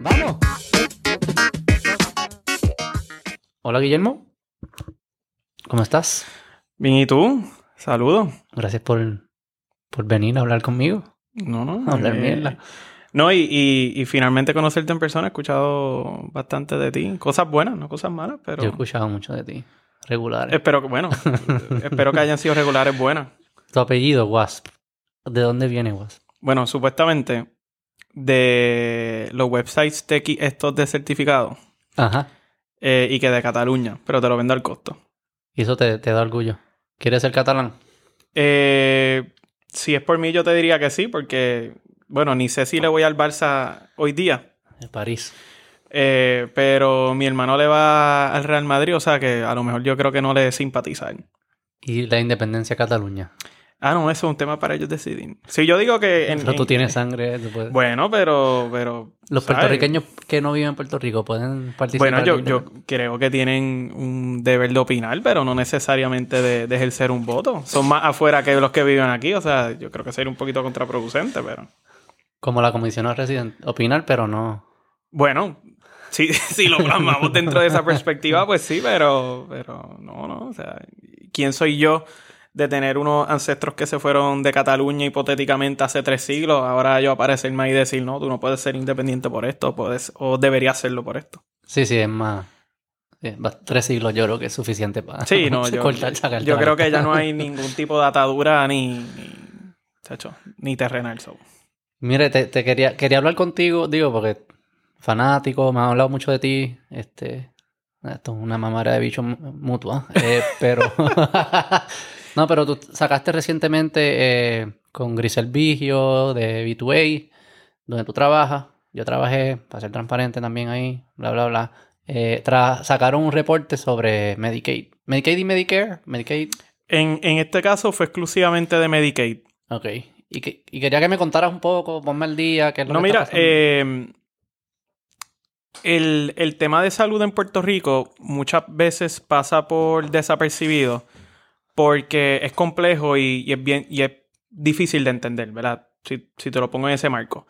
Vamos. Hola Guillermo. ¿Cómo estás? Bien, ¿y tú? Saludos. Gracias por, por venir a hablar conmigo. No, no. Hablar eh, mierda. No, y, y, y finalmente conocerte en persona. He escuchado bastante de ti. Cosas buenas, no cosas malas, pero... Yo he escuchado mucho de ti. Regulares. Espero que, bueno, espero que hayan sido regulares buenas. Tu apellido, Wasp. ¿De dónde viene Wasp? Bueno, supuestamente de los websites tequi estos de certificado Ajá. eh, y que de Cataluña, pero te lo vendo al costo. Y eso te, te da orgullo. ¿Quieres ser catalán? Eh, si es por mí, yo te diría que sí, porque, bueno, ni sé si le voy al Barça hoy día. De París. Eh, pero mi hermano le va al Real Madrid, o sea que a lo mejor yo creo que no le simpatiza a él. Y la independencia de Cataluña. Ah, no, eso es un tema para ellos decidir. Si yo digo que... en- Pero tú en- tienes sangre. tú puedes- Bueno, pero... pero Los ¿sabes? puertorriqueños que no viven en Puerto Rico pueden participar. Bueno, yo, yo creo que tienen un deber de opinar, pero no necesariamente de, de ejercer un voto. Son más afuera que los que viven aquí. O sea, yo creo que sería un poquito contraproducente, pero... Como la comisionada residente. Opinar, pero no. Bueno, si, si lo plasmamos dentro de esa perspectiva, pues sí, pero, pero no, no. O sea, ¿quién soy yo de tener unos ancestros que se fueron de Cataluña hipotéticamente hace tres siglos? Ahora yo aparecerme y decir, no, tú no puedes ser independiente por esto, puedes, o deberías serlo por esto. Sí, sí, es más. sí, va- tres siglos yo creo que es suficiente para Sí, no, yo, cortar, yo creo que ya no hay ningún tipo de atadura ni, ni, chacho, ni terrenal. so. Mire, te, te quería, quería hablar contigo, digo, porque fanático, me han hablado mucho de ti. Este, esto es una mamara de bicho mu- mutua. eh, pero. no, pero tú sacaste recientemente eh, con Grisel Vigio de B2A, donde tú trabajas. Yo trabajé, para ser transparente también ahí, bla, bla, bla. Eh, tra- sacaron un reporte sobre Medicaid. Medicaid y Medicare. Medicaid. En, en este caso fue exclusivamente de Medicaid. Ok. Y, que- y quería que me contaras un poco, ponme al día, qué es lo No, que está mira, pasando. El, el tema de salud en Puerto Rico muchas veces pasa por desapercibido porque es complejo y, y es bien y es difícil de entender, ¿verdad? Si, si te lo pongo en ese marco.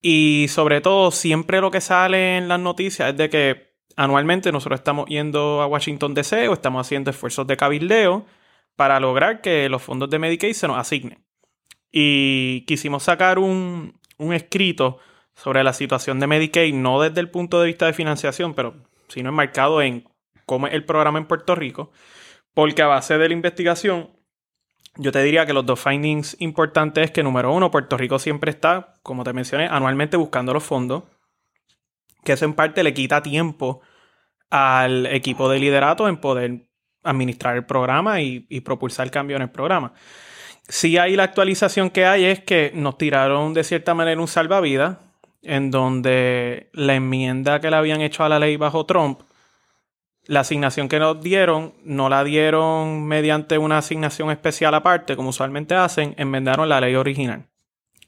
Y sobre todo, siempre lo que sale en las noticias es de que anualmente nosotros estamos yendo a Washington DC o estamos haciendo esfuerzos de cabildeo para lograr que los fondos de Medicaid se nos asignen. Y quisimos sacar un, un escrito sobre la situación de Medicaid, no desde el punto de vista de financiación, pero sino enmarcado en cómo es el programa en Puerto Rico, porque a base de la investigación, yo te diría que los dos findings importantes es que, número uno, Puerto Rico siempre está, como te mencioné, anualmente buscando los fondos, que eso en parte le quita tiempo al equipo de liderato en poder administrar el programa y, y propulsar cambio en el programa. Sí hay la actualización que hay es que nos tiraron de cierta manera un salvavidas en donde la enmienda que le habían hecho a la ley bajo Trump, la asignación que nos dieron, no la dieron mediante una asignación especial aparte, como usualmente hacen, enmendaron la ley original.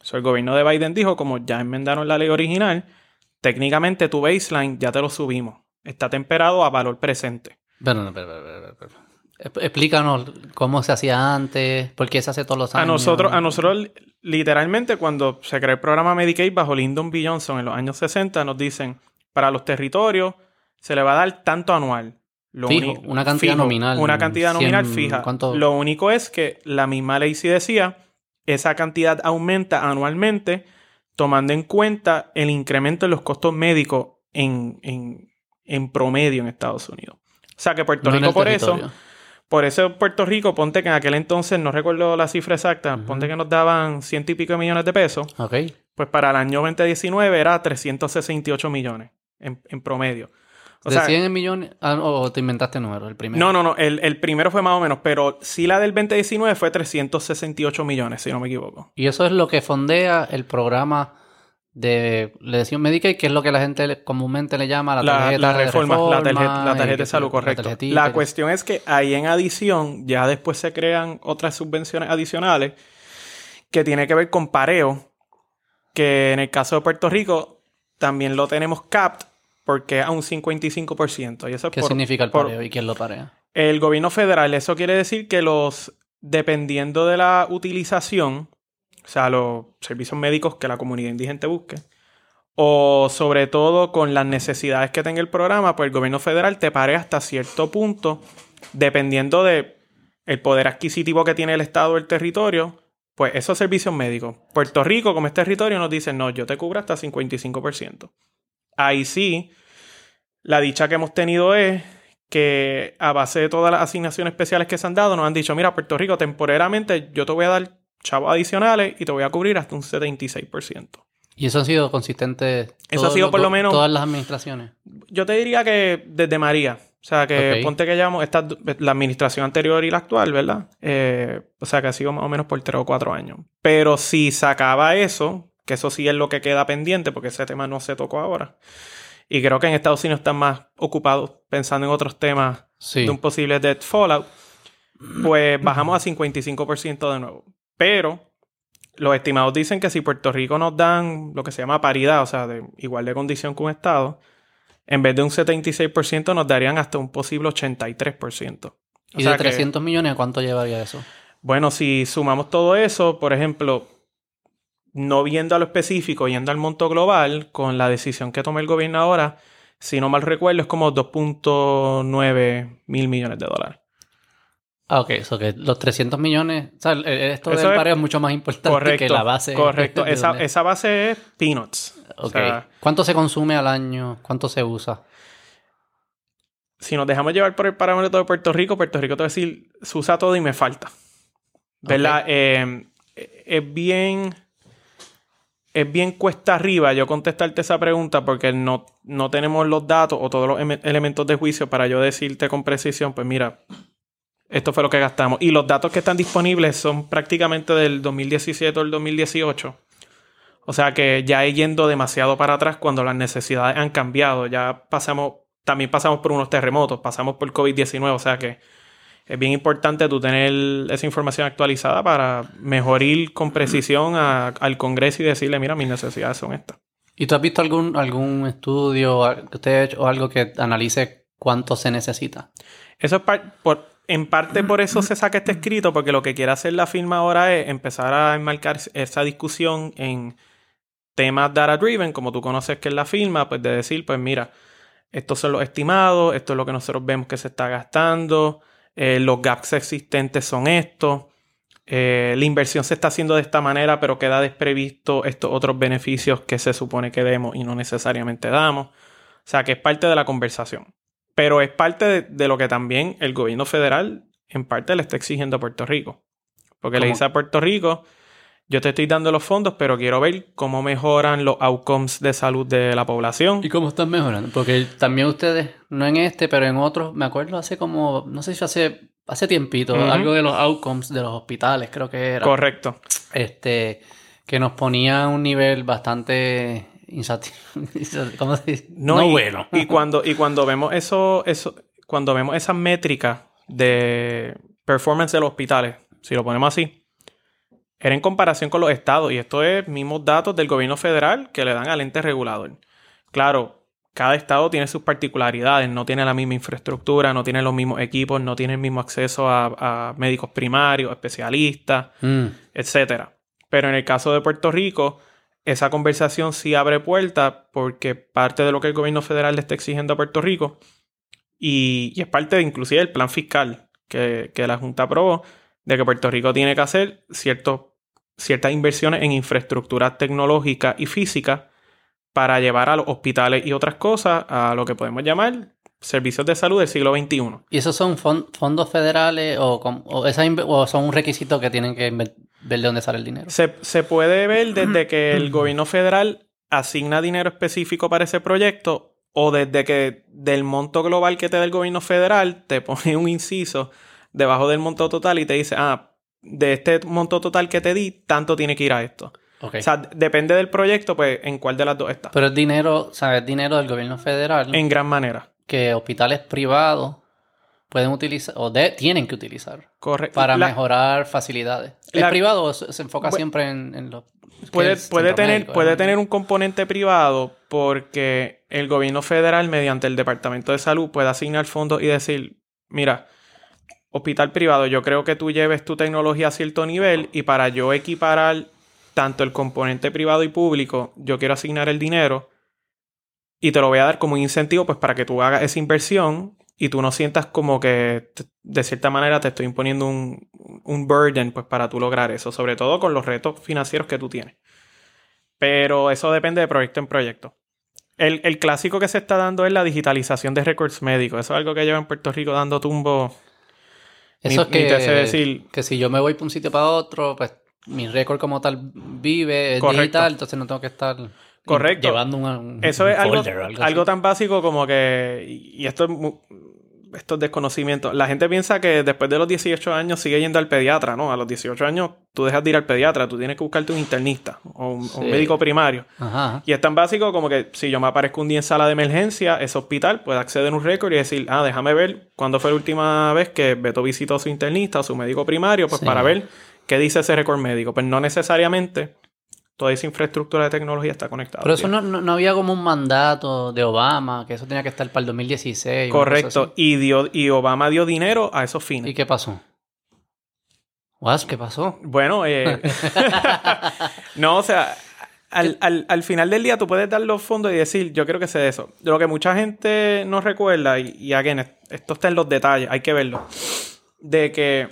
So, el gobierno de Biden dijo, como ya enmendaron la ley original, técnicamente tu baseline ya te lo subimos. Está temperado a valor presente. Pero, no, pero, Explícanos cómo se hacía antes, por qué se hace todos los años. A nosotros, a nosotros, literalmente, cuando se creó el programa Medicaid bajo Lyndon B. Johnson en los años 60, nos dicen, para los territorios se le va a dar tanto anual. Lo Fijo, una cantidad nominal, Una cantidad 100, nominal fija. ¿cuánto? Lo único es que la misma ley sí decía, esa cantidad aumenta anualmente tomando en cuenta el incremento en los costos médicos en, en, en promedio en Estados Unidos. O sea que Puerto No Rico por eso... Por eso Puerto Rico, ponte que en aquel entonces, no recuerdo la cifra exacta, ponte que nos daban ciento y pico de millones de pesos, Ok. pues para el año 2019 era 368 millones en, en promedio. O ¿De sea, 100 millones? Ah, o te inventaste número, el primero. no, no, no, el, el primero fue más o menos, pero sí la del 2019 fue 368 millones, si no me equivoco. Y eso es lo que fondea el programa de le decían Medicaid, que es lo que la gente comúnmente le llama la La, tarjeta la de reforma, la tarjeta, la y tarjeta de salud, la correcto. La y- cuestión es que ahí en adición, ya después se crean otras subvenciones adicionales que tiene que ver con pareo, que en el caso de Puerto Rico también lo tenemos capped porque es a un 55%. Y eso es ¿Qué por- significa el por- pareo y quién lo parea? El gobierno federal, eso quiere decir que los, dependiendo de la utilización, o sea, los servicios médicos que la comunidad indigente busque, o sobre todo con las necesidades que tenga el programa, pues el gobierno federal te pare hasta cierto punto, dependiendo de el poder adquisitivo que tiene el Estado o el territorio, pues esos servicios médicos. Puerto Rico, como es territorio, nos dice, no, yo te cubro hasta 55%. Ahí sí, la dicha que hemos tenido es que a base de todas las asignaciones especiales que se han dado, nos han dicho, mira, Puerto Rico, temporalmente yo te voy a dar chavos adicionales y te voy a cubrir hasta un 76%. ¿Y eso ha sido consistente? Eso ha sido por lo menos... Todas las administraciones. Yo te diría que desde María. O sea, que ponte que llevamos esta, la administración anterior y la actual, ¿verdad? Eh, o sea, que ha sido más o menos por tres o cuatro años. Pero si sacaba eso, que eso sí es lo que queda pendiente, porque ese tema no se tocó ahora. Y creo que en Estados Unidos están más ocupados pensando en otros temas de un posible debt fallout. Pues bajamos a 55% de nuevo. Pero los estimados dicen que si Puerto Rico nos dan lo que se llama paridad, o sea, de igual de condición que un Estado, en vez de un 76% nos darían hasta un posible 83%. ¿Y de 300 millones cuánto llevaría eso? Bueno, si sumamos todo eso, por ejemplo, no viendo a lo específico, yendo al monto global, con la decisión que tome el gobierno ahora, si no mal recuerdo, es como 2.9 mil millones de dólares. Ah, ok, eso que los 300 millones, o sea, esto del paro es, mucho más importante que la base. Correcto, esa, esa, base es peanuts. Ok. ¿Cuánto se consume al año? ¿Cuánto se usa? Si nos dejamos llevar por el parámetro de Puerto Rico, Puerto Rico te va a decir, se usa todo y me falta. ¿Verdad? Eh, es bien es bien cuesta arriba yo contestarte esa pregunta porque no, no tenemos los datos o todos los elementos de juicio para yo decirte con precisión, pues mira, esto fue lo que gastamos. Y los datos que están disponibles son prácticamente del 2017 o el 2018. O sea que ya yendo demasiado para atrás cuando las necesidades han cambiado. Ya pasamos, también pasamos por unos terremotos, pasamos por COVID-19. O sea que es bien importante tú tener esa información actualizada para mejorar con precisión al Congreso y decirle, mira, mis necesidades son estas. ¿Y tú has visto algún, algún estudio que usted ha hecho o algo que analice cuánto se necesita? Eso es por, en parte por eso se saca este escrito, porque lo que quiere hacer la firma ahora es empezar a enmarcar esa discusión en temas data driven, como tú conoces que es la firma, pues de decir, pues mira, estos son los estimados, esto es lo que nosotros vemos que se está gastando, eh, los gaps existentes son estos, eh, la inversión se está haciendo de esta manera, pero queda desprevisto estos otros beneficios que se supone que demos y no necesariamente damos. O sea, que es parte de la conversación. Pero es parte de, lo que también el gobierno federal en parte le está exigiendo a Puerto Rico. Porque le dice a Puerto Rico, yo te estoy dando los fondos, pero quiero ver cómo mejoran los outcomes de salud de la población. ¿Y cómo están mejorando? Porque también ustedes, no en este, pero en otros, me acuerdo hace como, no sé si hace, hace tiempito, algo de los outcomes de los hospitales, creo que era. Correcto. Este, que nos ponía a un nivel bastante ¿Cómo se dice? No, y, bueno. y cuando, y cuando vemos eso, eso, cuando vemos esas métricas de performance de los hospitales, si lo ponemos así, era en comparación con los estados. Y esto es mismos datos del gobierno federal que le dan al ente regulador. Claro, cada estado tiene sus particularidades, no tiene la misma infraestructura, no tiene los mismos equipos, no tiene el mismo acceso a, médicos primarios, especialistas, mm. etc. Pero en el caso de Puerto Rico, esa conversación sí abre puertas porque parte de lo que el gobierno federal le está exigiendo a Puerto Rico y, es parte de inclusive del plan fiscal que, la Junta aprobó de que Puerto Rico tiene que hacer ciertas inversiones en infraestructura tecnológica y física para llevar a los hospitales y otras cosas a lo que podemos llamar servicios de salud del siglo XXI. ¿Y esos son fondos federales o, o son un requisito que tienen que ver de dónde sale el dinero. Se, puede ver desde que el gobierno federal asigna dinero específico para ese proyecto o desde que del monto global que te da el gobierno federal te pone un inciso debajo del monto total y te dice, ah, de este monto total que te di, tanto tiene que ir a esto. O sea, depende del proyecto, pues en cuál de las dos está. Pero es dinero, ¿sabes? dinero del gobierno federal. En gran manera. Que hospitales privados pueden utilizar o tienen que utilizar para mejorar facilidades. El privado se, enfoca siempre en, en los puede, puede tener puede tener un componente privado porque el gobierno federal mediante el departamento de salud puede asignar fondos y decir mira hospital privado, yo creo que tú lleves tu tecnología a cierto nivel y para yo equiparar tanto el componente privado y público, yo quiero asignar el dinero y te lo voy a dar como un incentivo pues para que tú hagas esa inversión y tú no sientas como que de cierta manera te estoy imponiendo un, un burden pues para tú lograr eso, sobre todo con los retos financieros que tú tienes. Pero eso depende de proyecto en proyecto. El, el, clásico que se está dando es la digitalización de récords médicos. Eso es algo que lleva en Puerto Rico dando tumbo. Eso es que, decir... que si yo me voy para un sitio para otro, pues mi récord como tal vive, es digital, entonces no tengo que estar Correcto. llevando un, Eso es algo, algo, tan básico como que, y esto es estos desconocimientos. La gente piensa que después de los 18 años sigue yendo al pediatra, ¿no? A los 18 años tú dejas de ir al pediatra, tú tienes que buscarte un internista o un, médico primario. Y es tan básico como que si yo me aparezco un día en sala de emergencia, ese hospital puede acceder a un récord y decir, ah, déjame ver cuándo fue la última vez que Beto visitó a su internista o su médico primario, pues para ver qué dice ese récord médico. Pues no necesariamente toda esa infraestructura de tecnología está conectada. Pero eso no, había como un mandato de Obama, que eso tenía que estar para el 2016. Correcto, y, dio, y Obama dio dinero a esos fines. ¿Y qué pasó? ¿Qué pasó? Bueno, eh... no, o sea, al, final del día tú puedes dar los fondos y decir, yo quiero que sea eso. Lo que mucha gente no recuerda, y, y again, esto está en los detalles, hay que verlo, de que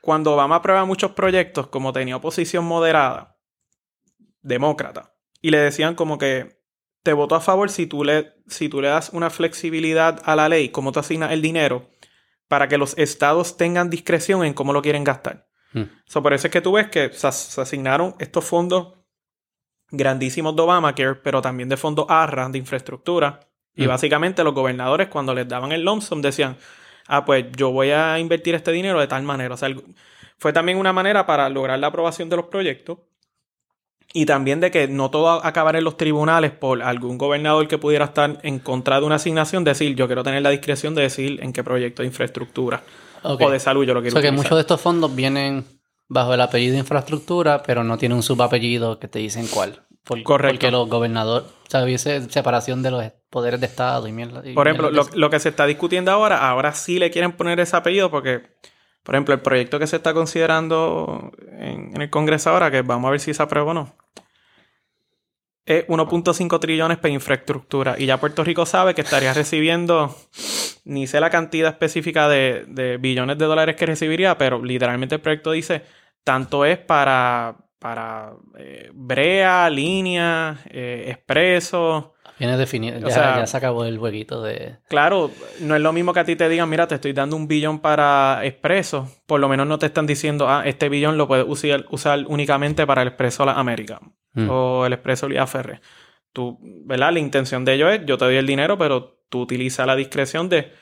cuando Obama aprueba muchos proyectos, como tenía oposición moderada, demócrata. Y le decían como que te voto a favor si tú le, si tú le das una flexibilidad a la ley, cómo te asignas el dinero, para que los estados tengan discreción en cómo lo quieren gastar. Hmm. por eso es que tú ves que se, asignaron estos fondos grandísimos de Obamacare, pero también de fondos ARRA, de infraestructura. Y hmm. básicamente los gobernadores cuando les daban el lump decían, ah, pues yo voy a invertir este dinero de tal manera. O sea, fue también una manera para lograr la aprobación de los proyectos y también de que no todo acabar en los tribunales por algún gobernador que pudiera estar en contra de una asignación, decir yo quiero tener la discreción de decir en qué proyecto de infraestructura o de salud yo lo quiero. O sea que muchos de estos fondos vienen bajo el apellido de infraestructura, pero no tienen un subapellido que te dicen cuál. Correcto. Porque los gobernadores, o sea, hubiese separación de los poderes de Estado y mierda. Por ejemplo, lo, lo, que se está discutiendo ahora, ahora sí le quieren poner ese apellido porque por ejemplo, el proyecto que se está considerando en, el Congreso ahora, que vamos a ver si se aprueba o no, es 1.5 trillones para infraestructura. Y ya Puerto Rico sabe que estaría recibiendo, ni sé la cantidad específica de, billones de dólares que recibiría, pero literalmente el proyecto dice, tanto es para, para eh, brea, línea, eh, expreso, Viene definido, ya, se acabó el jueguito de... Claro, no es lo mismo que a ti te digan, mira, te estoy dando un billón para expreso. Por lo menos no te están diciendo, ah, este billón lo puedes usar, usar únicamente para el expreso La América mm. o el expreso Lía Ferre. Tú, ¿verdad? La intención de ello es, yo te doy el dinero, pero tú utilizas la discreción de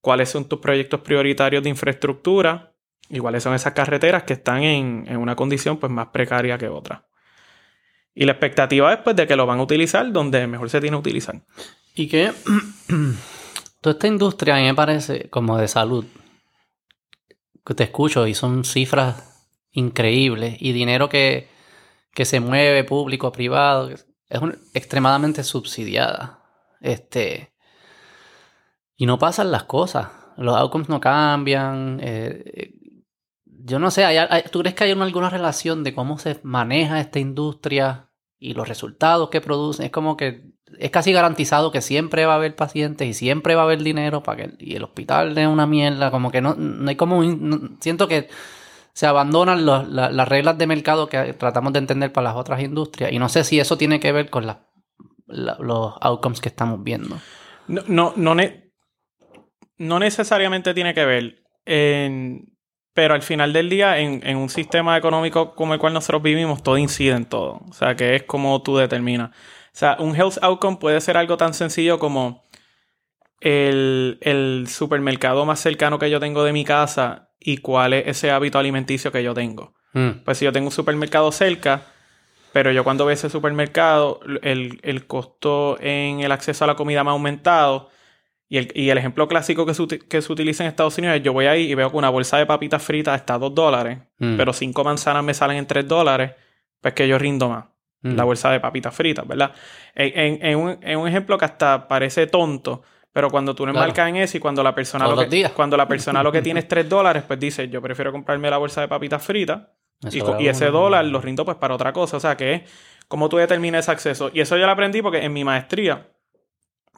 cuáles son tus proyectos prioritarios de infraestructura y cuáles son esas carreteras que están en, en una condición pues más precaria que otra. Y la expectativa es pues, de que lo van a utilizar donde mejor se tiene que utilizar. Y que toda esta industria a mí me parece como de salud, que te escucho y son cifras increíbles y dinero que, que se mueve público, privado, es extremadamente subsidiada. Este, y no pasan las cosas, los outcomes no cambian. Eh, yo no sé, ¿tú crees que hay alguna relación de cómo se maneja esta industria y los resultados que producen? Es como que es casi garantizado que siempre va a haber pacientes y siempre va a haber dinero para que y el hospital es una mierda, como que no, no hay como siento que se abandonan las reglas de mercado que tratamos de entender para las otras industrias y no sé si eso tiene que ver con los outcomes que estamos viendo. No, no, no, no necesariamente tiene que ver. En, pero al final del día, en, un sistema económico como el cual nosotros vivimos, todo incide en todo. O sea, que es como tú determinas. O sea, un health outcome puede ser algo tan sencillo como el, supermercado más cercano que yo tengo de mi casa y cuál es ese hábito alimenticio que yo tengo. Mm. Pues si yo tengo un supermercado cerca, pero yo cuando veo ese supermercado, el, el costo en el acceso a la comida me ha aumentado y el, ejemplo clásico que se, que se, utiliza en Estados Unidos es yo voy ahí y veo que una bolsa de papitas fritas está a 2 dólares, mm. pero cinco manzanas me salen en 3 dólares, pues que yo rindo más. Mm. La bolsa de papitas fritas, ¿verdad? En, un, ejemplo que hasta parece tonto, Pero cuando tú lo Claro. en eso y cuando la persona Todos lo que, cuando la persona lo que tiene es 3 dólares, pues dice, yo prefiero comprarme la bolsa de papitas fritas y, y ese dólar lo rindo pues para otra cosa. O sea, que es como tú determinas ese acceso. Y eso yo lo aprendí porque en mi maestría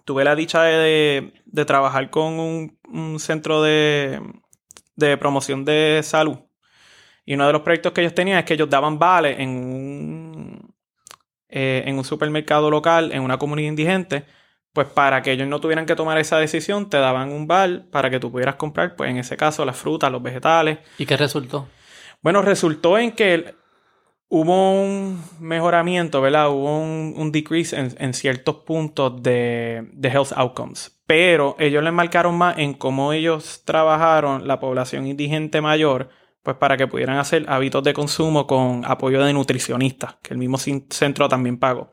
tuve la dicha de, de- de trabajar con un, un centro de, de promoción de salud. Y uno de los proyectos que ellos tenían es que ellos daban vales en un, eh, en un supermercado local, en una comunidad indigente, pues para que ellos no tuvieran que tomar esa decisión, te daban un val para que tú pudieras comprar, pues en ese caso, las frutas, los vegetales. ¿Y qué resultó? Bueno, resultó en que hubo un mejoramiento, ¿verdad? Hubo un, decrease en, ciertos puntos de, health outcomes. Pero ellos le marcaron más en cómo ellos trabajaron la población indigente mayor, pues para que pudieran hacer hábitos de consumo con apoyo de nutricionistas, que el mismo centro también pagó.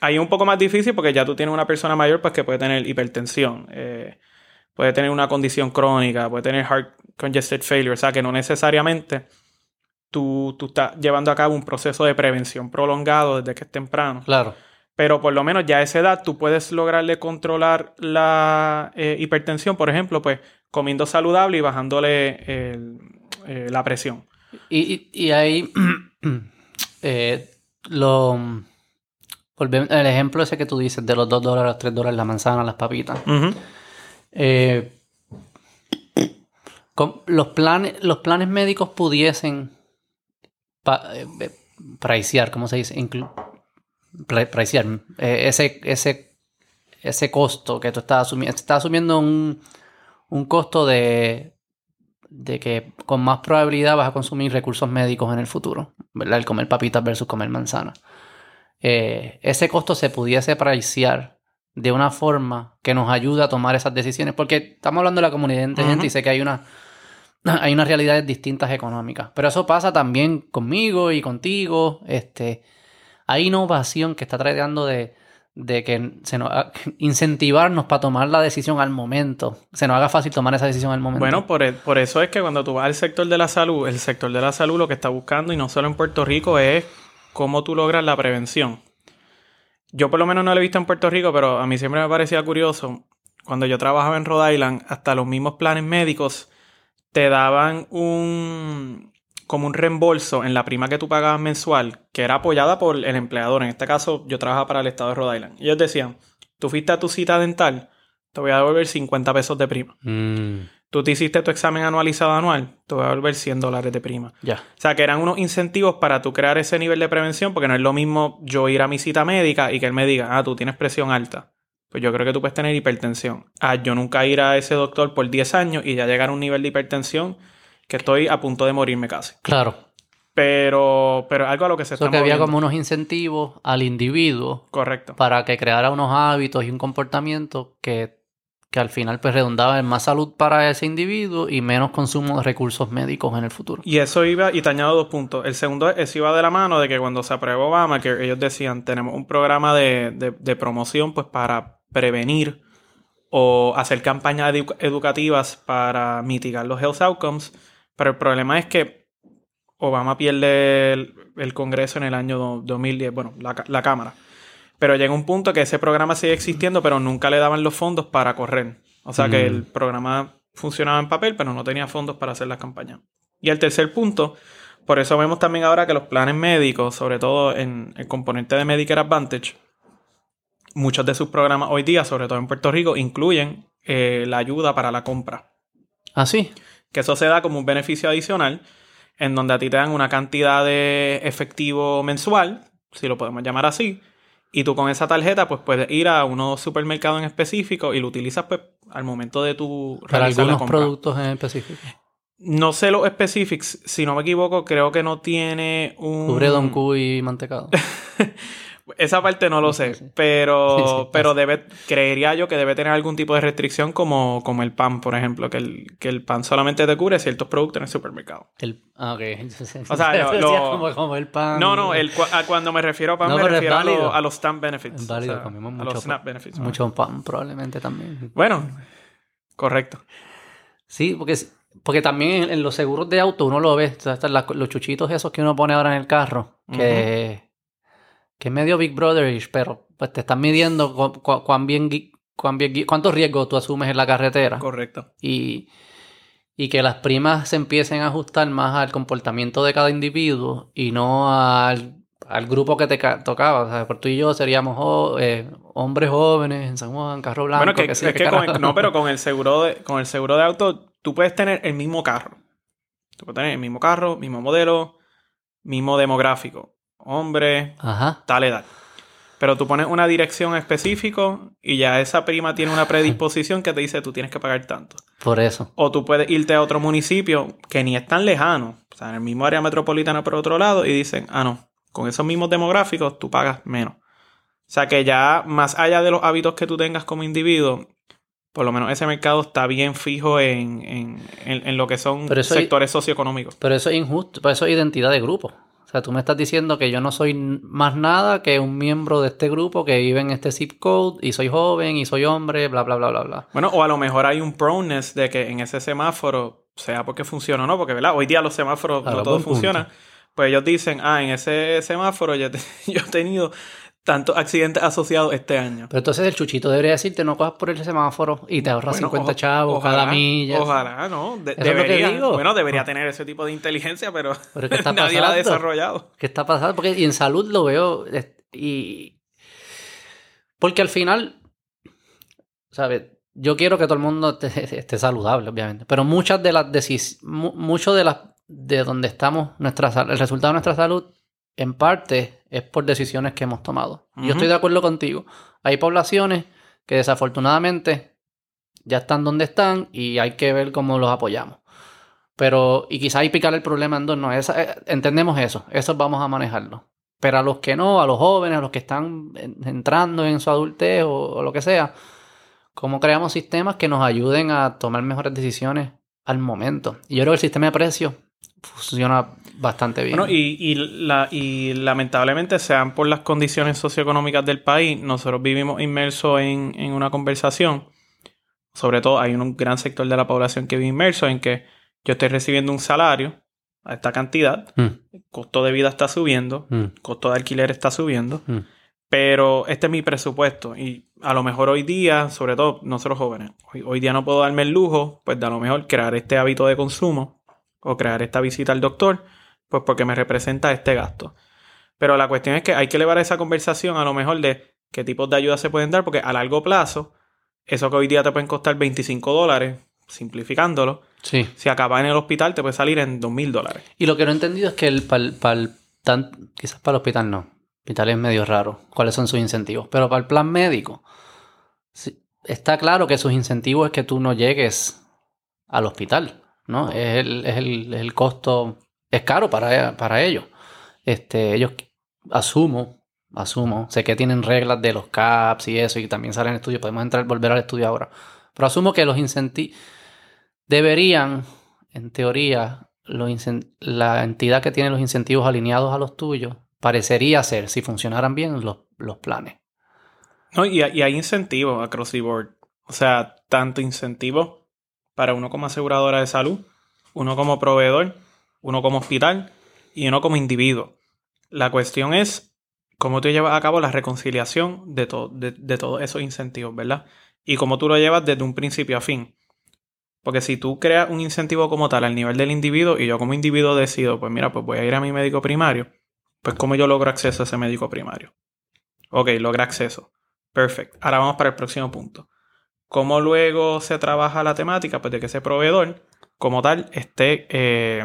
Ahí es un poco más difícil porque ya tú tienes una persona mayor pues que puede tener hipertensión, eh, puede tener una condición crónica, puede tener heart congested failure, o sea que no necesariamente tú, tú estás llevando a cabo un proceso de prevención prolongado desde que es temprano. Claro. Pero por lo menos ya a esa edad tú puedes lograrle controlar la eh, hipertensión, por ejemplo, pues comiendo saludable y bajándole eh, la presión. Y, y, y ahí eh, lo volvemos el ejemplo ese que tú dices de los 2 dólares, 3 dólares la manzana, las papitas. Eh, con- los, planes, los planes médicos pudiesen pa, eh, eh, pricear, ¿cómo se dice? Inclu- pri- pricear, eh, ese, ese, ese costo que tú estás asumiendo. Estás asumiendo un, un costo de, de que con más probabilidad vas a consumir recursos médicos en el futuro, ¿verdad? El comer papitas versus comer manzana. Eh, ese costo se pudiese pricear de una forma que nos ayude a tomar esas decisiones, porque estamos hablando de la comunidad inteligente Ujú. y sé que hay una hay unas realidades distintas económicas, pero eso pasa también conmigo y contigo, este hay innovación que está tratando de, de que se nos incentivarnos para tomar la decisión al momento, se nos haga fácil tomar esa decisión al momento. Bueno, por, e- por eso es que cuando tú vas al sector de la salud, el sector de la salud lo que está buscando, y no solo en Puerto Rico, es cómo tú logras la prevención. Yo por lo menos no lo he visto en Puerto Rico, pero a mí siempre me parecía curioso. Cuando yo trabajaba en Rhode Island, hasta los mismos planes médicos te daban un como un reembolso en la prima que tú pagabas mensual, que era apoyada por el empleador. En este caso, yo trabajaba para el estado de Rhode Island. Y ellos decían, tú fuiste a tu cita dental, te voy a devolver 50 pesos de prima. Mm, Tú te hiciste tu examen anualizado anual, te voy a devolver 100 dólares de prima. ya. O sea, que eran unos incentivos para tú crear ese nivel de prevención, porque no es lo mismo yo ir a mi cita médica y que él me diga, ah, tú tienes presión alta. Pues yo creo que tú puedes tener hipertensión. Ah, yo nunca ir a ese doctor por 10 años y ya llegar a un nivel de hipertensión que estoy a punto de morirme casi. Claro. Pero, pero algo a lo que se está que había como unos incentivos al individuo Correcto. para que creara unos hábitos y un comportamiento que, que al final pues redundaba en más salud para ese individuo y menos consumo de recursos médicos en el futuro. Y eso iba, y te añado dos puntos. El segundo, eso iba de la mano de que cuando se aprobó Obama, que ellos decían, tenemos un programa de, de- de promoción pues para prevenir o hacer campañas edu- educativas para mitigar los health outcomes. Pero el problema es que Obama pierde el, el Congreso en el año do- 2010, bueno, la, la Cámara. Pero llega un punto que ese programa sigue existiendo, pero nunca le daban los fondos para correr. O sea que Mm. el programa funcionaba en papel, pero no tenía fondos para hacer las campañas. Y el tercer punto, por eso vemos también ahora que los planes médicos, sobre todo en el componente de Medicare Advantage, muchos de sus programas hoy día, sobre todo en Puerto Rico, incluyen eh, la ayuda para la compra. ¿Ah, sí? Que eso se da como un beneficio adicional, en donde a ti te dan una cantidad de efectivo mensual, si lo podemos llamar así, y tú con esa tarjeta pues puedes ir a unos supermercados en específico y lo utilizas pues al momento de tu Para realizar la algunos compra. productos en específico. No sé los specifics, si no me equivoco, creo que no tiene un... Cubre Don Q y mantecado. Esa parte no lo sé, sí. pero, Sí, pero debe, creería yo que debe tener algún tipo de restricción como, como el pan, por ejemplo, que el, que el pan solamente te cubre ciertos productos en el supermercado. El, ah, ok. O sea, lo- lo- como, como el pan. No, no, el, cua- a cuando me refiero a pan No, me refiero a, lo- a los SNAP benefits. Válido, o sea, comimos a mucho los SNAP benefits. Mucho pan, probablemente también. Bueno, correcto. Sí, porque, porque también en, los seguros de auto uno lo ve, o sea, están las- los chuchitos esos que uno pone ahora en el carro, que, que es medio Big Brotherish, pero pues te están midiendo cu- cu- cuán bien cuántos riesgos tú asumes en la carretera. Correcto. Y, y que las primas se empiecen a ajustar más al comportamiento de cada individuo y no al, al grupo que te tocaba. O sea, por tú y yo seríamos eh, hombres jóvenes en San Juan, carro blanco. Bueno, que, es que con no, pero con el seguro de, con el seguro de auto, tú puedes tener el mismo carro. Tú puedes tener el mismo carro, mismo modelo, mismo demográfico. Hombre, tal edad. Pero tú pones una dirección específica y ya esa prima tiene una predisposición que te dice tú tienes que pagar tanto. Por eso. O tú puedes irte a otro municipio que ni es tan lejano, o sea, en el mismo área metropolitana por otro lado, y dicen, ah, no, con esos mismos demográficos tú pagas menos. O sea que ya más allá de los hábitos que tú tengas como individuo, por lo menos ese mercado está bien fijo en, lo que son sectores socioeconómicos. Pero eso es injusto, pero eso es identidad de grupo. O sea, tú me estás diciendo que yo no soy más nada que un miembro de este grupo que vive en este zip code y soy joven y soy hombre, bla, bla, bla, bla, bla. Bueno, o a lo mejor hay un proneness de que en ese semáforo, sea porque funciona o no, porque ¿verdad? hoy día los semáforos no todo funciona. Pues ellos dicen, ah, en ese semáforo yo, yo he tenido tantos accidentes asociados este año. Pero entonces el chuchito debería decirte no cojas por el semáforo y te ahorras 50 chavos cada milla. Ojalá, ¿no? debería, Bueno, debería tener ese tipo de inteligencia, pero, nadie la ha desarrollado. ¿Qué está pasando? Porque y en salud lo veo y... Porque al final, ¿sabes? Yo quiero que todo el mundo esté, saludable, obviamente. Pero muchas de las decisiones, mucho de las de donde estamos, nuestra, el resultado de nuestra salud en parte es por decisiones que hemos tomado. Yo estoy de acuerdo contigo. Hay poblaciones que desafortunadamente ya están donde están y hay que ver cómo los apoyamos. Pero, y quizá hay picar el problema en dos, no, eh, entendemos eso, eso vamos a manejarlo. Pero a los que no, a los jóvenes, a los que están entrando en su adultez o, o lo que sea, ¿cómo creamos sistemas que nos ayuden a tomar mejores decisiones al momento? Y yo creo que el sistema de precios funciona bastante bien. Bueno, y, y, la, y lamentablemente, sean por las condiciones socioeconómicas del país, nosotros vivimos inmersos en, en, una conversación. Sobre todo, hay un gran sector de la población que vive inmerso en que yo estoy recibiendo un salario a esta cantidad, mm. el costo de vida está subiendo, el mm. costo de alquiler está subiendo, mm. pero este es mi presupuesto y a lo mejor hoy día, sobre todo nosotros jóvenes, hoy, hoy día no puedo darme el lujo, pues de a lo mejor crear este hábito de consumo o crear esta visita al doctor, pues porque me representa este gasto. Pero la cuestión es que hay que elevar esa conversación a lo mejor de qué tipos de ayuda se pueden dar, porque a largo plazo, eso que hoy día te pueden costar 25 dólares, simplificándolo, sí. si acaba en el hospital te puede salir en 2 mil dólares. Y lo que no he entendido es que el, tan, quizás para el hospital no, el hospital es medio raro, cuáles son sus incentivos, pero para el plan médico, está claro que sus incentivos es que tú no llegues al hospital. ¿no? Es el, es el, el costo, es caro para, para ellos. Este, ellos asumo, asumo, sé que tienen reglas de los CAPS y eso, y también salen estudios, podemos entrar, volver al estudio ahora. Pero asumo que los incentivos deberían, en teoría, la entidad que tiene los incentivos alineados a los tuyos, parecería ser, si funcionaran bien, los, los planes. No, y, y hay incentivos across the board. O sea, tanto incentivos para uno como aseguradora de salud, uno como proveedor, uno como hospital y uno como individuo. La cuestión es cómo tú llevas a cabo la reconciliación de, de, todos esos incentivos, ¿verdad? Y cómo tú lo llevas desde un principio a fin. Porque si tú creas un incentivo como tal al nivel del individuo y yo como individuo decido, pues mira, pues voy a ir a mi médico primario, pues cómo yo logro acceso a ese médico primario. Ok, logra acceso. Perfecto. Ahora vamos para el próximo punto. ¿Cómo luego se trabaja la temática? Pues de que ese proveedor, como tal, esté eh,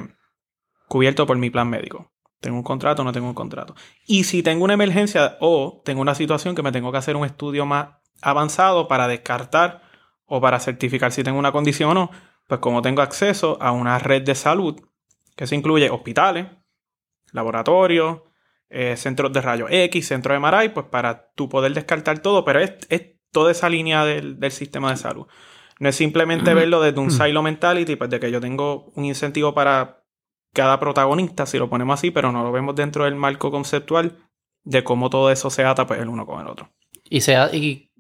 cubierto por mi plan médico. ¿Tengo un contrato o no tengo un contrato? Y si tengo una emergencia o tengo una situación que me tengo que hacer un estudio más avanzado para descartar o para certificar si tengo una condición o no, pues como tengo acceso a una red de salud, que se incluye hospitales, laboratorios, eh, centros de rayos X, centros de MRI, pues para tú poder descartar todo, pero es, es toda esa línea del, sistema de salud. No es simplemente verlo desde un silo mentality, pues de que yo tengo un incentivo para cada protagonista, si lo ponemos así, pero no lo vemos dentro del marco conceptual de cómo todo eso se ata pues, el uno con el otro. ¿Y, se, y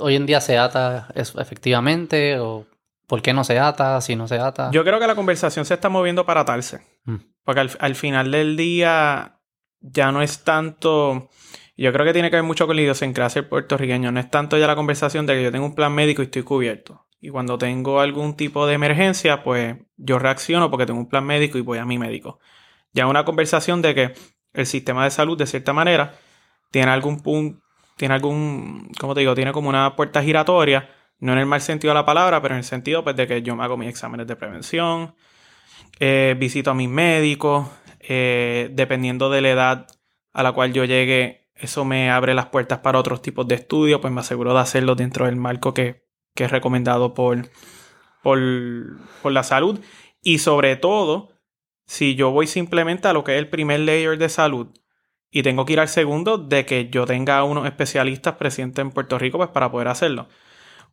hoy en día se ata eso efectivamente? ¿O por qué no se ata? Si no se ata. Yo creo que la conversación se está moviendo para atarse. Mm. Porque al, al final del día ya no es tanto yo creo que tiene que ver mucho con la idiosincrasia puertorriqueño. No es tanto ya la conversación de que yo tengo un plan médico y estoy cubierto. Y cuando tengo algún tipo de emergencia, pues yo reacciono porque tengo un plan médico y voy a mi médico. Ya una conversación de que el sistema de salud, de cierta manera, tiene algún punto, tiene algún, ¿cómo te digo? Tiene como una puerta giratoria, no en el mal sentido de la palabra, pero en el sentido pues, de que yo me hago mis exámenes de prevención, eh, visito a mis médicos, eh, dependiendo de la edad a la cual yo llegue, eso me abre las puertas para otros tipos de estudios, pues me aseguro de hacerlo dentro del marco que, que es recomendado por, por, por la salud. Y sobre todo, si yo voy simplemente a lo que es el primer layer de salud y tengo que ir al segundo, de que yo tenga unos especialistas presentes en Puerto Rico, pues para poder hacerlo.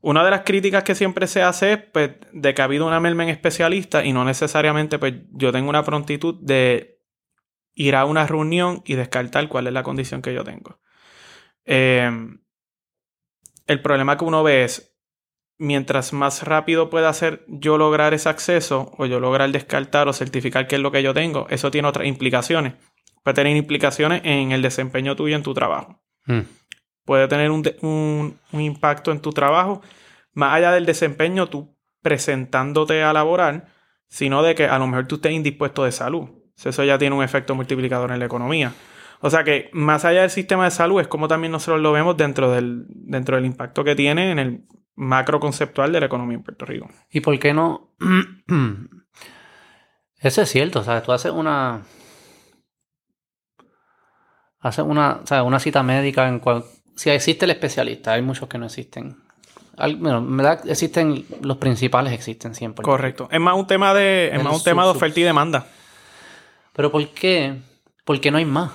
Una de las críticas que siempre se hace es pues, de que ha habido una merma en especialista y no necesariamente pues, yo tengo una prontitud de ir a una reunión y descartar cuál es la condición que yo tengo. Em, el problema que uno ve es, mientras más rápido pueda hacer yo lograr ese acceso o yo lograr descartar o certificar qué es lo que yo tengo, eso tiene otras implicaciones. Puede tener implicaciones en el desempeño tuyo en tu trabajo. Hmm. Puede tener un, un, impacto en tu trabajo, más allá del desempeño tú presentándote a laborar, sino de que a lo mejor tú estés indispuesto de salud. Eso ya tiene un efecto multiplicador en la economía. O sea que más allá del sistema de salud es como también nosotros lo vemos dentro del, dentro del impacto que tiene en el macro conceptual de la economía en Puerto Rico. ¿Y por qué no? Eso es cierto, ¿sabes? Tú haces una... Haces una, una cita médica en cual... Si existe el especialista, hay muchos que no existen. bueno, en verdad existen, los principales existen siempre. Correcto. Es más un tema de, es más un tema de oferta y demanda. Pero ¿por qué? ¿Por qué no hay más?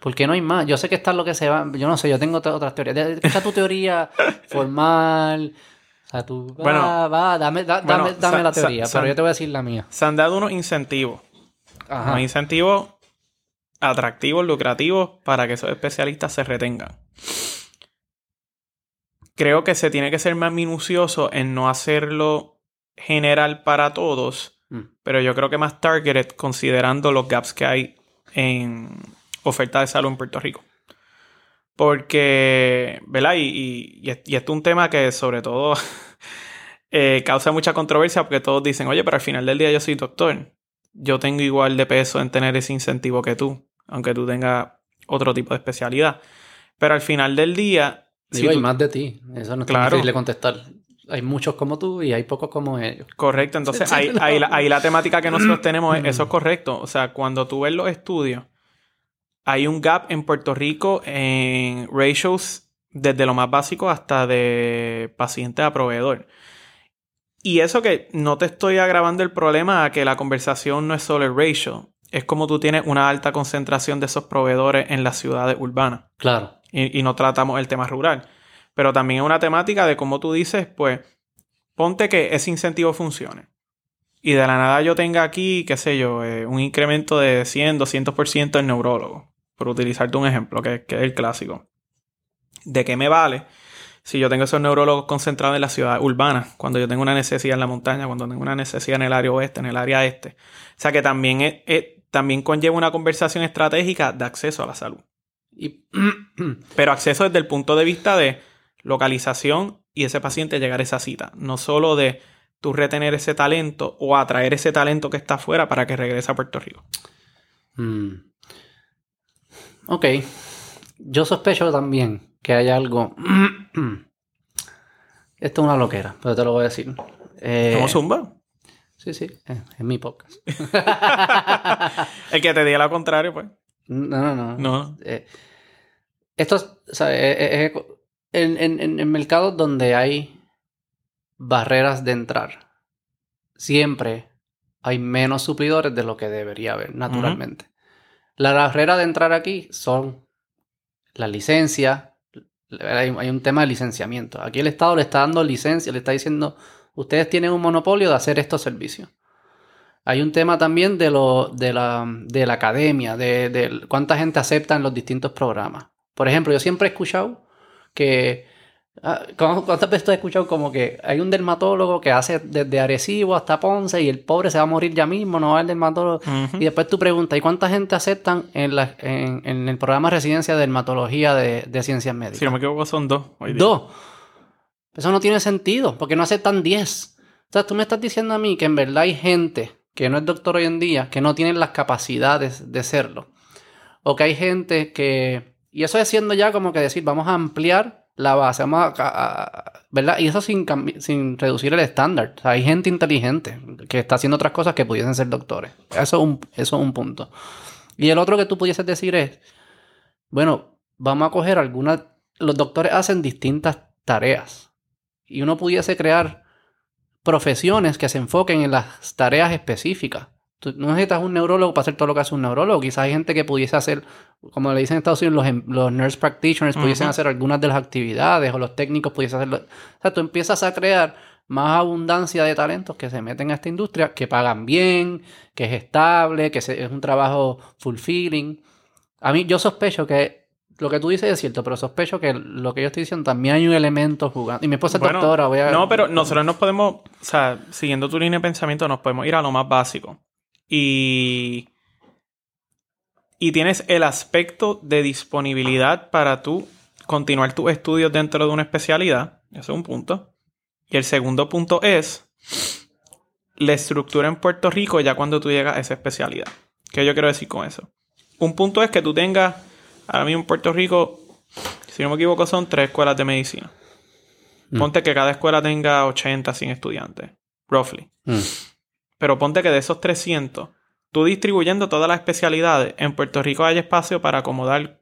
¿Por qué no hay más? Yo sé que está lo que se va. Yo no sé, yo tengo otras teorías. Está tu teoría formal. O sea, tú. Bueno, va, va, dame, dame, dame la teoría, pero yo te voy a decir la mía. Se han dado unos incentivos. Ajá. Unos incentivos atractivos, lucrativos, para que esos especialistas se retengan. Creo que se tiene que ser más minucioso en no hacerlo general para todos Mm. Pero yo creo que más targeted considerando los gaps que hay en oferta de salud en Puerto Rico. Porque, ¿verdad? Y, y, esto es un tema que sobre todo eh, causa mucha controversia porque todos dicen, oye, pero al final del día yo soy doctor. Yo tengo igual de peso en tener ese incentivo que tú, aunque tú tengas otro tipo de especialidad. Pero al final del día... Digo, hay más de ti. Eso no es claro. difícil de contestar hay muchos como tú y hay pocos como ellos. Correcto, entonces ahí, la, temática que nosotros tenemos es eso es correcto. O sea, cuando tú ves los estudios, hay un gap en Puerto Rico en ratios desde lo más básico hasta de paciente a proveedor. Y eso que no te estoy agravando el problema a que la conversación no es solo el ratio, es como tú tienes una alta concentración de esos proveedores en las ciudades urbanas. Claro. y no tratamos el tema rural. Pero también es una temática de cómo tú dices, pues, ponte que ese incentivo funcione. Y de la nada yo tenga aquí, qué sé yo, eh, un incremento de 100, 200% en neurólogo. Por utilizarte un ejemplo, que, que, es el clásico. ¿De qué me vale si yo tengo esos neurólogos concentrados en la ciudad urbana? Cuando yo tengo una necesidad en la montaña, cuando tengo una necesidad en el área oeste, en el área este. O sea que también, también conlleva una conversación estratégica de acceso a la salud. Y, pero acceso desde el punto de vista de localización y ese paciente llegar a esa cita. No solo de tú retener ese talento o atraer ese talento que está afuera para que regrese a Puerto Rico. Hmm. Ok. Yo sospecho también que hay algo. Esto es una loquera, pero te lo voy a decir. Eh... ¿Cómo zumba? Sí, sí, es, mi podcast. El que te diga lo contrario, pues. No, no, no. No. Eh, esto es, es, en, en, mercados donde hay barreras de entrar, siempre hay menos suplidores de lo que debería haber, naturalmente. La barrera de entrar aquí son la licencia. Hay, un tema de licenciamiento. Aquí el Estado le está dando licencia, le está diciendo, ustedes tienen un monopolio de hacer estos servicios. Hay un tema también de, lo, de, la, de la academia, de, de cuánta gente acepta en los distintos programas. Por ejemplo, yo siempre he escuchado que Ah, ¿cu- ¿Cuántas veces tú has escuchado como que hay un dermatólogo que hace desde Arecibo hasta Ponce y el pobre se va a morir ya mismo, no va al dermatólogo? Y después tú preguntas, ¿y cuánta gente aceptan en, la, en, en el programa de residencia de dermatología de, de ciencias médicas? Si no me equivoco, son dos. hoy día. Dos. Eso no tiene sentido, porque no aceptan 10. O sea, tú me estás diciendo a mí que en verdad hay gente que no es doctor hoy en día, que no tienen las capacidades de serlo. O que hay gente que... Y eso es siendo ya como que decir, vamos a ampliar la base, vamos a... ¿Verdad? Y eso sin, sin reducir el estándar. Hay gente inteligente que está haciendo otras cosas que pudiesen ser doctores. Eso es un, eso es un punto. Y el otro que tú pudieses decir es, bueno, vamos a coger algunas... Los doctores hacen distintas tareas. Y uno pudiese crear profesiones que se enfoquen en las tareas específicas. Tú no necesitas un neurólogo para hacer todo lo que hace un neurólogo. Quizás hay gente que pudiese hacer, como le dicen en Estados Unidos, los, em- los nurse practitioners pudiesen hacer algunas de las actividades o los técnicos pudiesen hacerlo. O sea, tú empiezas a crear más abundancia de talentos que se meten a esta industria, que pagan bien, que es estable, que se- es un trabajo fulfilling. A mí, yo sospecho que lo que tú dices es cierto, pero sospecho que lo que yo estoy diciendo también hay un elemento jugando. Y mi esposa es Bueno, doctora, voy a... No, pero nosotros nos podemos, o sea, siguiendo tu línea de pensamiento, nos podemos ir a lo más básico. Y. Y tienes el aspecto de disponibilidad para tú continuar tus estudios dentro de una especialidad. Ese es un punto. Y el segundo punto es la estructura en Puerto Rico ya cuando tú llegas a esa especialidad. ¿Qué yo quiero decir con eso? Un punto es que tú tengas, ahora mismo en Puerto Rico, si no me equivoco, son tres escuelas de medicina. Mm. Ponte que cada escuela tenga 80, 100 estudiantes, roughly. Mm. Pero ponte que de esos 300, tú distribuyendo todas las especialidades, en Puerto Rico hay espacio para acomodar,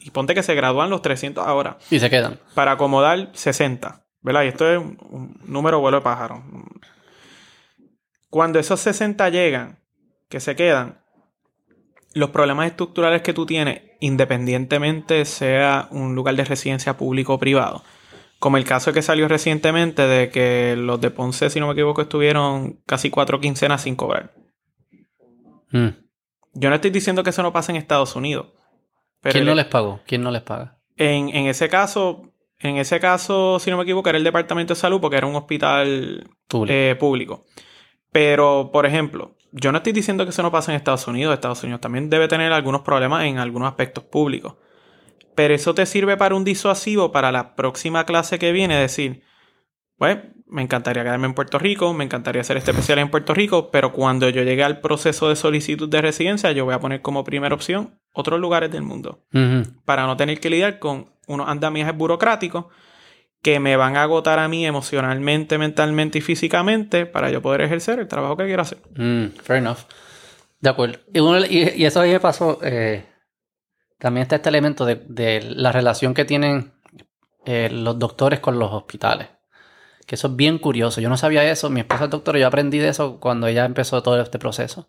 y ponte que se gradúan los 300 ahora, Y se quedan. para acomodar 60, ¿verdad? Y esto es un, un número vuelo de pájaro. Cuando esos 60 llegan, que se quedan, los problemas estructurales que tú tienes, independientemente sea un lugar de residencia público o privado, como el caso que salió recientemente de que los de Ponce, si no me equivoco, estuvieron casi cuatro quincenas sin cobrar. Mm. Yo no estoy diciendo que eso no pase en Estados Unidos. Pero ¿Quién no les pagó? ¿Quién no les paga? en, en ese caso, en ese caso, si no me equivoco, era el Departamento de Salud porque era un hospital Público. eh, público. Pero, por ejemplo, yo no estoy diciendo que eso no pasa en Estados Unidos. Estados Unidos también debe tener algunos problemas en algunos aspectos públicos. Pero eso te sirve para un disuasivo para la próxima clase que viene, decir, pues, me encantaría quedarme en Puerto Rico, me encantaría hacer este especial en Puerto Rico, pero cuando yo llegue al proceso de solicitud de residencia, yo voy a poner como primera opción otros lugares del mundo para no tener que lidiar con unos andamiajes burocráticos que me van a agotar a mí emocionalmente, mentalmente y físicamente para yo poder ejercer el trabajo que quiero hacer. Mm, fair enough. De acuerdo. Y, uno- y- y eso a mí me pasó. eh, también está este elemento de, de la relación que tienen eh, los doctores con los hospitales. Que eso es bien curioso. Yo no sabía eso. Mi esposa es doctora y yo aprendí de eso cuando ella empezó todo este proceso.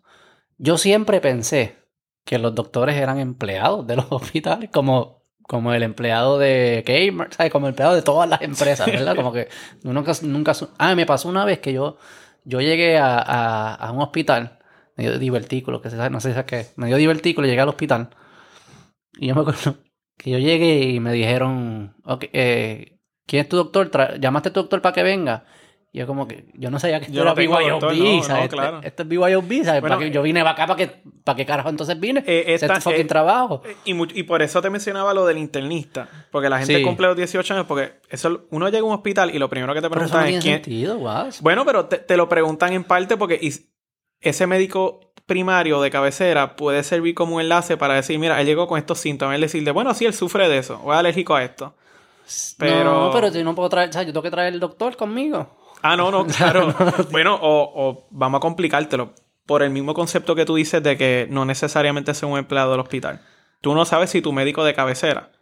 Yo siempre pensé que los doctores eran empleados de los hospitales, como, como el empleado de Kmart, ¿sabes? Como el empleado de todas las empresas, ¿verdad? Como que nunca, nunca... Ah, me pasó una vez que yo, yo llegué a, a- a un hospital, me dio divertículo, que se sabe, no sé si es. me dio divertículo y llegué al hospital. Y yo me acuerdo que yo llegué y me dijeron, ok, eh, ¿quién es tu doctor? Tra- ¿Llamaste a tu doctor para que venga? Y yo como que, yo no sabía que esto Yo era no BYOB, no, no, ¿sabes? Este- claro. Esto es BYOB, ¿sabes? Bueno, ¿Para que yo vine para acá, ¿para qué, para qué carajo entonces vine? Eh, esta- es tu fucking eh, trabajo. Y, mu- y por eso te mencionaba lo del internista, porque la gente Sí. cumple los 18 años, porque eso uno llega a un hospital y lo primero que te Pero eso no preguntan tiene es quién... sentido, wow. Bueno, pero te, te lo preguntan en parte porque is- ese médico primario de cabecera puede servir como un enlace para decir, mira, él llegó con estos síntomas, él decirle, bueno, sí, él sufre de eso, o es alérgico a esto. Pero... No, pero yo no puedo traer, o sea, yo tengo que traer el doctor conmigo. Ah, no, no, claro. bueno, o, o vamos a complicártelo. Por el mismo concepto que tú dices de que no necesariamente sea un empleado del hospital. Tú no sabes si tu médico de cabecera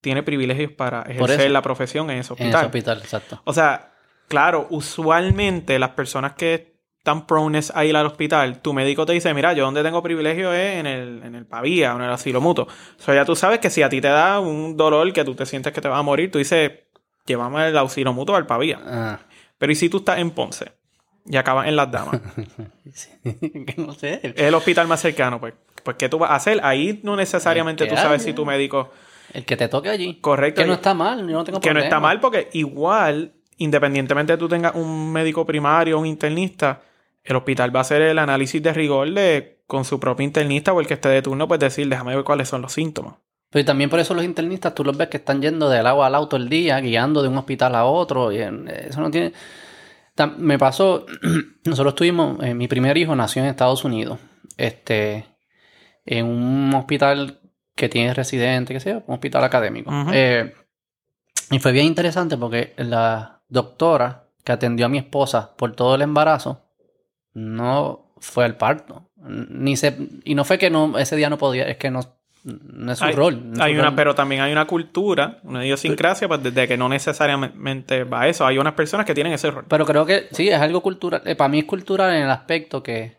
tiene privilegios para ejercer la profesión en ese En hospital. ese hospital, exacto. O sea, claro, usualmente las personas que están prones a ir al hospital, tu médico te dice, mira, yo donde tengo privilegio es en el, en el Pavía o en el asilo mutuo. O sea, ya tú sabes que si a ti te da un dolor que tú te sientes que te vas a morir, tú dices, llévame el auxilio mutuo al Pavía. Ah, Pero ¿y si tú estás en Ponce y acabas en Las Damas? sí, que no sé. es el hospital más cercano, pues. Pues, ¿qué tú vas a hacer? Ahí no necesariamente tú sabes si tu médico... El que te toque allí. Correcto. Que no está mal, yo no tengo Que no está mal porque igual, independientemente de tú tengas un médico primario un internista, el hospital va a hacer el análisis de rigor de con su propio internista o el que esté de turno, pues decir, déjame ver cuáles son los síntomas. Pero también por eso los internistas, tú los ves que están yendo del agua al auto el día, guiando de un hospital a otro. Y eso no tiene. Me pasó, nosotros tuvimos, eh, mi primer hijo nació en Estados Unidos, este, en un hospital que tiene residente, que sea, un hospital académico. Eh, y fue bien interesante porque la doctora que atendió a mi esposa por todo el embarazo no fue al parto. Ni se, y no fue que no, ese día no podía, es que no, no es su hay, rol. no hay su una, rol. pero también hay una cultura, una idiosincrasia, pues de que no necesariamente va a eso. Hay unas personas que tienen ese rol. Pero creo que sí, es algo cultural. eh, para mí es cultural en el aspecto que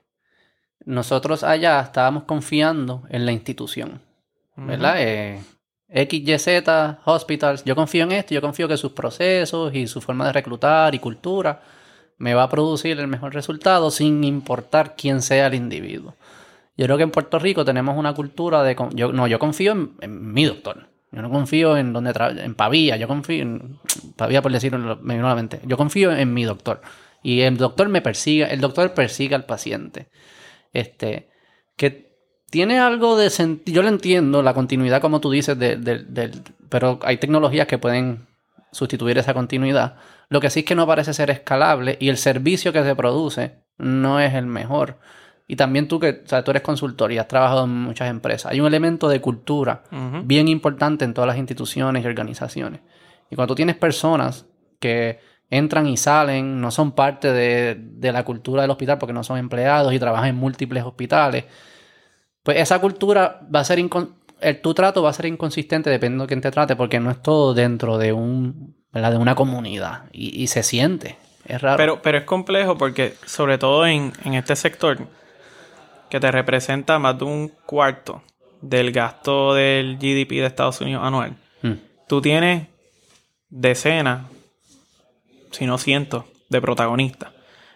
nosotros allá estábamos confiando en la institución. ¿Verdad? Eh, XYZ Hospitals, yo confío en esto, yo confío que sus procesos y su forma de reclutar y cultura me va a producir el mejor resultado sin importar quién sea el individuo. Yo creo que en Puerto Rico tenemos una cultura de... Yo, no, yo confío en, en mi doctor. Yo no confío en donde en Pavía, yo confío en Pavía por decirlo me vino a la mente. Yo confío en mi doctor. Y el doctor me persigue, el doctor persigue al paciente. Este, que tiene algo de sentido. Yo lo entiendo, la continuidad, como tú dices, de- de- del- pero hay tecnologías que pueden sustituir esa continuidad. Lo que sí es que no parece ser escalable y el servicio que se produce no es el mejor. Y también tú que o sea, tú eres consultor y has trabajado en muchas empresas. Hay un elemento de cultura bien importante en todas las instituciones y organizaciones. Y cuando tú tienes personas que entran y salen, no son parte de, de la cultura del hospital porque no son empleados y trabajan en múltiples hospitales, pues esa cultura va a ser incon- el tu trato va a ser inconsistente dependiendo de quién te trate porque no es todo dentro de un ¿verdad? de una comunidad y, y se siente es raro Pero, pero es complejo porque, sobre todo en, en este sector, que te representa más de un cuarto del gasto del GDP de Estados Unidos anual, Mm. tú tienes decenas, si no cientos, de protagonistas.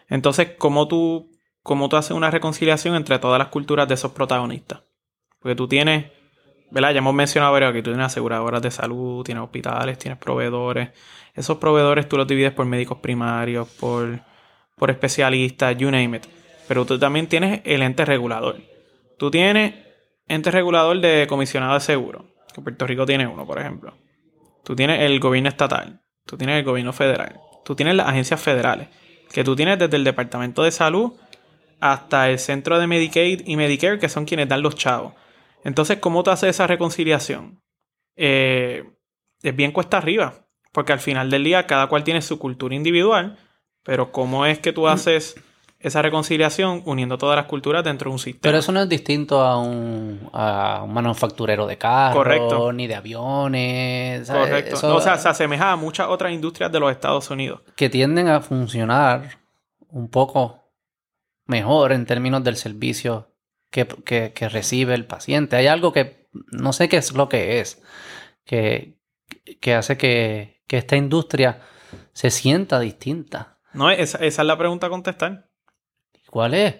Entonces, ¿cómo tú, ¿cómo tú haces una reconciliación entre todas las culturas de esos protagonistas? Porque tú tienes, ¿verdad? Ya hemos mencionado varios aquí, tú tienes aseguradoras de salud, tienes hospitales, tienes proveedores. Esos proveedores tú los divides por médicos primarios, por, por especialistas, you name it. Pero tú también tienes el ente regulador. Tú tienes ente regulador de comisionado de seguro, que Puerto Rico tiene uno, por ejemplo. Tú tienes el gobierno estatal, tú tienes el gobierno federal, tú tienes las agencias federales, que tú tienes desde el Departamento de Salud hasta el Centro de Medicaid y Medicare, que son quienes dan los chavos. Entonces, ¿cómo tú haces esa reconciliación? Eh, es bien cuesta arriba, porque al final del día cada cual tiene su cultura individual, pero ¿cómo es que tú haces esa reconciliación uniendo todas las culturas dentro de un sistema? pero eso no es distinto a un, a un manufacturero de carros Correcto. ni de aviones ¿sabes? Correcto. Eso- o sea, se asemeja a muchas otras industrias de los Estados Unidos. que tienden a funcionar un poco mejor en términos del servicio que, que- que recibe el paciente. Hay algo que no sé qué es lo que es, que, que hace que, que esta industria se sienta distinta. No, esa, esa es la pregunta a contestar. ¿Cuál es?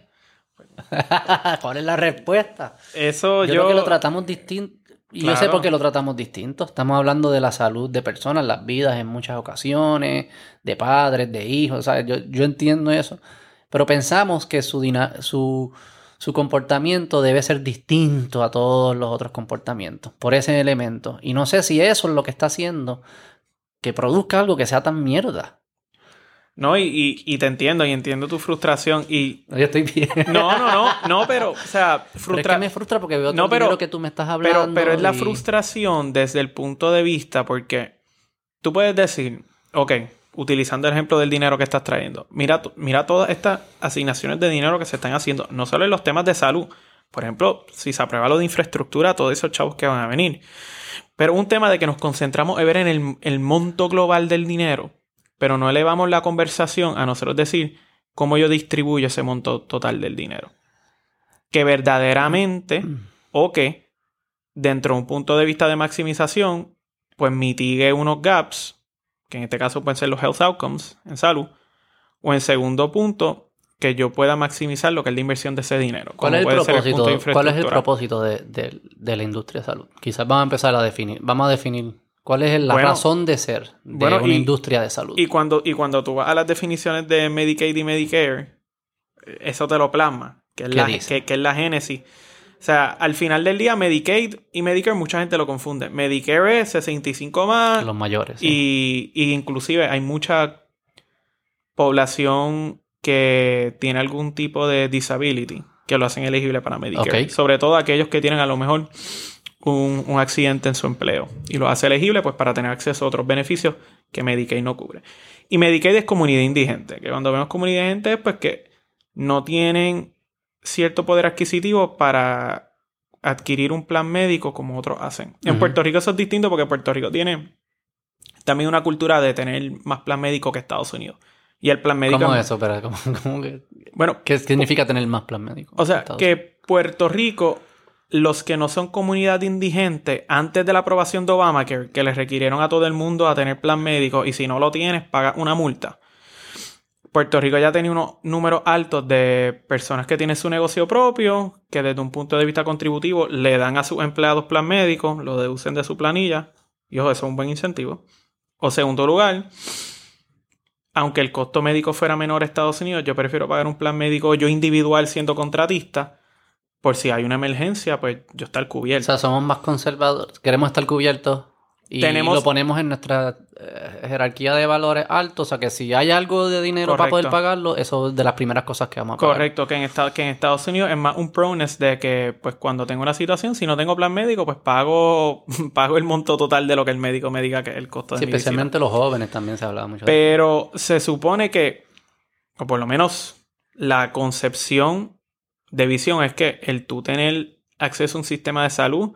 ¿Cuál es la respuesta? Eso Yo, yo. creo que lo tratamos distinto. Y yo sé por qué lo tratamos distinto. Estamos hablando de la salud de personas, las vidas en muchas ocasiones, de padres, de hijos. ¿sabes? Yo, yo entiendo eso. Pero pensamos que su, su, su comportamiento debe ser distinto a todos los otros comportamientos. Por ese elemento. Y no sé si eso es lo que está haciendo que produzca algo que sea tan mierda. No, y, y- y te entiendo, y entiendo tu frustración. Y. Yo estoy bien. No, no, no, no, pero, o sea, Pero es frustra... que me frustra porque veo No, pero- que tú me estás hablando. pero, pero es la frustración desde el punto de vista, porque tú puedes decir, ok, utilizando el ejemplo del dinero que estás trayendo, mira, mira todas estas asignaciones de dinero que se están haciendo, no solo en los temas de salud, por ejemplo, si se aprueba lo de infraestructura, todos esos chavos que van a venir. Pero un tema de que nos concentramos en ver en el, el monto global del dinero, pero no elevamos la conversación a nosotros decir cómo yo distribuyo ese monto total del dinero. Que verdaderamente, o que dentro de un punto de vista de maximización, pues mitigue unos gaps, que en este caso pueden ser los health outcomes en salud, o en segundo punto, que yo pueda maximizar lo que es la inversión de ese dinero. ¿Cuál, es el, propósito, de ¿cuál es el infraestructura. propósito de, de- de la industria de salud? Quizás vamos a empezar a definir. Vamos a definir cuál es la Bueno, razón de ser de bueno, una y- industria de salud. Y cuando, y cuando tú vas a las definiciones de Medicaid y Medicare, eso te lo plasma, que es, ¿Qué la, que es la génesis. O sea, al final del día, Medicaid y Medicare, mucha gente lo confunde. Medicare es 65 más los mayores. sí. y, y inclusive hay mucha población que tiene algún tipo de disability que lo hacen elegible para Medicare. Sobre todo aquellos que tienen a lo mejor un, un accidente en su empleo. Y lo hace elegible pues para tener acceso a otros beneficios que Medicaid no cubre. Y Medicaid es comunidad indigente. Que cuando vemos comunidad indigente es pues que no tienen cierto poder adquisitivo para adquirir un plan médico como otros hacen. En. Puerto Rico eso es distinto porque Puerto Rico tiene también una cultura de tener más plan médico que Estados Unidos. Y el plan médico... ¿Cómo es eso? Pero, ¿cómo- cómo que- Bueno, ¿Qué significa tener más plan médico? o sea, que Puerto Rico, los que no son comunidad indigente, antes de la aprobación de Obamacare, que les requirieron a todo el mundo a tener plan médico, y si no lo tienes, paga una multa. Puerto Rico ya tenía unos números altos de personas que tienen su negocio propio, que desde un punto de vista contributivo le dan a sus empleados plan médico, lo deducen de su planilla, y ojo, eso es un buen incentivo. O segundo lugar, aunque el costo médico fuera menor a Estados Unidos, yo prefiero pagar un plan médico yo individual siendo contratista, por si hay una emergencia, pues yo estar O cubierto. sea, somos más conservadores. Queremos estar cubiertos y Tenemos- lo ponemos en nuestra eh, jerarquía de valores altos. O sea, que si hay algo de dinero para poder pagarlo, eso es de las primeras cosas que vamos a pagar. Correcto, que en, esta- que en Estados Unidos es más un proness de que, pues, cuando tengo una situación, si no tengo plan médico, pues pago, pago el monto total de lo que el médico me diga que es el costo de Sí, mi especialmente los jóvenes también se hablaba mucho de Pero se supone que, o por lo menos la concepción de visión es que el tú tener acceso a un sistema de salud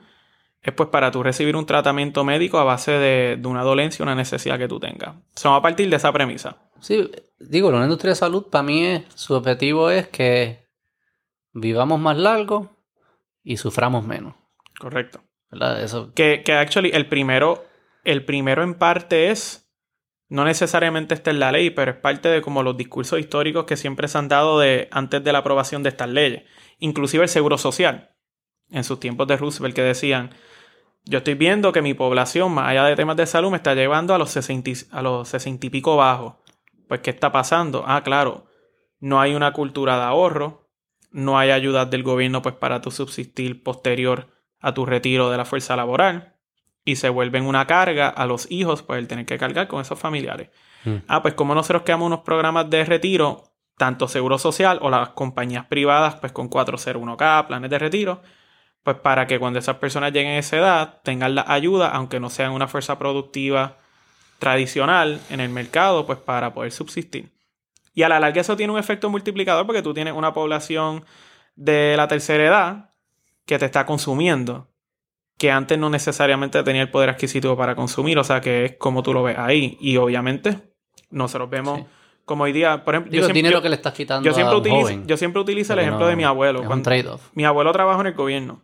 es pues para tú recibir un tratamiento médico a base de, de una dolencia, una necesidad que tú tengas. Son a partir de esa premisa. Sí, digo, la industria de salud para mí es, su objetivo es que vivamos más largo y suframos menos. Correcto. ¿verdad? Eso, Que, que actually el primero, el primero en parte es, no necesariamente está en la ley, pero es parte de como los discursos históricos que siempre se han dado de, antes de la aprobación de estas leyes. Inclusive el seguro social. En sus tiempos de Roosevelt que decían, yo estoy viendo que mi población, más allá de temas de salud, me está llevando a los 60, y- a los 60 y pico bajos. Pues, ¿qué está pasando? Ah, claro, no hay una cultura de ahorro, no hay ayudas del gobierno pues para tu subsistir posterior a tu retiro de la fuerza laboral y se vuelven una carga a los hijos pues el tener que cargar con esos familiares. Mm. Ah, pues como nosotros creamos unos programas de retiro, tanto Seguro Social o las compañías privadas pues con 401k, planes de retiro, pues para que cuando esas personas lleguen a esa edad tengan la ayuda, aunque no sean una fuerza productiva tradicional en el mercado, pues para poder subsistir. Y a la larga eso tiene un efecto multiplicador porque tú tienes una población de la tercera edad que te está consumiendo, que antes no necesariamente tenía el poder adquisitivo para consumir, o sea que es como tú lo ves ahí. Y obviamente nosotros vemos Sí. como hoy día, por ejemplo, digo, yo siempre, yo- que le estás quitando yo siempre a un utilizo, joven. yo siempre utilizo el ejemplo de mi abuelo. Es Cuando- mi abuelo trabajó en el gobierno.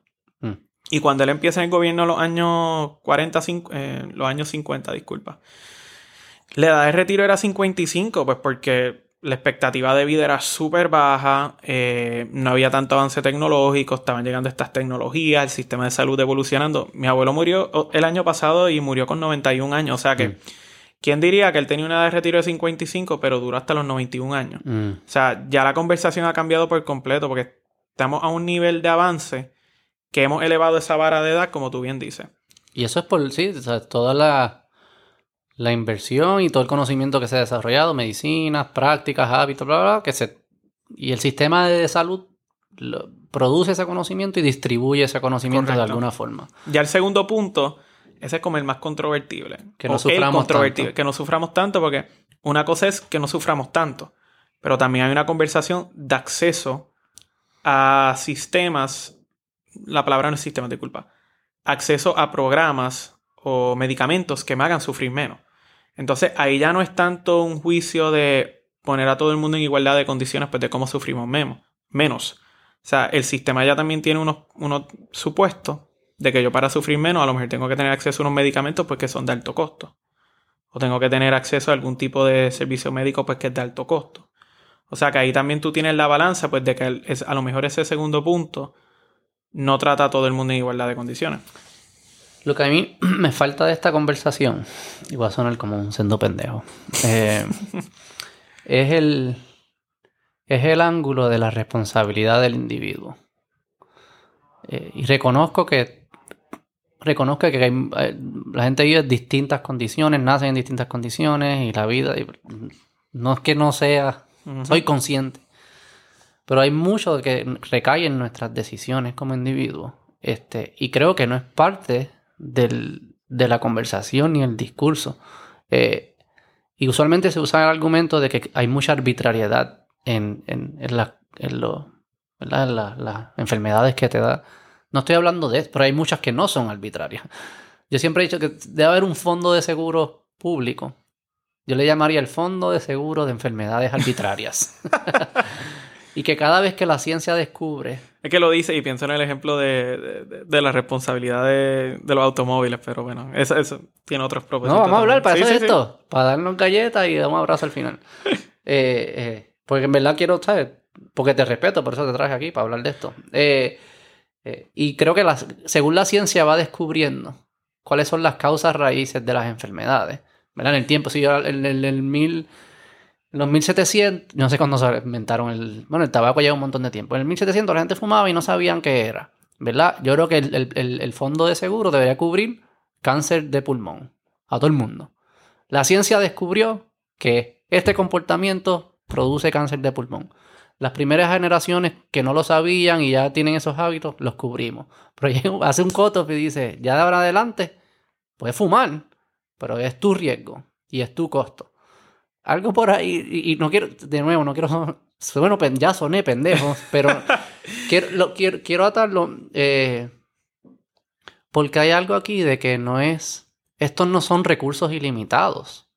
Y cuando él empieza en el gobierno en los años 40, cin- eh, los años 50, disculpa. La edad de retiro era 55, pues porque la expectativa de vida era súper baja, eh, no había tanto avance tecnológico, estaban llegando estas tecnologías, el sistema de salud evolucionando. Mi abuelo murió el año pasado y murió con 91 años, o sea que, Mm. ¿quién diría que él tenía una edad de retiro de 55, pero duró hasta los 91 años? Mm. O sea, ya la conversación ha cambiado por completo porque estamos a un nivel de avance que hemos elevado esa vara de edad, como tú bien dices. Y eso es por, sí, o sea, toda la, la inversión y todo el conocimiento que se ha desarrollado, medicinas, prácticas, hábitos, bla, bla, bla, que se... Y el sistema de salud lo- produce ese conocimiento y distribuye ese conocimiento de alguna forma. Ya el segundo punto, ese es como el más controvertible. Que no O suframos tanto. Que no suframos tanto porque una cosa es que no suframos tanto, pero también hay una conversación de acceso a sistemas, la palabra no es sistema, disculpa, acceso a programas o medicamentos que me hagan sufrir menos. Entonces ahí ya no es tanto un juicio de poner a todo el mundo en igualdad de condiciones pues de cómo sufrimos menos. menos. O sea, el sistema ya también tiene unos, unos supuestos de que yo para sufrir menos a lo mejor tengo que tener acceso a unos medicamentos pues que son de alto costo. O tengo que tener acceso a algún tipo de servicio médico pues que es de alto costo. O sea que ahí también tú tienes la balanza, pues de que a lo mejor ese segundo punto no trata a todo el mundo en igualdad de condiciones. Lo que a mí me falta de esta conversación, y voy a sonar como un sendo pendejo, eh, es, el, es el ángulo de la responsabilidad del individuo. Eh, y reconozco que reconozco que eh, la gente vive en distintas condiciones, nace en distintas condiciones y la vida, no es que no sea, soy consciente, pero hay mucho que recae en nuestras decisiones como individuos. Este, y creo que no es parte del, de la conversación ni el discurso. Eh, y usualmente se usa el argumento de que hay mucha arbitrariedad en, en, en, la, en, las enfermedades que te da. No estoy hablando de eso, pero hay muchas que no son arbitrarias. Yo siempre he dicho que debe haber un fondo de seguro público. Yo le llamaría el fondo de seguro de enfermedades arbitrarias. y que cada vez que la ciencia descubre es que lo dice y pienso en el ejemplo de, de, la responsabilidad de, los automóviles, pero bueno, eso, eso tiene otros propósitos. No, vamos a hablar para eso esto, para darnos galletas y damos un abrazo al final. Eh, eh, porque en verdad quiero, ¿sabes? Porque te respeto, por eso te traje aquí, para hablar de esto. Eh, y creo que según la ciencia va descubriendo cuáles son las causas raíces de las enfermedades. ¿verdad? En el tiempo, si yo en el mil en los 1700, no sé cuándo se inventaron el... Bueno, el tabaco lleva un montón de tiempo. En el 1700 la gente fumaba y no sabían qué era, ¿verdad? Yo creo que el, fondo de seguro debería cubrir cáncer de pulmón a todo el mundo. La ciencia descubrió que este comportamiento produce cáncer de pulmón. Las primeras generaciones que no lo sabían y ya tienen esos hábitos, los cubrimos. Pero hace un coto y dice, ya de ahora adelante, puedes fumar, pero es tu riesgo y es tu costo. Algo por ahí, y, no quiero, de nuevo, no quiero, bueno, ya soné pendejo, pero quiero, quiero, quiero, atarlo eh, porque hay algo aquí de que no es, estos no son recursos ilimitados.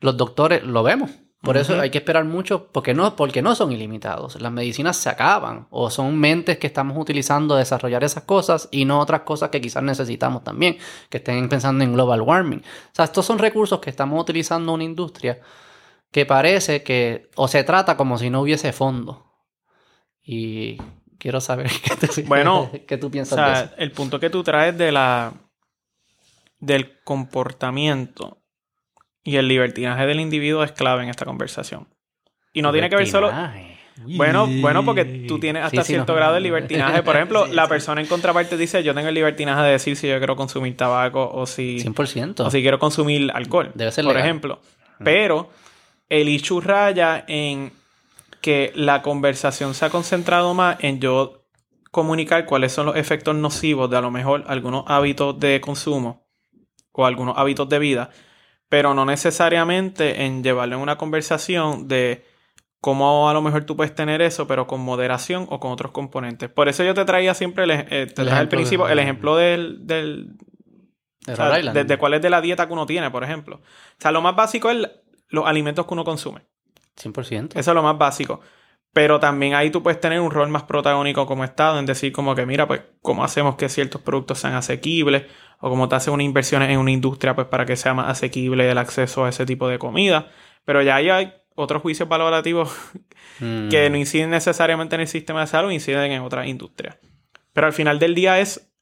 Los doctores lo vemos, por eso hay que esperar mucho, porque no, porque no son ilimitados. Las medicinas se acaban, o son mentes que estamos utilizando a desarrollar esas cosas y no otras cosas que quizás necesitamos también, que estén pensando en global warming. O sea, estos son recursos que estamos utilizando una industria que parece que o se trata como si no hubiese fondo. Y quiero saber qué tú, bueno, qué tú piensas de eso. El punto que tú traes de la del comportamiento y el libertinaje del individuo es clave en esta conversación. Y no tiene que ver solo. Bueno, bueno, porque tú tienes hasta cierto grado de libertinaje. Por ejemplo, la persona en contraparte dice, yo tengo el libertinaje de decir si yo quiero consumir tabaco o si... 100%. O si quiero consumir alcohol. Debe ser Por ejemplo. Pero el issue raya en que la conversación se ha concentrado más en yo comunicar cuáles son los efectos nocivos de a lo mejor algunos hábitos de consumo o algunos hábitos de vida, pero no necesariamente en llevarle una conversación de cómo a lo mejor tú puedes tener eso, pero con moderación o con otros componentes. Por eso yo te traía siempre el, eh, el principio, el ejemplo del, del de, cuál es de la dieta que uno tiene, por ejemplo. O sea, lo más básico es los alimentos que uno consume. 100%. Eso es lo más básico. Pero también ahí tú puedes tener un rol más protagónico como Estado en decir como que mira, pues, cómo hacemos que ciertos productos sean asequibles o cómo te haces una inversión en una industria pues para que sea más asequible el acceso a ese tipo de comida. Pero ya ahí hay otros juicios valorativos que mm. no inciden necesariamente en el sistema de salud, inciden en otras industrias. Pero al final del día es,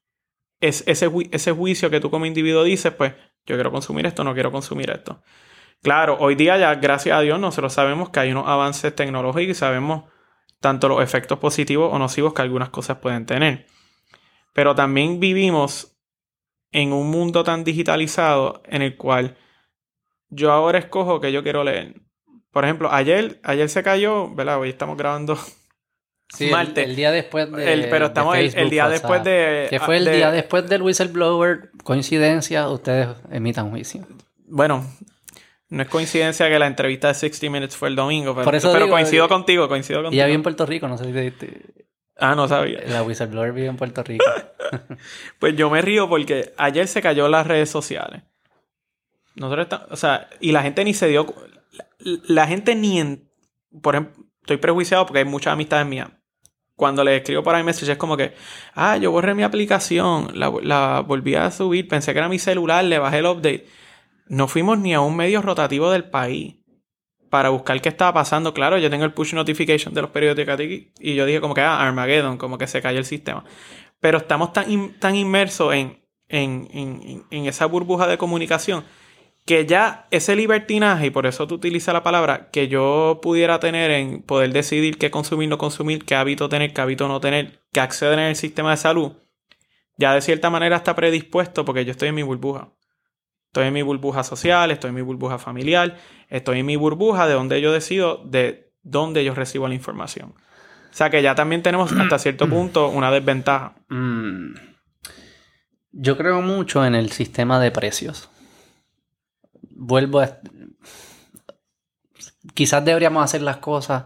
es ese, ese juicio que tú como individuo dices, pues yo quiero consumir esto, no quiero consumir esto. Claro, hoy día ya, gracias a Dios, nosotros sabemos que hay unos avances tecnológicos y sabemos tanto los efectos positivos o nocivos que algunas cosas pueden tener. Pero también vivimos en un mundo tan digitalizado en el cual yo ahora escojo que yo quiero leer. Por ejemplo, ayer, ayer se cayó, ¿verdad? Hoy estamos grabando Sí, El, día después de. pero estamos el, día después de. Que fue el día después del whistleblower. Coincidencia, ustedes emitan juicio. Bueno, no es coincidencia que la entrevista de 60 Minutes fue el domingo, pero, pero coincido contigo, coincido contigo. Y había en Puerto Rico, no sé si te... Ah, no sabía. La whistleblower vive en Puerto Rico. pues yo me río porque ayer se cayó las redes sociales. Nosotros estamos, o sea, y la gente ni se dio... La, gente ni en... Por ejemplo, estoy prejuiciado porque hay muchas amistades mías. Cuando le escribo para iMessage es como que, ah, yo borré mi aplicación, la, la volví a subir, pensé que era mi celular, le bajé el update no fuimos ni a un medio rotativo del país para buscar qué estaba pasando. Claro, yo tengo el push notification de los periódicos y yo dije como que, ah, Armageddon, como que se cayó el sistema. Pero estamos tan, tan inmersos en, en, en, en esa burbuja de comunicación que ya ese libertinaje, y por eso tú utilizas la palabra, que yo pudiera tener en poder decidir qué consumir, no consumir, qué hábito tener, qué hábito no tener, qué acceder en el sistema de salud, ya de cierta manera está predispuesto porque yo estoy en mi burbuja. Estoy en mi burbuja social, estoy en mi burbuja familiar, estoy en mi burbuja de donde yo decido de dónde yo recibo la información. O sea que ya también tenemos hasta cierto punto una desventaja. Mm. Yo creo mucho en el sistema de precios vuelvo a... Quizás deberíamos hacer las cosas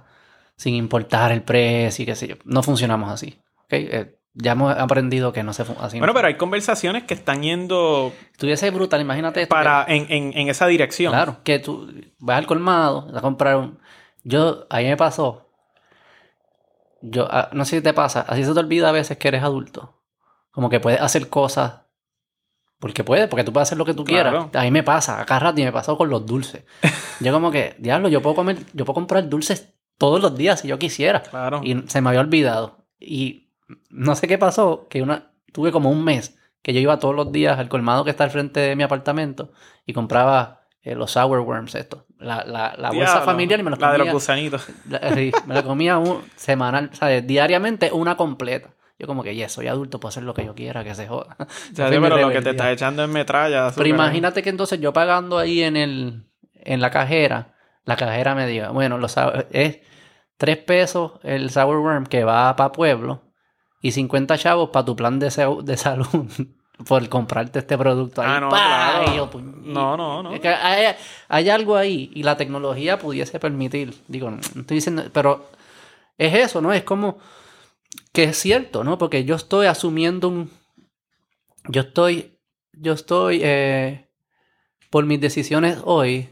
sin importar el precio y qué sé yo. No funcionamos así. Eh, ya hemos aprendido que no se así. Bueno, pero hay conversaciones que están yendo... Estuviese brutal, imagínate esto. Para, en, esa dirección. Claro, que tú vas al colmado a comprar un... Yo, ahí me pasó. Yo, ah, no sé si te pasa, así se te olvida a veces que eres adulto. Como que puedes hacer cosas porque puede, porque tú puedes hacer lo que tú quieras. A mí me pasa, acá rato y me pasó con los dulces. yo como que, diablo, yo puedo comer, yo puedo comprar dulces todos los días si yo quisiera. Claro. Y se me había olvidado. Y no sé qué pasó, que una, tuve como un mes que yo iba todos los días al colmado que está al frente de mi apartamento y compraba eh, los sour worms estos. La, la, bolsa familiar y me los comía. La de los gusanitos. me la comía un, semanal, ¿sabes? Diariamente una completa. Yo como que, ya soy adulto, puedo hacer lo que yo quiera, que se joda. Ya, pero lo que te está echando en metralla. Pero imagínate que entonces yo pagando ahí en el en la cajera, la cajera me diga, bueno, lo es 3 pesos el sour worm que va para pueblo y 50 chavos para tu plan de, de salud por comprarte este producto ahí. Ah, no, claro. no, no, no. hay, hay, algo ahí y la tecnología pudiese permitir. Digo, no estoy diciendo, pero es eso, ¿no? Es como que es cierto, ¿no? Porque yo estoy asumiendo un... Yo estoy... Yo estoy... Eh, por mis decisiones hoy,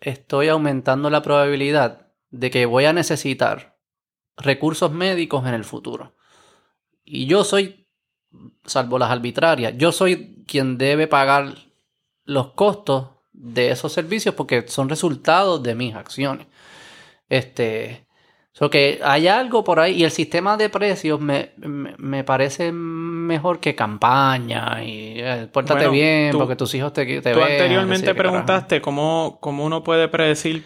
estoy aumentando la probabilidad de que voy a necesitar recursos médicos en el futuro. Y yo soy, salvo las arbitrarias, yo soy quien debe pagar los costos de esos servicios porque son resultados de mis acciones. Este, que hay algo por ahí y el sistema de precios me, parece mejor que campaña y eh, pórtate bien porque tus hijos te, te Tú anteriormente preguntaste cómo, cómo, uno puede predecir,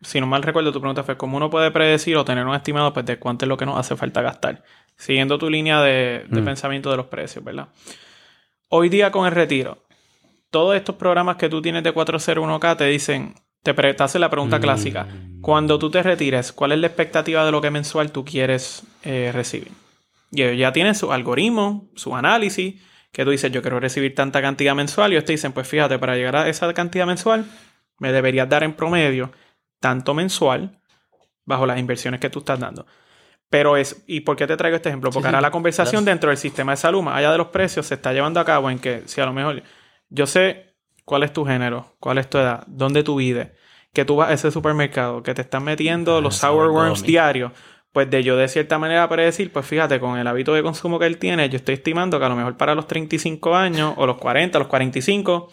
si no mal recuerdo tu pregunta fue cómo uno puede predecir o tener un estimado pues, de cuánto es lo que nos hace falta gastar, siguiendo tu línea de, de mm. pensamiento de los precios, ¿verdad? Hoy día con el retiro, todos estos programas que tú tienes de 401k te dicen te, hace la pregunta clásica. Mm. Cuando tú te retires, ¿cuál es la expectativa de lo que mensual tú quieres eh, recibir? Y ellos ya tienen su algoritmo, su análisis, que tú dices, yo quiero recibir tanta cantidad mensual. Y ellos te dicen, pues fíjate, para llegar a esa cantidad mensual, me deberías dar en promedio tanto mensual bajo las inversiones que tú estás dando. Pero es, ¿y por qué te traigo este ejemplo? Porque ahora la conversación dentro del sistema de salud, más allá de los precios, se está llevando a cabo en que si a lo mejor yo sé cuál es tu género, cuál es tu edad, dónde tú vives, que tú vas a ese supermercado, que te están metiendo ah, los sour worms diarios, pues de yo de cierta manera predecir, pues fíjate, con el hábito de consumo que él tiene, yo estoy estimando que a lo mejor para los 35 años o los 40, los 45,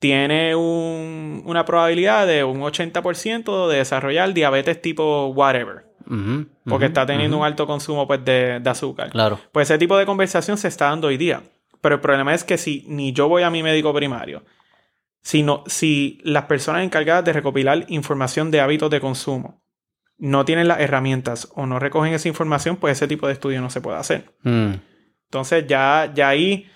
tiene una probabilidad de un 80% de desarrollar diabetes tipo whatever. porque está teniendo un alto consumo pues, de, de azúcar. Claro. Pues ese tipo de conversación se está dando hoy día. Pero el problema es que si ni yo voy a mi médico primario, sino si las personas encargadas de recopilar información de hábitos de consumo no tienen las herramientas o no recogen esa información, pues ese tipo de estudio no se puede hacer. Mm. Entonces ya, ya ahí...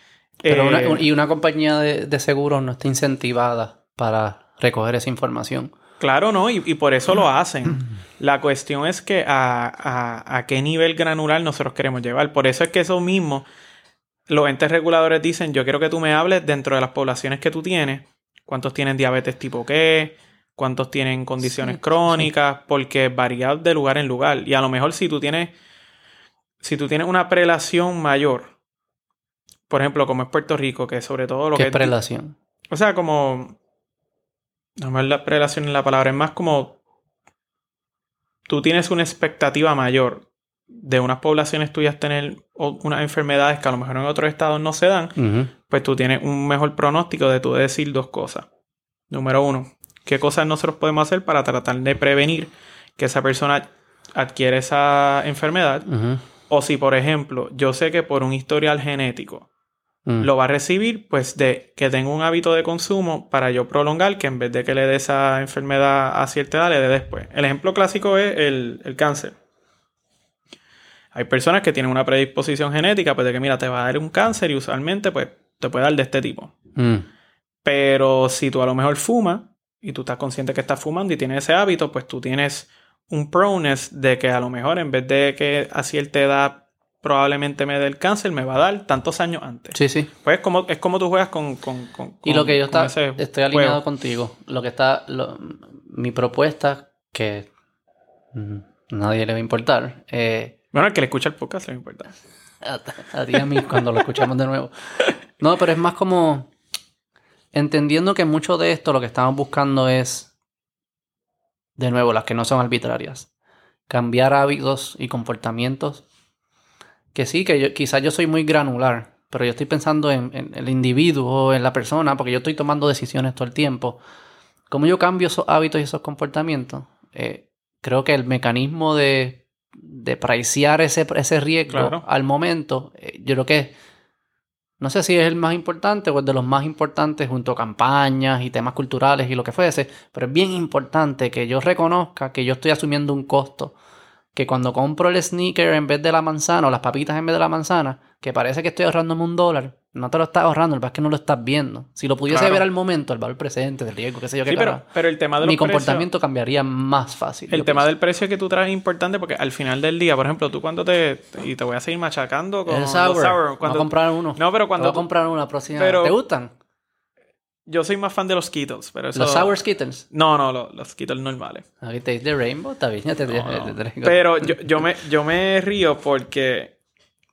Eh, y una compañía de, seguros no está incentivada para recoger esa información. Claro, no, y, por eso lo hacen. La cuestión es que a, a, a, qué nivel granular nosotros queremos llevar. Por eso es que eso mismo, los entes reguladores dicen, yo quiero que tú me hables dentro de las poblaciones que tú tienes, cuántos tienen diabetes tipo qué, cuántos tienen condiciones crónicas, porque varía de lugar en lugar. Y a lo mejor si tú tienes, si tú tienes una prelación mayor, por ejemplo, como es Puerto Rico, que sobre todo lo ¿Qué que... es prelación? O sea, como... No es la prelación en la palabra, es más como... Tú tienes una expectativa mayor de unas poblaciones tuyas tener unas enfermedades que a lo mejor en otros estados no se dan, pues tú tienes un mejor pronóstico de tú decir dos cosas. Número uno, qué cosas nosotros podemos hacer para tratar de prevenir que esa persona adquiere esa enfermedad. O si, por ejemplo, yo sé que por un historial genético Mm. lo va a recibir, pues de que tenga un hábito de consumo para yo prolongar que en vez de que le dé esa enfermedad a cierta edad, le dé después. El ejemplo clásico es el, el cáncer. Hay personas que tienen una predisposición genética, pues de que mira, te va a dar un cáncer y usualmente pues te puede dar de este tipo. Mm. Pero si tú a lo mejor fumas y tú estás consciente que estás fumando y tienes ese hábito, pues tú tienes un proneness de que a lo mejor en vez de que a cierta edad probablemente me dé el cáncer, me va a dar tantos años antes. Sí, sí. Pues es como, es como tú juegas con... con- con- Y lo que yo está, estoy alineado juego. contigo. Lo que está, lo- mi propuesta, que mm, nadie le va a importar, eh, Bueno, el que le escucha el podcast le importa. a, a ti a mí cuando lo escuchamos de nuevo. No, pero es más como entendiendo que mucho de esto lo que estamos buscando es, de nuevo, las que no son arbitrarias, cambiar hábitos y comportamientos. Que sí, que yo, quizás yo soy muy granular, pero yo estoy pensando en, en el individuo, en la persona, porque yo estoy tomando decisiones todo el tiempo. ¿Cómo yo cambio esos hábitos y esos comportamientos? Eh, creo que el mecanismo de, de pricear ese, ese riesgo Claro. al momento, eh, yo creo que no sé si es el más importante o es de los más importantes junto a campañas y temas culturales y lo que fuese, pero es bien importante que yo reconozca que yo estoy asumiendo un costo. Que cuando compro el sneaker en vez de la manzana o las papitas en vez de la manzana, que parece que estoy ahorrándome un dólar, no te lo estás ahorrando, el es que no lo estás viendo. Si lo pudiese Claro. ver al momento, el valor presente, del riesgo, qué sé yo, qué Sí, pero, pero el tema de mi precios- comportamiento cambiaría más fácil. El tema pienso. del precio que tú traes es importante porque al final del día, por ejemplo, tú cuando te... Y te voy a seguir machacando con el los sour. cuando- a comprar uno. No, pero cuando Voy a comprar una próxima. Pero- ¿Te gustan? Yo soy más fan de los Skittles, pero eso... Los sour skittles. No, no, los, los Skittles normales. Aquí te de Rainbow, está bien, ya te, No, te traigo. Pero yo, yo, me, yo me río porque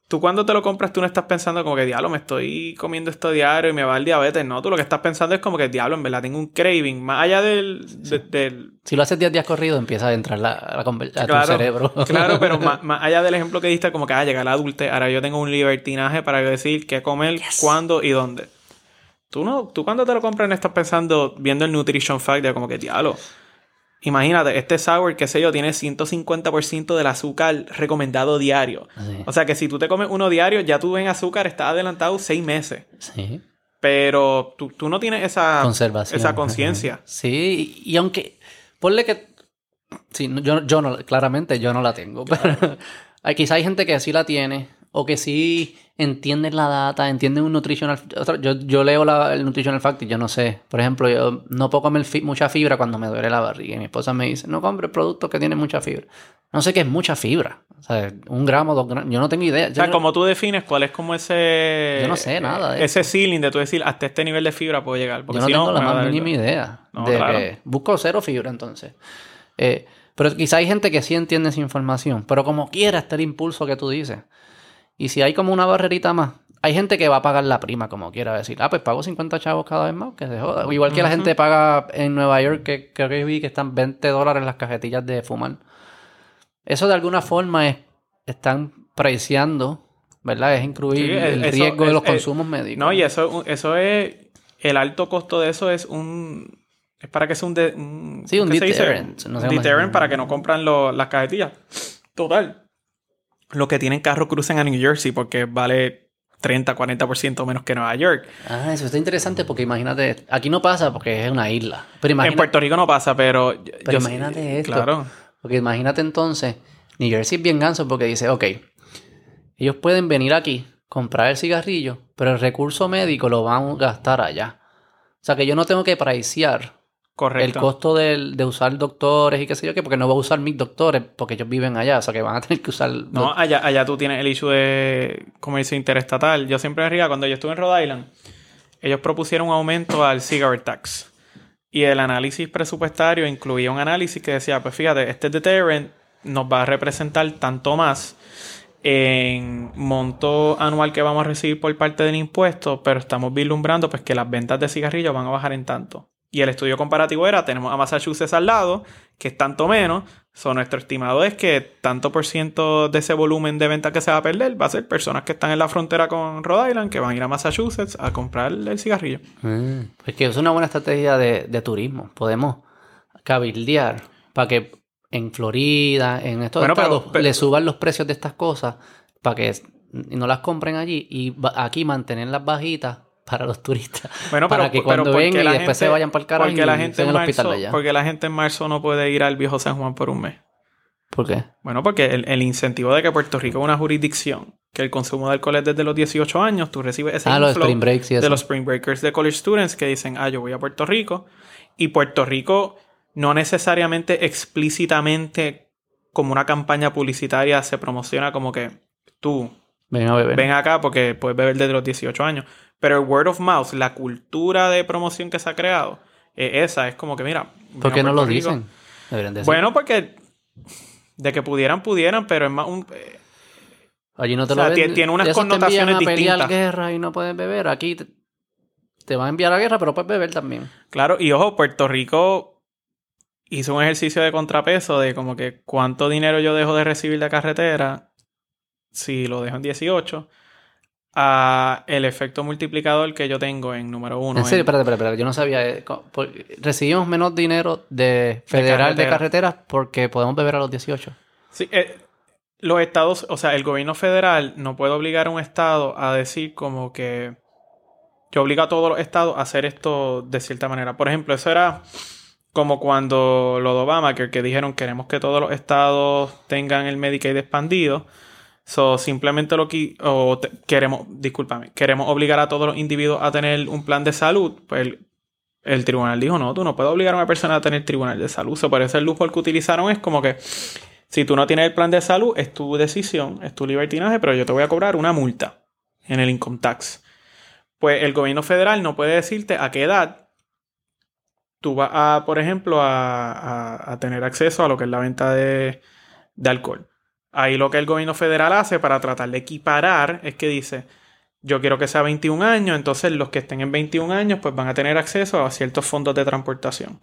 tú cuando te lo compras, tú no estás pensando como que, diablo, me estoy comiendo esto diario y me va el diabetes. No, tú lo que estás pensando es como que, diablo, en verdad tengo un craving. Más allá del... de- del Si lo haces 10 días corrido, empieza a entrar la, a, a tu cerebro. claro, pero más, más allá del ejemplo que diste, como que, ah, llega la adultez, ahora yo tengo un libertinaje para decir qué comer, cuándo y dónde. Tú no, tú cuando te lo compras no estás pensando, viendo el nutrition fact de como que, diablo, imagínate, este sour, qué sé yo, tiene 150% del azúcar recomendado diario. Sí. O sea que si tú te comes uno diario, ya tú en azúcar estás adelantado seis meses. Sí. Pero tú, tú no tienes esa Conservación. esa conciencia. Sí, y, aunque. Ponle que. Sí, yo, yo no, claramente yo no la tengo. Pero hay, quizá hay gente que sí la tiene. O que sí entienden la data, entienden un nutritional. yo, yo leo la- el nutritional fact y yo no sé. Por ejemplo, yo no puedo comer fi- mucha fibra cuando me duele la barriga. Y mi esposa me dice, no compres productos que tienen mucha fibra. No sé qué es mucha fibra. O sea, un gramo, dos gramos. Yo no tengo idea. O sea, Yo no- como tú defines cuál es como ese... Yo no sé nada de Ese ceiling de tú decir, hasta este nivel de fibra puedo llegar. Porque Yo no si tengo no, la más mínima idea. No, de claro. que busco cero fibra entonces. Eh, pero quizá hay gente que sí entiende esa información. Pero como quiera está el impulso que tú dices. Y si hay como una barrerita más, hay gente que va a pagar la prima como quiera. Decir, ah, pues pago 50 chavos cada vez más, que se joda. Igual que la gente paga en Nueva York, que creo que vi que están 20 dólares las cajetillas de fumar. Eso de alguna forma es, están preciando, ¿verdad? Es incluir Sí, el eso riesgo de es- los es- consumos médicos. No, y eso, eso es... El alto costo de eso es un... Es para que sea un... de- un Sí, un deterrent, no sé un deterrent para que no compran lo- las cajetillas. Total. Los que tienen carro crucen a New Jersey porque vale 30, 40% menos que Nueva York. Ah, eso está interesante porque imagínate, aquí no pasa porque es una isla. Pero En Puerto Rico no pasa, pero... yo- pero yo- imagínate esto. Claro. Porque imagínate entonces, New Jersey es bien ganso porque dice, ok, ellos pueden venir aquí, comprar el cigarrillo, pero el recurso médico lo van a gastar allá. O sea que yo no tengo que pricear Correcto. el costo del- de, usar doctores y qué sé yo qué, porque no voy a usar mis doctores porque ellos viven allá, o sea que van a tener que usar... No, allá, allá tú tienes el issue de comercio interestatal. Yo siempre me ría, cuando yo estuve en Rhode Island, ellos propusieron un aumento al cigarette tax. Y el análisis presupuestario incluía un análisis que decía, pues fíjate, este deterrent nos va a representar tanto más en monto anual que vamos a recibir por parte del impuesto, pero estamos vislumbrando pues que las ventas de cigarrillos van a bajar en tanto. Y el estudio comparativo era, tenemos a Massachusetts al lado, que es tanto menos. So, nuestro estimado es que tanto por ciento de ese volumen de venta que se va a perder va a ser personas que están en la frontera con Rhode Island, que van a ir a Massachusetts a comprar el cigarrillo. Mm, es que es una buena estrategia de, de turismo. Podemos cabildear para que en Florida, en estos Bueno, estados, pero- le suban los precios de estas cosas para que no las compren allí y aquí mantenerlas bajitas para los turistas. Bueno, pero, para que cuando ¿por qué vengan y después se gente- vayan para el carajo porque y la gente en el hospital de allá. Porque la gente en marzo no puede ir al viejo San Juan por un mes. ¿Por qué? Bueno, porque el, el incentivo de que Puerto Rico es una jurisdicción que el consumo de alcohol es desde los 18 años, tú recibes ese Ah, los spring breaks y eso. de los spring breakers de college students que dicen, ah, yo voy a Puerto Rico. Y Puerto Rico no necesariamente explícitamente como una campaña publicitaria se promociona como que tú Ven a beber. ven acá porque puedes beber desde los 18 años. Pero el word of mouth, la cultura de promoción que se ha creado, eh, esa es como que, mira, ¿Por qué no lo Rico. dicen? Decir. Bueno, porque de que pudieran, pudieran, pero es más un... eh, Allí no te o sea, lo ven. tiene unas Esos te connotaciones a pelear distintas. guerra y no puedes beber. Aquí te, te van a enviar a guerra, pero puedes beber también. Claro, y ojo, Puerto Rico hizo un ejercicio de contrapeso de como que cuánto dinero yo dejo de recibir de carretera si lo dejo en 18 a el efecto multiplicador que yo tengo en número uno. en serio, en- espérate, espérate, yo no sabía. eh, recibimos menos dinero de federal de, carretera. carreteras porque podemos beber a los 18. Sí, eh, los estados, o sea, el gobierno federal no puede obligar a un estado a decir como que yo obligo a todos los estados a hacer esto de cierta manera. Por ejemplo, eso era como cuando lo de Obama, que, que dijeron queremos que todos los estados tengan el Medicaid expandido. So, simplemente lo que o queremos, discúlpame, queremos obligar a todos los individuos a tener un plan de salud. Pues el, el tribunal dijo, no, tú no puedes obligar a una persona a tener tribunal de salud. So, por eso el loophole que utilizaron es como que si tú no tienes el plan de salud, es tu decisión, es tu libertinaje, pero yo te voy a cobrar una multa en el income tax. Pues el gobierno federal no puede decirte a qué edad tú vas a, por ejemplo, a, a- a tener acceso a lo que es la venta de, de alcohol. Ahí lo que el gobierno federal hace para tratar de equiparar es que dice, yo quiero que sea 21 años, entonces los que estén en 21 años pues van a tener acceso a ciertos fondos de transportación.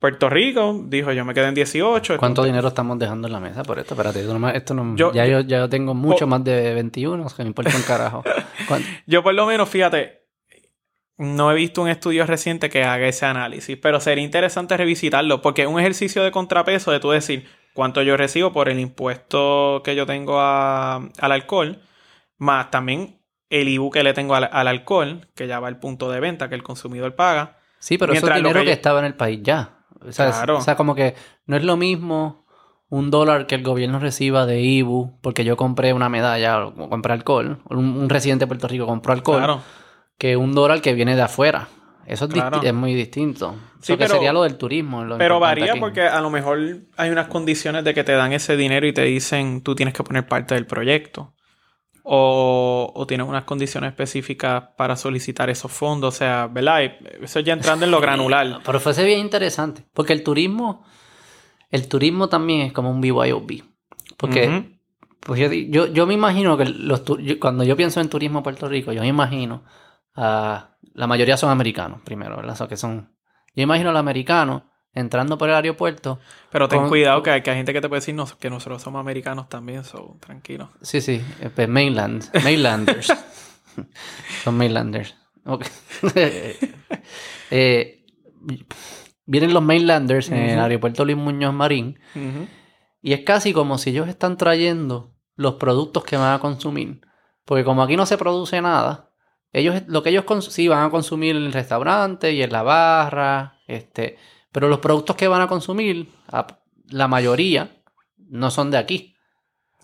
Puerto Rico dijo, yo me quedé en 18. ¿Cuánto dinero estamos dejando en la mesa por esto? Espérate, esto no, me- esto no- Yo- ya, yo, ya tengo mucho más de 21, que me importa un carajo. ¿Cuán- Yo por lo menos, fíjate, no he visto un estudio reciente que haga ese análisis, pero sería interesante revisitarlo porque es un ejercicio de contrapeso de tú decir cuánto yo recibo por el impuesto que yo tengo a- al alcohol, más también el IBU que le tengo al, al alcohol, que ya va al punto de venta que el consumidor paga. Sí, pero eso es dinero que estaba en el país ya. O sea, es- Claro. o sea, como que no es lo mismo un dólar que el gobierno reciba de IBU porque yo compré una medalla o compré alcohol, un, un residente de Puerto Rico compró alcohol, Claro. que un dólar que viene de afuera. Eso es, Claro. disti- es muy distinto. Sí, Eso que pero- sería lo del turismo. lo Pero varía aquí. porque a lo mejor hay unas condiciones de que te dan ese dinero y te dicen tú tienes que poner parte del proyecto. O, o tienes unas condiciones específicas para solicitar esos fondos. O sea, ¿verdad? Y Eso ya entrando en lo granular. Pero fuese bien interesante. Porque el turismo, el turismo también es como un BYOB. Porque Ujú. Pues yo, yo, yo me imagino que los yo- cuando yo pienso en turismo en Puerto Rico, yo me imagino a la mayoría son americanos primero, ¿verdad? O sea, que son yo imagino al americano entrando por el aeropuerto. Pero ten Con- cuidado que hay, que hay gente que te puede decir no, que nosotros somos americanos también, so, tranquilo. Sí, sí, eh, pues mainland, mainlanders. son mainlanders. Ok. Eh, vienen los mainlanders en el aeropuerto Luis Muñoz Marín. Y es casi como si ellos están trayendo los productos que van a consumir. Porque como aquí no se produce nada, ellos lo que ellos sí van a consumir en el restaurante y en la barra, este, pero los productos que van a consumir, la mayoría no son de aquí.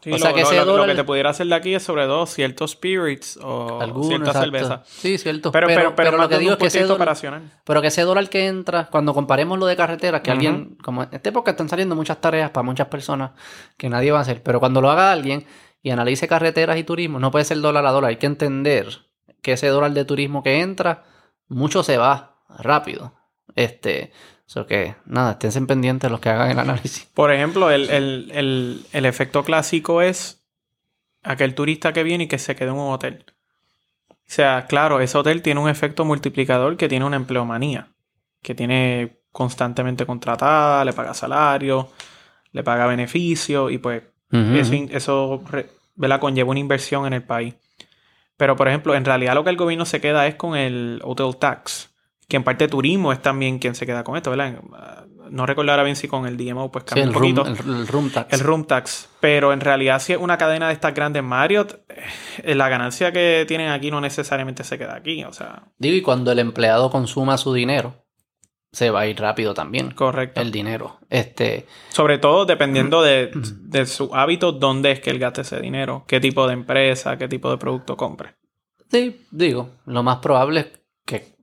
Sí, O sea lo, que lo- ese lo- lo dólar- que te pudiera hacer de aquí es sobre todo ciertos spirits o Algunos, cierta exacto. cerveza. Sí, cierto. Pero, pero, pero, lo que digo es que ese dólar, operacional. pero que ese dólar que entra, cuando comparemos lo de carreteras, que alguien, como en esta época están saliendo muchas tareas para muchas personas que nadie va a hacer, pero cuando lo haga alguien y analice carreteras y turismo, no puede ser dólar a dólar, hay que entender que ese dólar de turismo que entra, mucho se va rápido. Este, eso que, nada, estén pendientes los que hagan el análisis. Por ejemplo, el, el- el- el efecto clásico es aquel turista que viene y que se queda en un hotel. O sea, claro, ese hotel tiene un efecto multiplicador que tiene una empleomanía. que tiene constantemente contratada, le paga salario, le paga beneficio y pues eso, eso ¿verdad? conlleva una inversión en el país. Pero, por ejemplo, en realidad lo que el gobierno se queda es con el hotel tax, que en parte turismo es también quien se queda con esto, ¿verdad? No recuerdo ahora bien si con el DMO pues cambia un poquito. el, room tax. El room tax. Pero en realidad si es una cadena de estas grandes Marriott, eh, la ganancia que tienen aquí no necesariamente se queda aquí, o sea... Digo, y cuando el empleado consuma su dinero, se va a ir rápido también. Correcto. El dinero. Este... Sobre todo dependiendo de, de su hábito, dónde es que él gaste ese dinero, qué tipo de empresa, qué tipo de producto compre. Sí, digo, lo más probable es que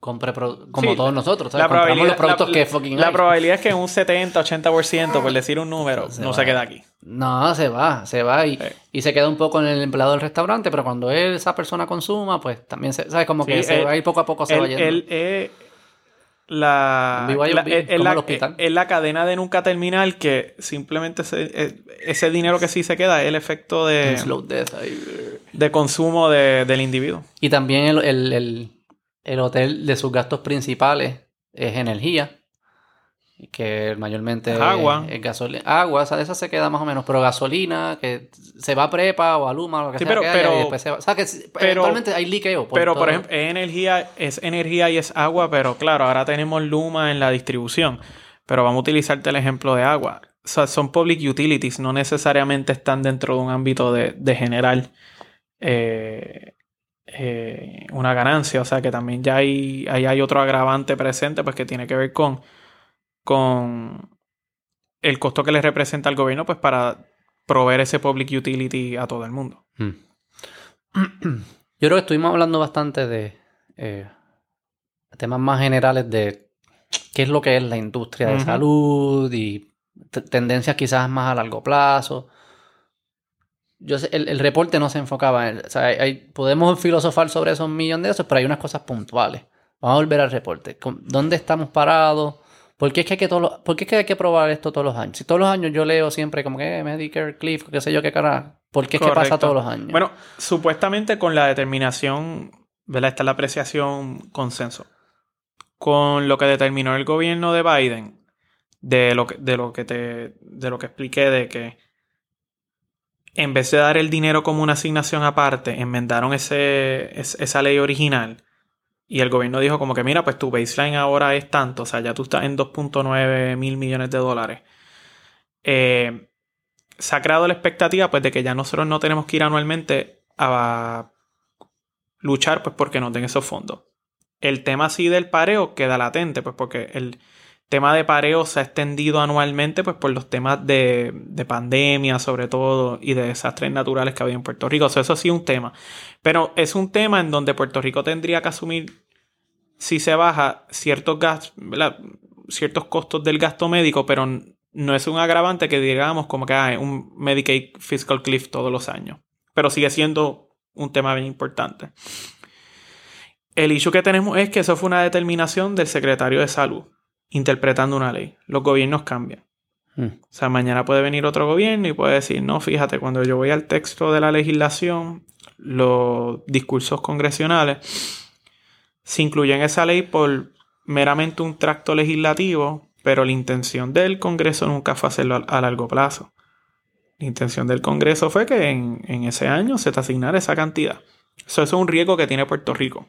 compre como todos nosotros, ¿sabes? La probabilidad, los productos que fucking La probabilidad es que un 70, 80%, por decir un número, no se queda aquí. No, se va, se va y, y, se queda un poco en el empleado del restaurante, pero cuando esa persona consuma, pues también se, ¿sabes? Como que se va y poco a poco se va yendo. Él, eh, la, la es, la, es, la, cadena de nunca terminar que simplemente eh, ese dinero que sí se queda es el efecto de, de consumo de, del individuo. Y también el, el, el hotel de sus gastos principales es energía, que mayormente agua. es, gasolina. Agua, o sea, esa se queda más o menos, pero gasolina, que se va a prepa o a Luma, lo que sea. Pero, pero, después se va. O sea, que actualmente hay liqueo. pero, por ejemplo, es energía, es energía y es agua, pero claro, ahora tenemos Luma en la distribución. Pero vamos a utilizarte el ejemplo de agua. O sea, son public utilities, no necesariamente están dentro de un ámbito de, de general. Eh, eh, una ganancia. O sea que también ya hay, hay otro agravante presente, pues que tiene que ver con, con el costo que le representa al gobierno, pues para proveer ese public utility a todo el mundo. Hmm. Yo creo que estuvimos hablando bastante de eh, temas más generales de qué es lo que es la industria de salud y tendencias quizás más a largo plazo yo sé, el, reporte no se enfocaba en... O sea, hay, podemos filosofar sobre esos millones de esos, pero hay unas cosas puntuales. Vamos a volver al reporte. ¿Dónde estamos parados? ¿Por qué es que hay que, todo ¿por qué es que, hay que probar esto todos los años? Si todos los años yo leo siempre como que eh, Medicare, Cliff, qué sé yo qué cara. ¿Por qué es que pasa todos los años? Bueno, supuestamente con la determinación, ¿verdad? Está la apreciación consenso. Con lo que determinó el gobierno de Biden, de lo que, de lo que te, de lo que expliqué de que en vez de dar el dinero como una asignación aparte, enmendaron ese, esa ley original. Y el gobierno dijo como que, mira, pues tu baseline ahora es tanto, o sea, ya tú estás en 2.9 mil millones de dólares. Eh, se ha creado la expectativa pues de que ya nosotros no tenemos que ir anualmente a luchar pues porque no den esos fondos. El tema así del pareo queda latente, pues porque el, tema de pareo se ha extendido anualmente pues por los temas de, pandemia sobre todo y de desastres naturales que había en Puerto Rico. Eso sí es un tema. Pero es un tema en donde Puerto Rico tendría que asumir si se baja ciertos gastos, ciertos costos del gasto médico, pero no es un agravante que digamos como que hay un Medicaid Fiscal Cliff todos los años. Pero sigue siendo un tema bien importante. El issue que tenemos es que eso fue una determinación del secretario de salud interpretando una ley. Los gobiernos cambian. Hmm. O sea, mañana puede venir otro gobierno y puede decir, no, fíjate, cuando yo voy al texto de la legislación, los discursos congresionales se incluyen en esa ley por meramente un tracto legislativo, pero la intención del Congreso nunca fue hacerlo a, largo plazo. La intención del Congreso fue que en, ese año se te asignara esa cantidad. Eso, es un riesgo que tiene Puerto Rico.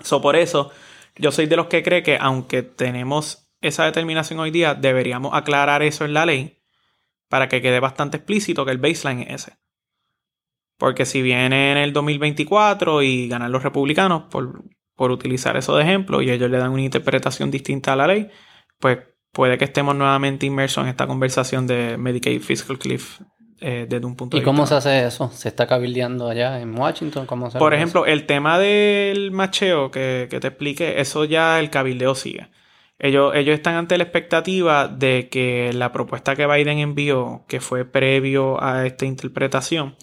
Eso por eso yo soy de los que cree que aunque tenemos esa determinación hoy día, deberíamos aclarar eso en la ley para que quede bastante explícito que el baseline es ese. Porque si viene en el 2024 y ganan los republicanos por, por utilizar eso de ejemplo y ellos le dan una interpretación distinta a la ley, pues puede que estemos nuevamente inmersos en esta conversación de Medicaid Fiscal Cliff eh, desde un punto ¿Y cómo se hace eso? ¿Se está cabildeando allá en Washington? ¿Cómo se Por ejemplo, el tema del macheo que, te expliqué, eso ya el cabildeo sigue. Ellos, ellos están ante la expectativa de que la propuesta que Biden envió, que fue previo a esta interpretación,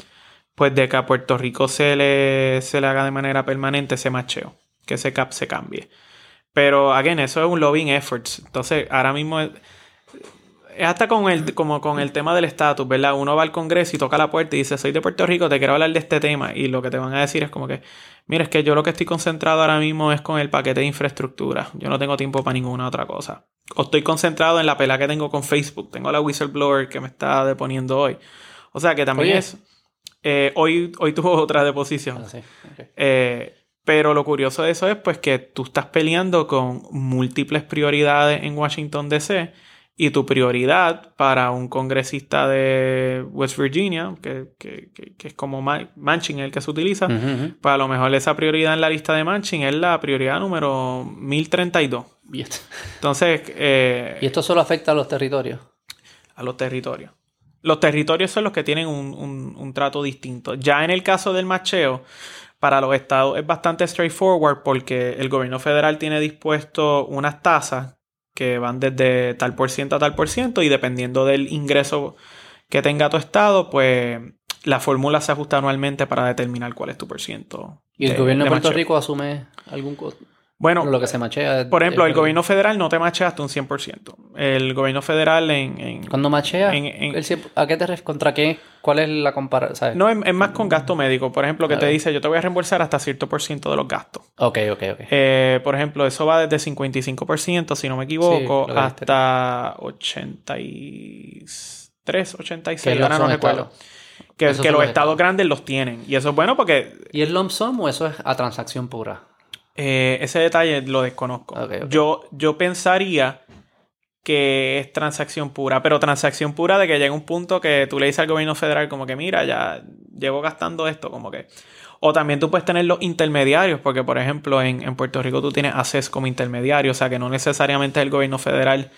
pues de que a Puerto Rico se le, se le haga de manera permanente ese macheo, que ese cap se cambie. Pero, again, eso es un lobbying effort. Entonces, ahora mismo es hasta con el, como con el tema del estatus, ¿verdad? Uno va al Congreso y toca la puerta y dice, soy de Puerto Rico, te quiero hablar de este tema. Y lo que te van a decir es como que, mira, es que yo lo que estoy concentrado ahora mismo es con el paquete de infraestructura. Yo no tengo tiempo para ninguna otra cosa. O estoy concentrado en la pelea que tengo con Facebook. Tengo la whistleblower que me está deponiendo hoy. O sea que también Oye. es... eh, hoy, hoy tuvo otra deposición. Ah, sí. Eh, pero lo curioso de eso es pues que tú estás peleando con múltiples prioridades en Washington DC y tu prioridad para un congresista de West Virginia, que, que- que- es como Ma- Manchin el que se utiliza, ujú. pues a lo mejor esa prioridad en la lista de Manchin es la prioridad número 1032. Y esto, Entonces, eh, y esto solo afecta a los territorios. a los territorios. Los territorios son los que tienen un, un- un trato distinto. Ya en el caso del macheo, para los estados es bastante straightforward porque el gobierno federal tiene dispuesto unas tasas que van desde tal por ciento a tal por ciento y dependiendo del ingreso que tenga tu estado, pues la fórmula se ajusta anualmente para determinar cuál es tu por ciento. Y el de- gobierno de de Puerto. Rico asume algún costo. Bueno, lo que se machea. es- por ejemplo, es- el gobierno federal no te machea hasta un 100%. El gobierno federal en... en- Cuando machea, en- en- el cien- ¿a qué te refieres? ¿Contra qué? ¿Cuál es la comparación? No, es, es más con gasto médico. Por ejemplo, que te dice, yo te voy a reembolsar hasta cierto por ciento de los gastos. Ok, ok, ok. Eh, por ejemplo, eso va desde 55%, si no me equivoco, que hasta 83, 86, Que ahora no recuerdo. Que, que los los estados grandes los tienen. Y eso es bueno porque ¿Y el lump sum o eso es a transacción pura? Eh, ese detalle lo desconozco. Yo, yo pensaría que es transacción pura, pero transacción pura de que llega un punto que tú le dices al gobierno federal como que mira, ya llevo gastando esto, como que... O también tú puedes tener los intermediarios, porque por ejemplo en, en Puerto Rico tú tienes ACES como intermediario, o sea que no necesariamente es el gobierno federal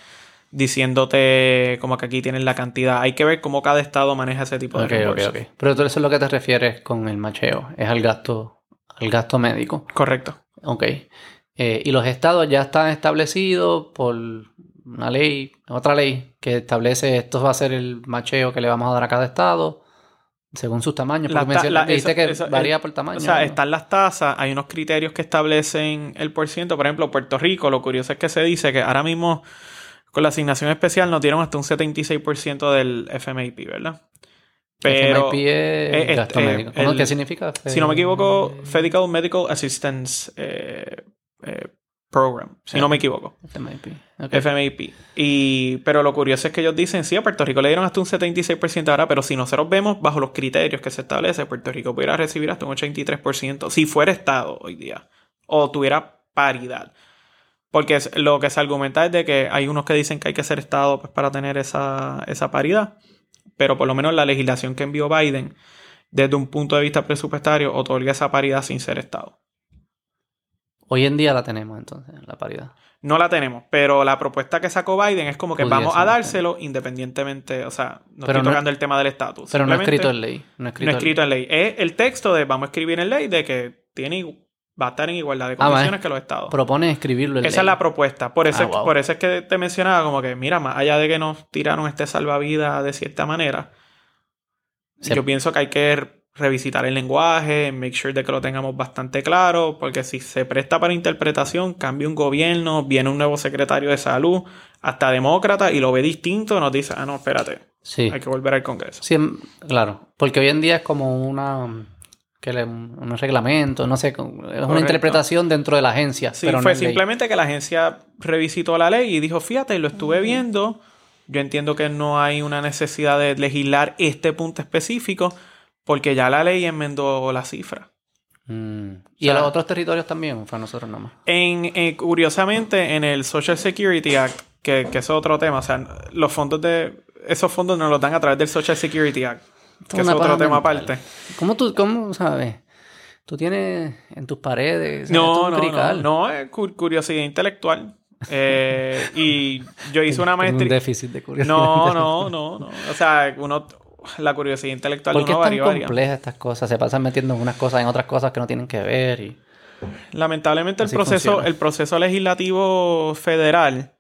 diciéndote como que aquí tienes la cantidad. Hay que ver cómo cada estado maneja ese tipo de Ok, ok, reembolsos. ok. Pero tú eso es lo que te refieres con el macheo. Es al gasto, al gasto médico. Correcto. Ok. Eh, y los estados ya están establecidos por una ley, otra ley, que establece esto va a ser el macheo que le vamos a dar a cada estado según sus tamaños. Porque mencionaste- la- me dijiste que varía el- por tamaño. O sea, ¿no? están las tasas, hay unos criterios que establecen el por ciento. Por ejemplo, Puerto Rico, lo curioso es que se dice que ahora mismo con la asignación especial nos dieron hasta un 76% del FMIP, ¿verdad? Pero, FMIP es eh, gasto eh, médico. ¿Cómo- el- ¿Qué significa? si no me equivoco, Eh, Federal Medical Assistance eh, eh, Program, si no me equivoco. FMIP. FMIP. Y, pero lo curioso es que ellos dicen, sí, a Puerto Rico le dieron hasta un 76% ahora, pero si nosotros vemos bajo los criterios que se establece, Puerto Rico pudiera recibir hasta un 83% si fuera Estado hoy día o tuviera paridad. Porque lo que se argumenta es de que hay unos que dicen que hay que ser Estado pues, para tener esa, esa paridad, pero por lo menos la legislación que envió Biden, desde un punto de vista presupuestario, otorga esa paridad sin ser Estado. Hoy en día la tenemos entonces, la paridad. No la tenemos, pero la propuesta que sacó Biden es como que Pudiese, vamos a dárselo independientemente, o sea, no Pero estoy no- tocando el tema del estatus. Pero no escrito en ley. No escrito, No escrito en ley. Es el texto de vamos a escribir en ley de que tiene, va a estar en igualdad de Ah, condiciones que los estados. Propone escribirlo en Esa ley. es la propuesta. Por eso, Ah, wow. por eso es que te mencionaba como que, mira, más allá de que nos tiraron este salvavidas de cierta manera, yo pienso que hay que revisitar el lenguaje, make sure de que lo tengamos bastante claro, porque si se presta para interpretación, cambia un gobierno, viene un nuevo secretario de salud, hasta demócrata, y lo ve distinto, nos dice, ah, no, espérate, Sí. hay que volver al Congreso. Sí, em, claro. Porque hoy en día es como una. Que le, un reglamento, no sé. Es una Correcto. interpretación dentro de la agencia. Sí, pero no fue en ley. simplemente que la agencia revisitó la ley y dijo, fíjate, lo estuve viendo, yo entiendo que no hay una necesidad de legislar este punto específico, porque ya la ley enmendó la cifra. Mm. Y O sea- a los otros territorios también, o fue a nosotros nomás. En, eh, curiosamente, en el Social Security Act, que, que es otro tema, o sea, los fondos de... Esos fondos nos los dan a través del Social Security Act, que es otro tema aparte. ¿Cómo tú, cómo sabes? Tú tienes en tus paredes. No, no, no, no, es cu- curiosidad intelectual. Eh, y yo hice una Tengo Un maestría... déficit de curiosidad. No, no, no, no. O sea, uno, la curiosidad intelectual ¿Por qué uno es tan varía, complejas estas cosas? Se pasan metiendo en unas cosas en otras cosas que no tienen que ver. Y... Lamentablemente el proceso, funciona. el proceso legislativo federal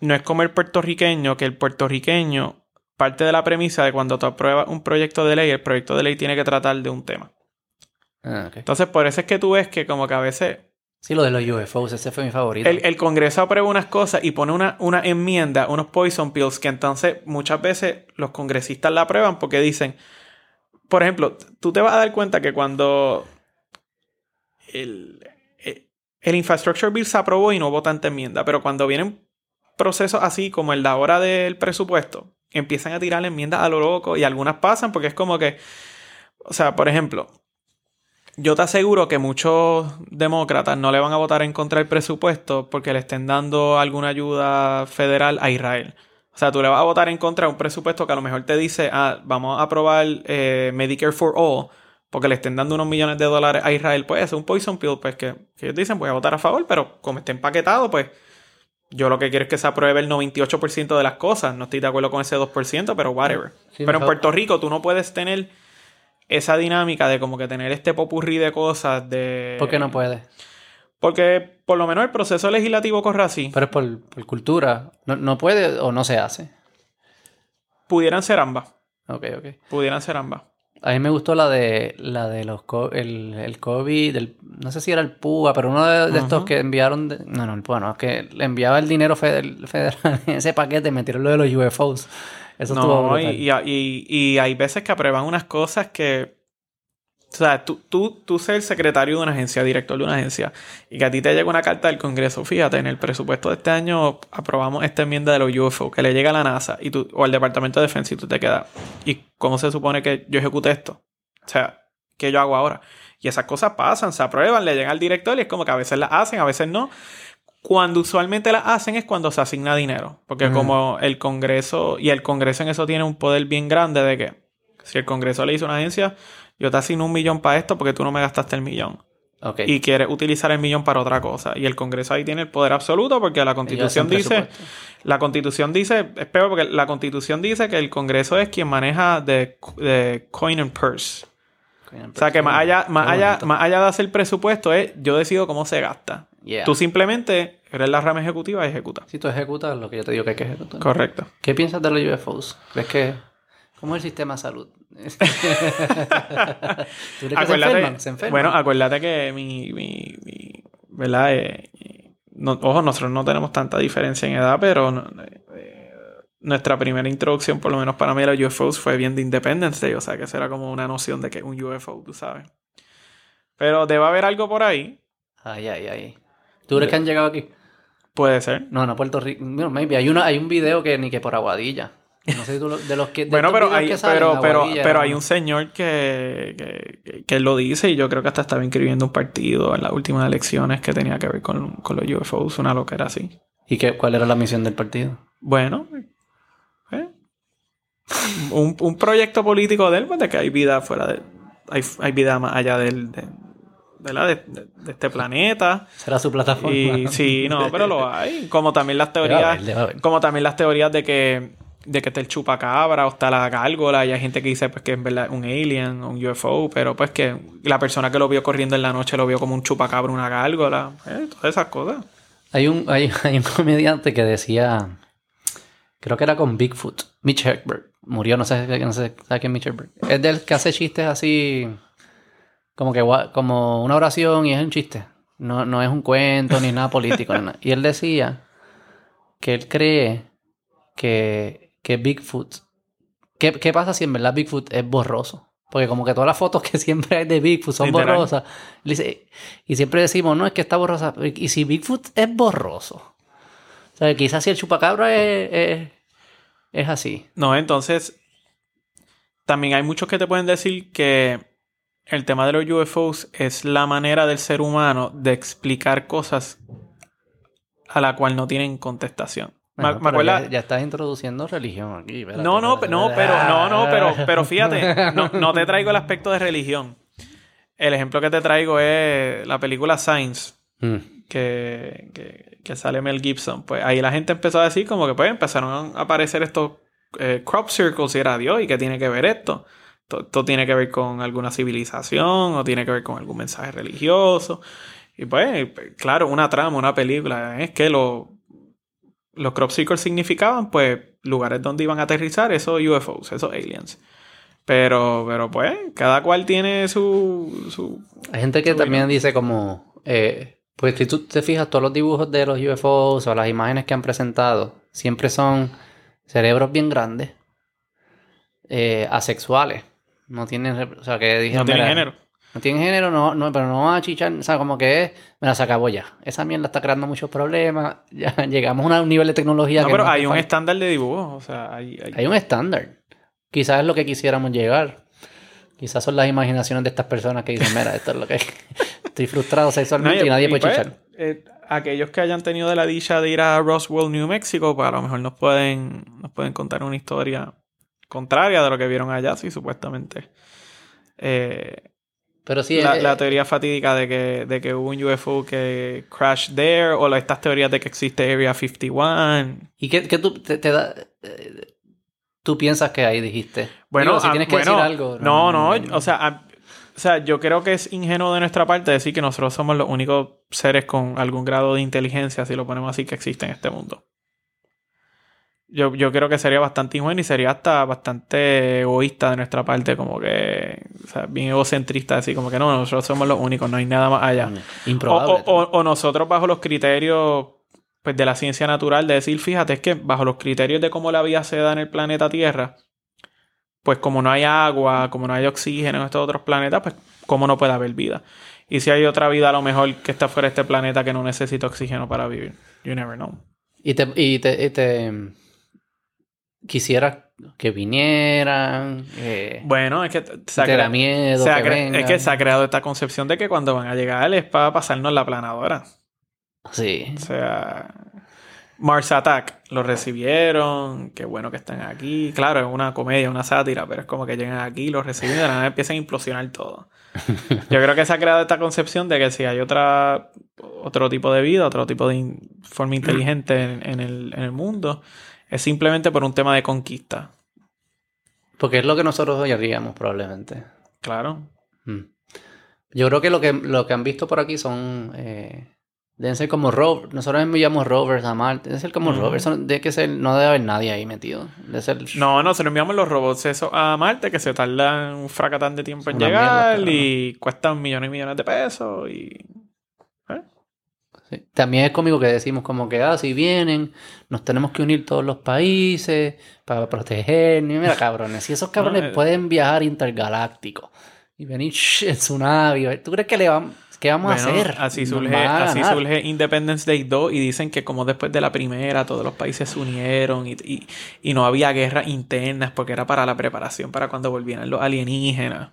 no es como el puertorriqueño, que el puertorriqueño parte de la premisa de cuando tú apruebas un proyecto de ley, el proyecto de ley tiene que tratar de un tema. Ah. Entonces, por eso es que tú ves que como que a veces Sí, lo de los UFOs, ese fue mi favorito. El, el Congreso aprueba unas cosas y pone una, una enmienda, unos poison pills, que entonces muchas veces los congresistas la aprueban porque dicen, por ejemplo, tú te vas a dar cuenta que cuando el, eh, el Infrastructure Bill se aprobó y no hubo tanta enmienda, pero cuando vienen procesos así como el de ahora del presupuesto, empiezan a tirar enmiendas a lo loco y algunas pasan porque es como que, o sea, por ejemplo, yo te aseguro que muchos demócratas no le van a votar en contra del presupuesto porque le estén dando alguna ayuda federal a Israel. O sea, tú le vas a votar en contra de un presupuesto que a lo mejor te dice, ah, vamos a aprobar eh, Medicare for All porque le estén dando unos millones de dólares a Israel. Pues es un poison pill, pues que, que ellos dicen, voy a votar a favor, pero como está empaquetado, pues yo lo que quiero es que se apruebe el 98% de las cosas. No estoy de acuerdo con ese 2%, pero whatever. Sí, pero en. Puerto Rico tú no puedes tener esa dinámica de como que tener este popurrí de cosas de... ¿Por qué no puede? Porque por lo menos el proceso legislativo corre así. Pero es por, por cultura. No, no puede o no se hace. Pudieran ser ambas. Ok, ok. Pudieran ser ambas. A mí me gustó la de la de los co- el, el COVID, el- no sé si era el PUA, pero uno de, de estos que enviaron, de- no, no, el PUA no, es que le enviaba el dinero feder- federal en ese paquete, metieron lo de los UFOs. Eso No, y, y, y- y hay veces que aprueban unas cosas que... O sea, tú, tú, tú ser el secretario de una agencia, director de una agencia, y que a ti te llega una carta del Congreso, fíjate, en el presupuesto de este año aprobamos esta enmienda de los UFO, que le llega a la NASA y tú, o al Departamento de Defensa y tú te quedas, ¿y cómo se supone que yo ejecute esto? O sea, ¿qué yo hago ahora? Y esas cosas pasan, se aprueban, le llegan al director y es como que a veces las hacen, a veces no. Cuando usualmente las hacen es cuando se asigna dinero. Porque como el Congreso, y el Congreso en eso tiene un poder bien grande de que si el Congreso le a una agencia, yo te asigno un millón para esto porque tú no me gastaste el millón. Y quieres utilizar el millón para otra cosa. Y el Congreso ahí tiene el poder absoluto porque la Constitución dice, la Constitución dice, es peor porque la Constitución dice que el Congreso es quien maneja de, de coin and purse. O sea que más allá, más allá, más allá de hacer presupuesto es yo decido cómo se gasta. Yeah. Tú simplemente eres la rama ejecutiva y ejecutas. Si tú ejecutas lo que yo te digo que hay que ejecutar. Correcto. ¿Qué piensas de los UFOs? ¿Ves que... ¿Cómo es el sistema de salud? ¿Tú crees que se enferman? ¿Se enferman? Bueno, acuérdate que mi, mi, mi- ¿verdad? Eh, no- ojo, nosotros no tenemos tanta diferencia en edad, pero no- eh, nuestra primera introducción, por lo menos para mí, a los UFOs fue bien de Independence Day, o sea que eso era como una noción de que es un UFO, tú sabes. Pero debe haber algo por ahí, Ay, ay, ay. ¿Tú crees que han llegado aquí? puede ser. No, no, Puerto Rico. Bueno, maybe. Hay, una, hay un video que ni que por Aguadilla. No sé si tú lo- de los que. de Bueno, pero hay, que salen, pero, pero, pero ¿no? hay un señor que, que, lo dice y yo creo que hasta estaba inscribiendo un partido en las últimas elecciones que tenía que ver con, con los UFOs, una loquera así. ¿Y qué, cuál era la misión del partido? Bueno, eh, un, un proyecto político de él, pues de que hay vida fuera de... Hay, hay vida más allá del, de, ¿verdad? de, de- de este planeta. Será su plataforma. Y sí, no, pero lo hay. Como también las teorías... Como también las teorías de que, de que está el chupacabra o está la gárgola. Y hay gente que dice pues, que es verdad un alien, un UFO, pero pues que la persona que lo vio corriendo en la noche lo vio como un chupacabra, una gárgola. eh, todas esas cosas. Hay un, hay, hay un comediante que decía. Creo que era con Bigfoot. Mitch Hedberg. Murió, no sé, no sé ¿sabes quién Mitch Hedberg? Es del que hace chistes así. Como que como una oración y es un chiste. No, no es un cuento ni nada político. nada. Y él decía que él cree que, que Bigfoot. ¿qué, ¿Qué pasa si en verdad Bigfoot es borroso? Porque como que todas las fotos que siempre hay de Bigfoot son Literal. borrosas. Y siempre decimos, no, es que está borrosa. ¿Y si Bigfoot es borroso? O sea, quizás si el chupacabra es, es, es así. No, entonces también hay muchos que te pueden decir que el tema de los UFOs es la manera del ser humano de explicar cosas a la cual no tienen contestación. Bueno, me ya, ya estás introduciendo religión aquí. espérate, No, no, no, pero, no, no, pero, pero fíjate, no, no te traigo el aspecto de religión. El ejemplo que te traigo es la película Science, Mm. que, que, que sale Mel Gibson. Pues ahí la gente empezó a decir como que pues empezaron a aparecer estos eh, crop circles y era Dios, ¿y qué tiene que ver esto? Esto, esto tiene que ver con alguna civilización o tiene que ver con algún mensaje religioso. Y pues, claro, una trama, una película, es que lo, los crop circles significaban pues lugares donde iban a aterrizar esos UFOs, esos aliens. Pero, pero pues, cada cual tiene su... su Hay gente que Su también dice como... eh, Pues si tú te fijas, todos los dibujos de los UFOs o las imágenes que han presentado siempre son cerebros bien grandes, eh, asexuales. No tienen, o sea, que dijeron, no tienen género. No tienen género, no, no, pero no va a chichar, o sea, como que es, mira, se acabó ya. Esa mierda está creando muchos problemas, ya llegamos a un nivel de tecnología No, que pero no hay un falta. estándar de dibujo. O sea, hay, hay- Hay un estándar. Quizás es lo que quisiéramos llegar. Quizás son las imaginaciones de estas personas que dicen, mira, esto es lo que estoy frustrado sexualmente No, y nadie y puede pues, chichar. eh, aquellos que hayan tenido de la dicha de ir a Roswell, New Mexico, pues a lo mejor nos pueden, nos pueden contar una historia contraria de lo que vieron allá, sí, supuestamente. Eh, Pero sí, la, eh, la teoría fatídica de que, de que hubo un UFO que crashed there, o la- estas teorías de que existe Area 51. ¿Y qué, qué tú te, te da? eh, tú piensas que ahí dijiste? Bueno, Digo, si ah, tienes que bueno, decir algo. No, no, o sea, ah, o sea, yo creo que es ingenuo de nuestra parte decir que nosotros somos los únicos seres con algún grado de inteligencia, si lo ponemos así, que existe en este mundo. Yo, yo creo que sería bastante ingenuo y sería hasta bastante egoísta de nuestra parte, como que, o sea, bien egocentrista, decir como que no, nosotros somos los únicos, no hay nada más allá. Improbable. o- o- o nosotros bajo los criterios pues, de la ciencia natural, de decir, fíjate, es que bajo los criterios de cómo la vida se da en el planeta Tierra, pues como no hay agua, como no hay oxígeno en estos otros planetas, pues cómo no puede haber vida. Y si hay otra vida a lo mejor que está fuera de este planeta que no necesita oxígeno para vivir. You never know. Y te, y te, y te quisieras que vinieran, eh, Bueno, es que se ha, te da cre- miedo se ha que cre- vengan. es que se ha creado esta concepción de que cuando van a llegar es para pasarnos la planadora. Sí. O sea, Mars Attack lo recibieron, qué bueno que están aquí. Claro, es una comedia, una sátira, pero es como que llegan aquí, lo reciben y de la nada empiezan a implosionar todo. Yo creo que se ha creado esta concepción de que si hay otra, otro tipo de vida, otro tipo de in- forma inteligente en, en el, en el mundo, es simplemente por un tema de conquista. Porque es lo que nosotros hoy haríamos probablemente. Claro. Mm. Yo creo que lo que, lo que han visto por aquí son... Eh, deben ser como rovers. Nosotros enviamos rovers a Marte. Deben ser como Ujú. rovers. Debe que ser, no debe haber nadie ahí metido. Debe ser... No, nosotros enviamos los robots eso a Marte que se tardan un fracatán de tiempo en llegar mierda, claro. y cuestan millones y millones de pesos y... Sí. También es conmigo que decimos como que, ah, si vienen, nos tenemos que unir todos los países para protegernos. Mira, cabrones, si esos cabrones No, eh. pueden viajar intergaláctico y venir en su nave, ¿tú crees que le vamos, qué vamos a hacer? Así surge, a así surge Independence Day 2 y dicen que como después de la primera todos los países se unieron y, y- y no había guerras internas porque era para la preparación para cuando volvieran los alienígenas.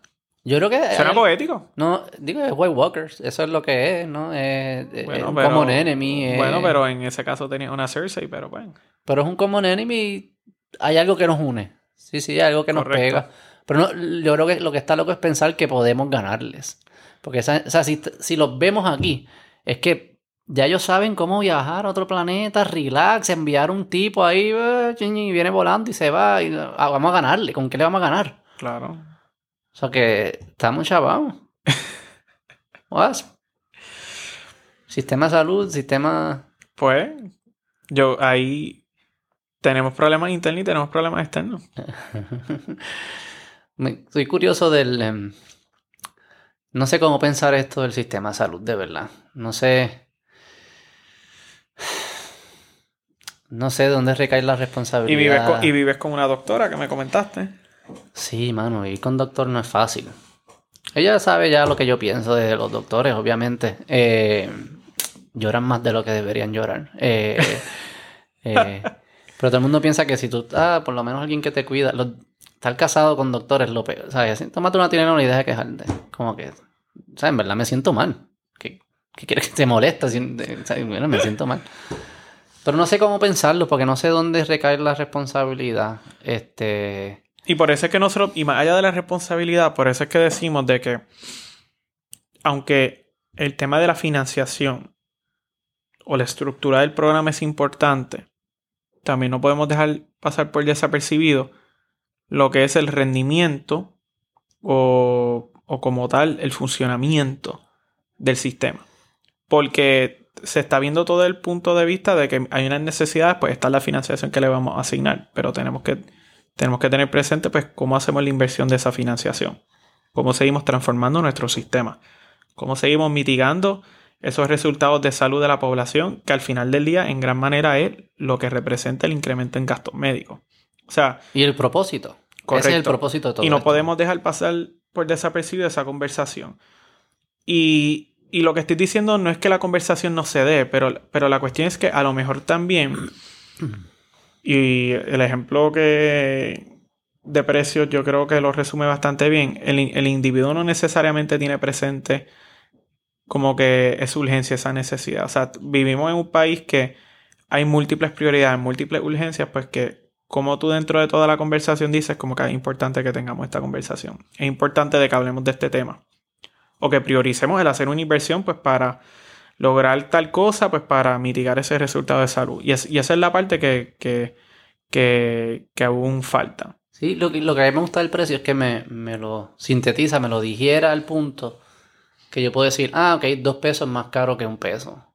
Yo creo que... Suena poético. no, digo, es White Walkers, eso es lo que es, ¿no? Es, es Bueno, un pero, common enemy. es- bueno, pero en ese caso tenía una Cersei, pero bueno. Pero es un common enemy hay algo que nos une. Sí, sí, hay algo que nos Correcto. pega. Pero no, yo creo que lo que está loco es pensar que podemos ganarles. Porque, esa- o sea, si, si los vemos aquí, es que ya ellos saben cómo viajar a otro planeta, relax, enviar un tipo ahí, eh, y viene volando y se va. Y, ah, vamos a ganarle. ¿Con qué le vamos a ganar? Claro. O sea que estamos chavados. What? Sistema de salud, sistema... Pues, yo ahí tenemos problemas internos y tenemos problemas externos. Estoy curioso del... em, no sé cómo pensar esto del sistema de salud, de verdad. No sé... No sé dónde recae la Y responsabilidad. vives, con, y vives con una doctora que me comentaste. Sí, mano, ir con doctor no es fácil. Ella sabe ya lo que yo pienso de los doctores, obviamente. Eh, lloran más de lo que deberían llorar. Eh, eh, pero todo el mundo piensa que si tú, ah, por lo menos alguien que te cuida, los- estar casado con doctores lo peor. ¿Sabes? Tómate una Tylenol y deja de quejarte. Como que, ¿sabes? En verdad me siento mal. ¿Qué, qué quieres que te molesta? Bueno, me siento mal. Pero no sé cómo pensarlo, porque no sé dónde recae la responsabilidad. Este. Y por eso es que nosotros, y más allá de la responsabilidad, por eso es que decimos de que, aunque el tema de la financiación o la estructura del programa es importante, también no podemos dejar pasar por desapercibido lo que es el rendimiento o, o como tal el funcionamiento del sistema. Porque se está viendo todo el punto de vista de que hay unas necesidades, pues está la financiación que le vamos a asignar, pero tenemos que tenemos que tener presente pues cómo hacemos la inversión de esa financiación, cómo seguimos transformando nuestro sistema, cómo seguimos mitigando esos resultados de salud de la población, que al final del día en gran manera es lo que representa el incremento en gastos médicos. O sea... Y el propósito. Correcto. Ese es el propósito de todo Y no esto. podemos dejar pasar por desapercibido esa conversación. Y, y lo que estoy diciendo no es que la conversación no se dé, pero, pero la cuestión es que a lo mejor también, y el ejemplo que de precios yo creo que lo resume bastante bien, el, el individuo no necesariamente tiene presente como que es urgencia esa necesidad. O sea, vivimos en un país que hay múltiples prioridades, múltiples urgencias, pues que como tú dentro de toda la conversación dices, como que es importante que tengamos esta conversación. Es importante de que hablemos de este tema. O que prioricemos el hacer una inversión, pues para lograr tal cosa, pues para mitigar ese resultado de salud. Y, es- y esa es la parte que, que, que, aún falta. Sí, lo que, lo que a mí me gusta del precio es que me, me lo sintetiza, me lo digiera al punto que yo puedo decir, ah, ok, dos pesos es más caro que un peso.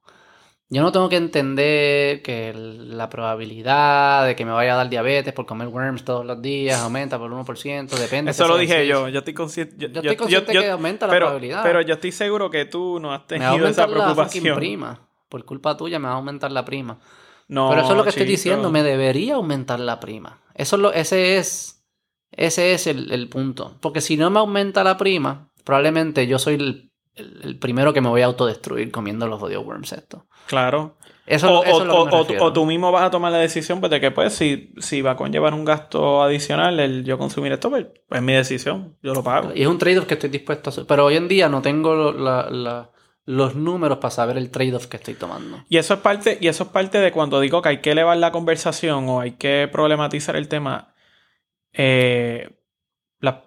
Yo no tengo que entender que la probabilidad de que me vaya a dar diabetes por comer worms todos los días aumenta por 1%, depende. Eso lo dije yo. Yo estoy consciente. Yo, Yo estoy consciente que aumenta la probabilidad. Pero yo estoy seguro que tú no has tenido esa aumentar la preocupación. prima. Por culpa tuya me va a aumentar la prima. No, Pero eso es lo que estoy diciendo, me debería aumentar la prima. Eso es lo, ese es, ese es el, el punto. Porque si no me aumenta la prima, probablemente yo soy el, el- el primero que me voy a autodestruir comiendo los jodidos worms estos. Claro. Eso, o, eso o- es lo que me o- o- refiero. o tú mismo vas a tomar la decisión pues, de que, pues, si, si va a conllevar un gasto adicional el yo consumir esto, pues, es mi decisión. Yo lo pago. Y es un trade-off que estoy dispuesto a hacer. Pero hoy en día no tengo lo- la- la- los números para saber el trade-off que estoy tomando. Y eso es parte, y eso es parte de cuando digo que hay que elevar la conversación o hay que problematizar el tema. eh, la-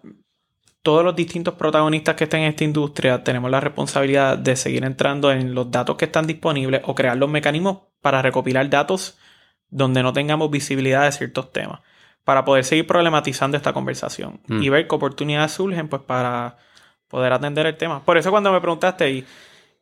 todos los distintos protagonistas que estén en esta industria tenemos la responsabilidad de seguir entrando en los datos que están disponibles o crear los mecanismos para recopilar datos donde no tengamos visibilidad de ciertos temas. Para poder seguir problematizando esta conversación Mm. y ver qué oportunidades surgen pues para poder atender el tema. Por eso cuando me preguntaste y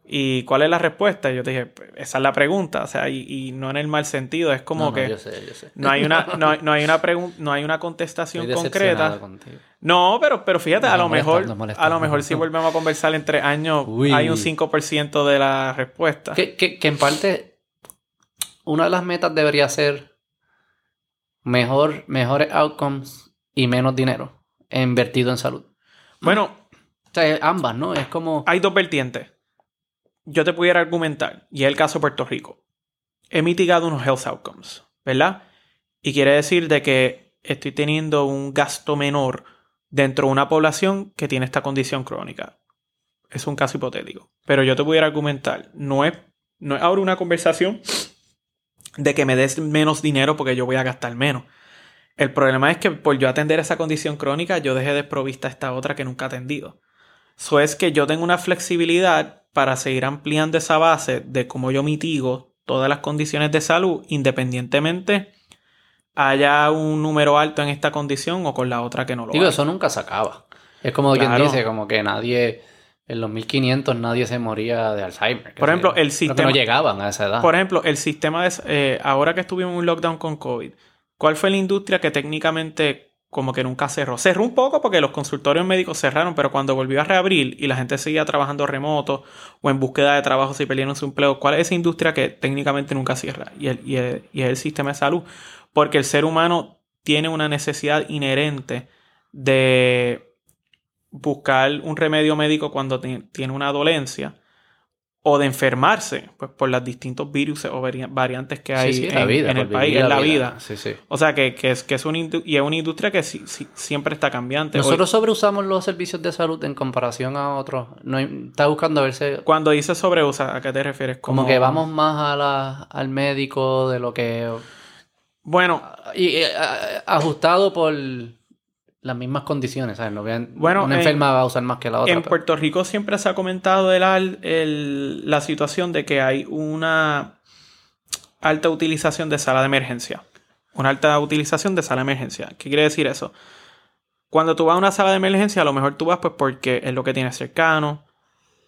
¿Y cuál es la respuesta? Yo te dije, "Pues, esa es la pregunta, o sea, y, y no en el mal sentido, es como No, no, que yo sé, yo sé. no hay una, no, hay- no hay una pregun- no hay una contestación Estoy concreta. contigo. No, pero, pero fíjate, a lo molesta, mejor, a lo mejor si volvemos a conversar en tres años, Uy. hay un 5% de la respuesta. Que, que- que en parte una de las metas debería ser mejor, mejores outcomes y menos dinero invertido en salud. Bueno, O sea, ambas, ¿no? Es como... hay dos vertientes. Yo te pudiera argumentar, y es el caso de Puerto Rico. He mitigado unos health outcomes, ¿verdad? Y quiere decir de que estoy teniendo un gasto menor dentro de una población que tiene esta condición crónica. Es un caso hipotético. Pero yo te pudiera argumentar, no es, no es ahora una conversación de que me des menos dinero porque yo voy a gastar menos. El problema es que por yo atender esa condición crónica, yo dejé desprovista esta otra que nunca he atendido. Eso es que yo tengo una flexibilidad para seguir ampliando esa base de cómo yo mitigo todas las condiciones de salud, independientemente haya un número alto en esta condición o con la otra que no lo Digo, hay. eso nunca se acaba. Es como quien dice, como que nadie... En los 1500 nadie se moría de Alzheimer. Por ejemplo, el sistema- no llegaban a esa edad. Por ejemplo, el sistema de... eh, ahora que estuvimos en un lockdown con COVID, ¿cuál fue la industria que técnicamente como que nunca cerró? Cerró un poco porque los consultorios médicos cerraron, pero cuando volvió a reabrir y la gente seguía trabajando remoto o en búsqueda de trabajo si perdieron su empleo, ¿cuál es esa industria que técnicamente nunca cierra? Y, el- y el- y es el sistema de salud. Porque el ser humano tiene una necesidad inherente de buscar un remedio médico cuando ti- tiene una dolencia o de enfermarse pues por los distintos virus o vari- variantes que hay Sí, sí, en, vida, el país, en la vida. Sí, sí. O sea, que, que es, que es una, y es una industria que siempre está cambiante. Hoy- Nosotros sobreusamos los servicios de salud en comparación a otros. No está buscando verse cuando dices sobreusa, ¿a qué te refieres? como que vamos más a la, al médico de lo que... Bueno, Y eh, a- ajustado por las mismas condiciones, ¿sabes? No vean, Bueno, una en- enferma va a usar más que la otra. en pero- Puerto Rico siempre se ha comentado el, el- la situación de que hay una alta utilización de sala de emergencia. Una alta utilización de sala de emergencia. ¿Qué quiere decir eso? Cuando tú vas a una sala de emergencia, a lo mejor tú vas pues porque es lo que tienes cercano,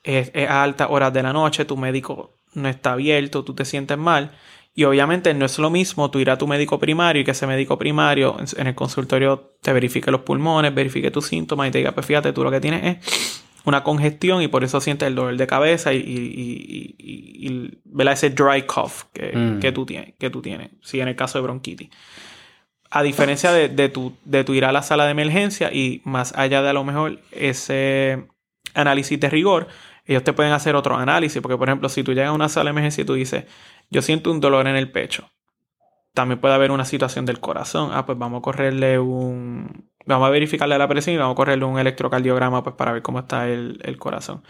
es, es a altas horas de la noche, tu médico no está abierto, tú te sientes mal. Y obviamente no es lo mismo tú ir a tu médico primario y que ese médico primario en, el consultorio te verifique los pulmones, verifique tus síntomas y te diga, pues fíjate, tú lo que tienes es una congestión y por eso sientes el dolor de cabeza y, y, y, y ese dry cough que, Mm. que, tú tienes, que tú tienes, si en el caso de bronquitis. A diferencia de, de, tu, de tu ir a la sala de emergencia y más allá de a lo mejor ese análisis de rigor, ellos te pueden hacer otro análisis, porque por ejemplo, si tú llegas a una sala de emergencia y tú dices, yo siento un dolor en el pecho, también puede haber una situación del corazón, ah, pues vamos a correrle un, vamos a verificarle la presión y vamos a correrle un electrocardiograma pues para ver cómo está el, el corazón.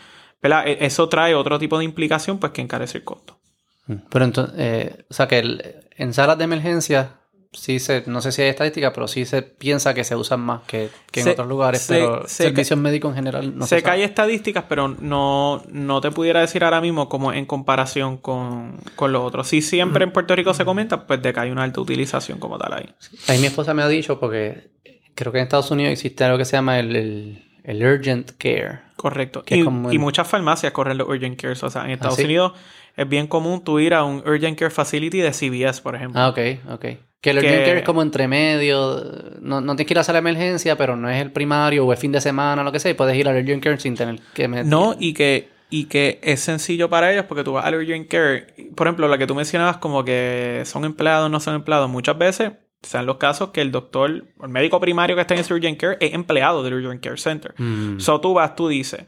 ¿Verdad? E- Eso trae otro tipo de implicación pues que encarece el costo. Mm. Pero entonces, eh, o sea que el- en salas de emergencia, sí se, no sé si hay estadística, pero sí se piensa que se usan más que, que en Se- otros lugares, se- pero se servicios médicos en general no sé se que hay estadísticas, pero no, no te pudiera decir ahora mismo como en comparación con, con los otros. Si siempre en Puerto Rico se comenta, pues de que hay una alta utilización como tal ahí. Ahí mi esposa me ha dicho, porque creo que en Estados Unidos existe algo que se llama el, el, el urgent care. Correcto. Que Y, es como y muchas farmacias corren los urgent cares. O sea, en Estados sí? Unidos es bien común tú ir a un urgent care facility de CVS, por ejemplo. Ah, ok, ok. Que el Que- urgent care es como entre medio. No, no tienes que ir a la emergencia, pero no es el primario o es fin de semana o lo que sea. Y puedes ir al urgent care sin tener que meter. No, y que, y que es sencillo para ellos porque tú vas al urgent care. Por ejemplo, la que tú mencionabas como que son empleados, no son empleados. Muchas veces sean los casos que el doctor, o el médico primario que está en ese urgent care es empleado del urgent care center. Mm. So tú vas, tú dices,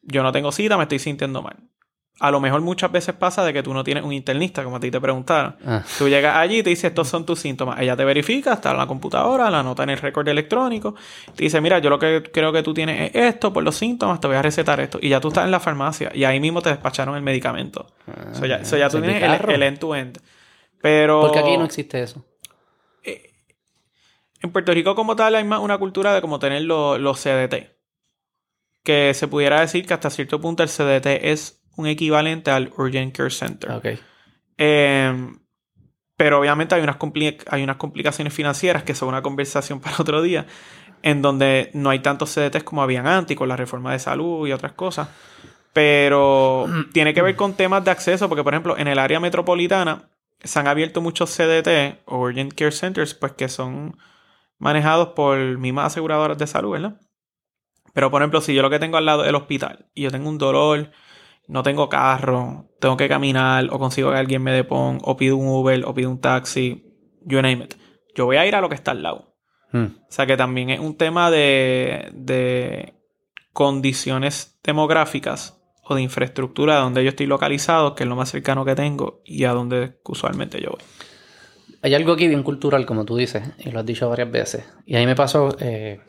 yo no tengo cita, me estoy sintiendo mal. A lo mejor muchas veces pasa de que tú no tienes un internista, como a ti te preguntaron. Ah, Tú llegas allí y te dice, estos son tus síntomas. Ella te verifica, está en la computadora, la anota en el récord electrónico. Te dice, mira, yo lo que creo que tú tienes es esto, por los síntomas, te voy a recetar esto. Y ya tú estás en la farmacia y ahí mismo te despacharon el medicamento. Eso ya, eso ya tú tienes el- el end-to-end. Pero Porque aquí no existe eso. en Puerto Rico como tal hay más una cultura de como tener lo- los CDT. Que se pudiera decir que hasta cierto punto el CDT es un equivalente al Urgent Care Center. Eh, pero obviamente hay unas, hay unas complicaciones financieras que son una conversación para otro día, en donde no hay tantos CDTs como habían antes, con la reforma de salud y otras cosas. Pero tiene que ver con temas de acceso, porque por ejemplo en el área metropolitana se han abierto muchos CDT o Urgent Care Centers, pues que son manejados por mismas aseguradoras de salud, ¿verdad? Pero por ejemplo, si yo lo que tengo al lado es el hospital y yo tengo un dolor, no tengo carro, tengo que caminar o consigo que alguien me depon o pido un Uber o pido un taxi, you name it. Yo voy a ir a lo que está al lado. Mm. O sea que también es un tema de, de condiciones demográficas o de infraestructura donde yo estoy localizado, que es lo más cercano que tengo y a donde usualmente yo voy. Hay algo aquí bien cultural, como tú dices, y lo has dicho varias veces. Y ahí me pasó. eh,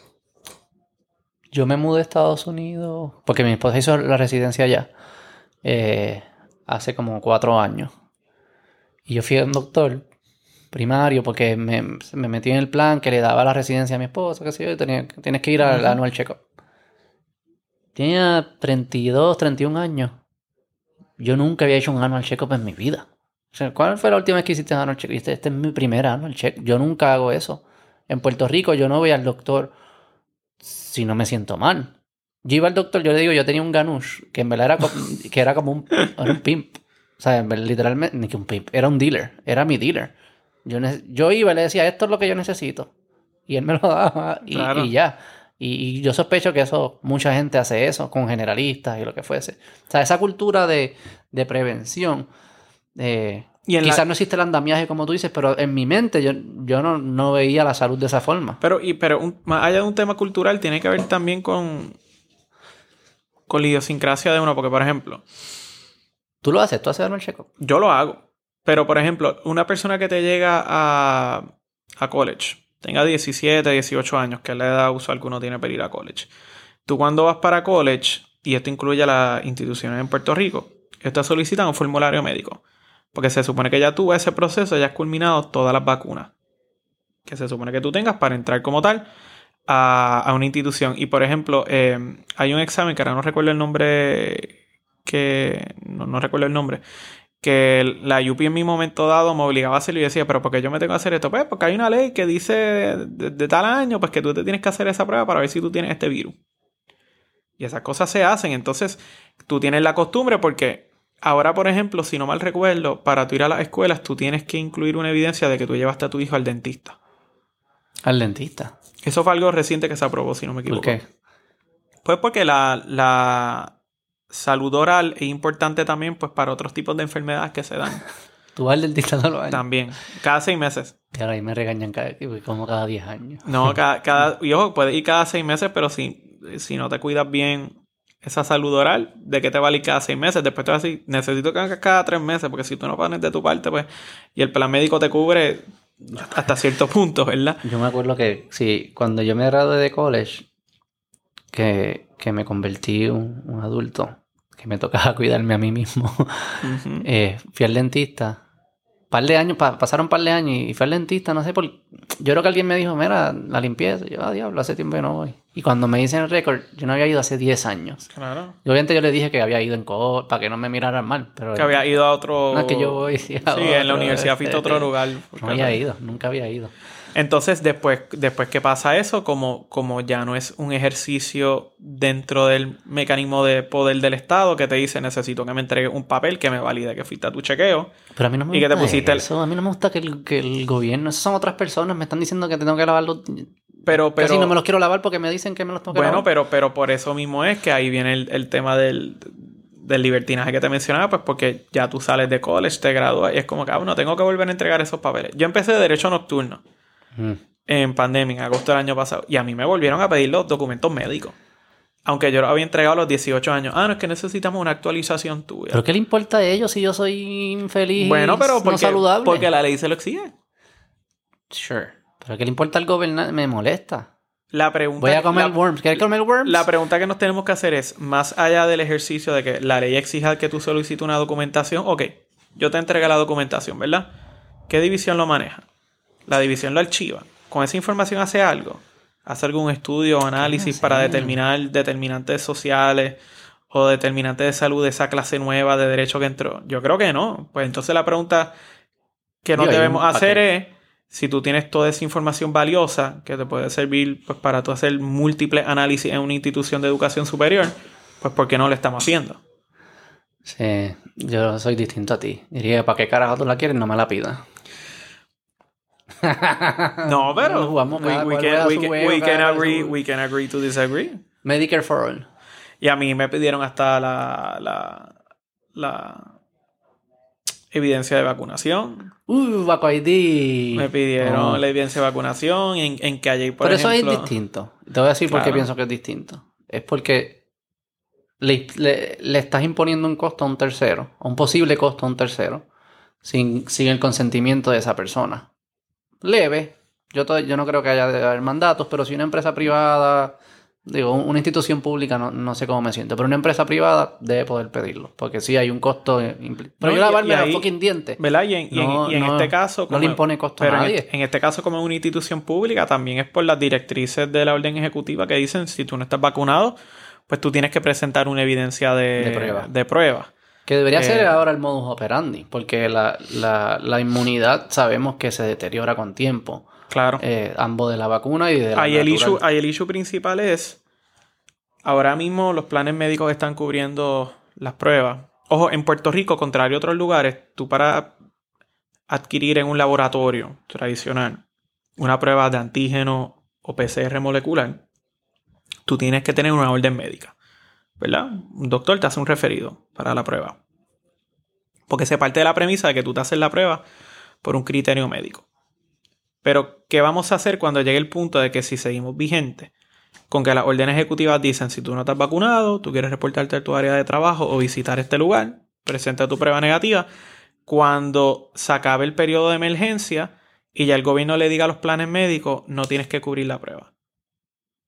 yo me mudé a Estados Unidos porque mi esposa hizo la residencia allá eh, hace como cuatro años. Y yo fui a un doctor primario porque me, me metí en el plan que le daba la residencia a mi esposa, qué sé yo, y tenía, tienes que ir al Ujú. anual check-up. Tenía 32, 31 años. Yo nunca había hecho un annual check-up en mi vida. O sea, ¿cuál fue la última vez que hiciste un annual check-up? Este, este es mi primer annual check. Yo nunca hago eso. En Puerto Rico yo no voy al doctor si no me siento mal. Yo iba al doctor, yo le digo, yo tenía un ganush, que en verdad era, co- que era como un, era un pimp. O sea, literalmente, ni que un pimp, era un dealer, era mi dealer. Yo, yo iba y le decía, esto es lo que yo necesito. Y él me lo daba y, Claro. y ya. Y, y yo sospecho que eso, mucha gente hace eso con generalistas y lo que fuese. O sea, esa cultura de, de prevención, eh, Y en la- quizás no existe el andamiaje como tú dices, pero en mi mente yo, yo no, no veía la salud de esa forma. Pero, y, pero un- más allá de un tema cultural, tiene que ver también con, con la idiosincrasia de uno. Porque, por ejemplo, ¿Tú lo haces? ¿Tú haces el check-up? yo lo hago. Pero, por ejemplo, una persona que te llega a, a college, tenga 17, 18 años, que es la edad usual que uno tiene para ir a college. Tú cuando vas para college, y esto incluye a las instituciones en Puerto Rico, estas solicitan un formulario médico. Porque se supone que ya tú, ese proceso, ya has culminado todas las vacunas que se supone que tú tengas para entrar como tal a, una institución. Y por ejemplo, eh, hay un examen que ahora no recuerdo el nombre, que no, no recuerdo el nombre, que la UP en mi momento dado me obligaba a hacerlo y decía, pero ¿por qué yo me tengo que hacer esto? Pues porque hay una ley que dice de, tal año, pues que tú te tienes que hacer esa prueba para ver si tú tienes este virus. Y esas cosas se hacen, entonces tú tienes la costumbre porque ahora, por ejemplo, si no mal recuerdo, para ir a las escuelas tú tienes que incluir una evidencia de que tú llevaste a tu hijo al dentista. Al dentista. Eso fue algo reciente que se aprobó, si no me ¿Por equivoco. qué? Pues porque la, la salud oral es importante también pues para otros tipos de enfermedades que se dan. Tú vas al todos los años. también. Cada seis meses. Y ahora ahí me regañan cada, como cada 10 años. No, cada, cada, y ojo, puedes ir cada seis meses, pero si, si no te cuidas bien esa salud oral, ¿de qué te vale ir cada seis meses? Después te vas a decir, necesito que hagas cada tres meses, porque si tú no pones de tu parte, pues, y el plan médico te cubre hasta cierto punto, ¿verdad? Yo me acuerdo que, sí, cuando yo me gradué de college, que, que me convertí un, un adulto, que me tocaba cuidarme a mí mismo, eh, fui al dentista. Par de años, pa- pasaron un par de años y fui al dentista, no sé por. Yo creo que alguien me dijo, mira, la limpieza. Y yo, ah, diablo, hace tiempo que no voy. Y cuando me dicen el récord, yo no había ido hace 10 años. Claro. Y obviamente yo le dije que había ido en co para que no me miraran mal. Pero Que había ido a otro... No es que yo voy. Sí, a Sí, en la universidad fuiste a otro este, lugar. No había ido, nunca había ido. Entonces, después, después que pasa eso, como, como ya no es un ejercicio dentro del mecanismo de poder del Estado que te dice necesito que me entregues un papel que me valide que fuiste a tu chequeo. Pero a mí no me Y que te gusta el- eso. A mí no me gusta que el, que el gobierno... Esas son otras personas. Me están diciendo que tengo que lavar los... Pero, pero, Casi no me los quiero lavar porque me dicen que me los tengo que bueno, lavar. pero, pero por eso mismo es que ahí viene el, el tema del, del libertinaje que te mencionaba, pues porque ya tú sales de college, te gradúas y es como que, ah, bueno, tengo que volver a entregar esos papeles. Yo empecé de derecho nocturno Mm. en pandemia, en agosto del año pasado, y a mí me volvieron a pedir los documentos médicos. Aunque yo los había entregado a los 18 años. Ah, no, es que necesitamos una actualización tuya. ¿Pero qué le importa a ellos si yo soy infeliz bueno, pero no porque, saludable? porque la ley se lo exige. Sure. ¿Pero qué le importa al gobernante? Me molesta. La pregunta, Voy a comer la, worms. ¿Quieres comer worms? la pregunta que nos tenemos que hacer es, más allá del ejercicio de que la ley exija que tú solicites una documentación, ok, yo te entregué la documentación, ¿verdad? ¿Qué división lo maneja? La división lo archiva. Con esa información hace algo. Hace algún estudio o análisis para determinar determinantes sociales o determinantes de salud de esa clase nueva de derecho que entró. Yo creo que no. Pues entonces la pregunta que no Digo, hay debemos hacer es si tú tienes toda esa información valiosa que te puede servir pues, para tú hacer múltiples análisis en una institución de educación superior, pues ¿por qué no lo estamos haciendo? Sí, yo soy distinto a ti. Diría, ¿para qué carajo tú la quieres? No me la pidas. No, pero jugamos we, can, we we agree, we can agree to disagree. Medicare for all. Y a mí me pidieron hasta la, la, la evidencia de vacunación. Uh, Baco ID. Me pidieron Oh. la evidencia de vacunación en, en Calle, por Pero eso ejemplo. es distinto. Te voy a decir por qué Claro. pienso que es distinto. Es porque le, le- le estás imponiendo un costo a un tercero, a un posible costo a un tercero, sin, sin el consentimiento de esa persona. Leve. Yo, yo no creo que haya de haber mandatos, pero si una empresa privada, digo, un- una institución pública, no, no sé cómo me siento, pero una empresa privada debe poder pedirlo, porque sí hay un costo. eh, Pero No, yo lavarme los fucking dientes. ¿Verdad? Y en, No, y en no, este caso... no le impone costo a pero nadie. este- En, este caso, como es una institución pública, también es por las directrices de la orden ejecutiva que dicen si tú no estás vacunado, pues tú tienes que presentar una evidencia de, De prueba. de prueba. Que debería Eh, ser ahora el modus operandi, porque la, la, la inmunidad sabemos que se deteriora con tiempo, Claro. eh, ambos de la vacuna y de la Ahí el, natural. issue, ahí el issue principal es, ahora mismo los planes médicos están cubriendo las pruebas. Ojo, en Puerto Rico, contrario a otros lugares, tú para adquirir en un laboratorio tradicional una prueba de antígeno o PCR molecular, tú tienes que tener una orden médica, ¿verdad? Un doctor te hace un referido para la prueba. Porque se parte de la premisa de que tú te haces la prueba por un criterio médico. Pero, ¿qué vamos a hacer cuando llegue el punto de que si seguimos vigentes con que las órdenes ejecutivas dicen si tú no estás vacunado, tú quieres reportarte a tu área de trabajo o visitar este lugar, presenta tu prueba negativa, cuando se acabe el periodo de emergencia y ya el gobierno le diga a los planes médicos, no tienes que cubrir la prueba.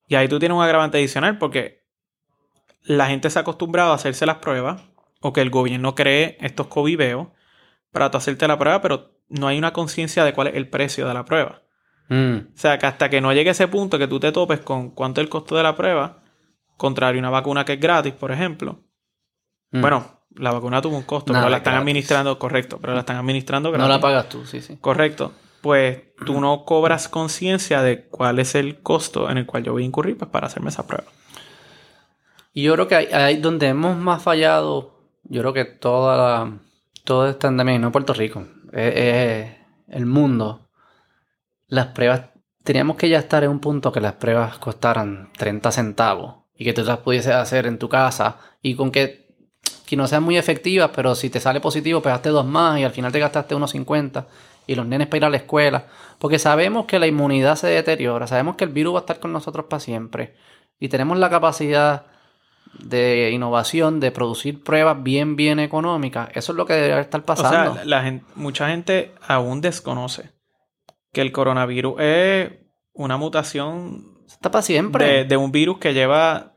Y ahí tú tienes un agravante adicional porque la gente se ha acostumbrado a hacerse las pruebas o que el gobierno cree estos coviveos para tú hacerte la prueba, pero no hay una conciencia de cuál es el precio de la prueba. Mm, O sea, que hasta que no llegue ese punto que tú te topes con cuánto es el costo de la prueba, contrario a una vacuna que es gratis, por ejemplo. mm. Bueno, la vacuna tuvo un costo, Nada pero la están gratis. administrando, correcto, pero la están administrando no gratis. la pagas tú, sí, sí. Correcto. Pues tú no cobras conciencia de cuál es el costo en el cual yo voy a incurrir pues, para hacerme esa prueba. Y yo creo que hay donde hemos más fallado, yo creo que toda la, todo está también, no Puerto Rico, es, es el mundo. Las pruebas, teníamos que ya estar en un punto que las pruebas costaran 30 centavos y que tú las pudieses hacer en tu casa y con que, que no sean muy efectivas, pero si te sale positivo, pegaste dos más y al final te gastaste unos 50 y los nenes para ir a la escuela. Porque sabemos que la inmunidad se deteriora, sabemos que el virus va a estar con nosotros para siempre y tenemos la capacidad de innovación, de producir pruebas bien, bien económicas. Eso es lo que debería estar pasando. O sea, la gente, mucha gente aún desconoce que el coronavirus es una mutación Está para siempre. de, de un virus que lleva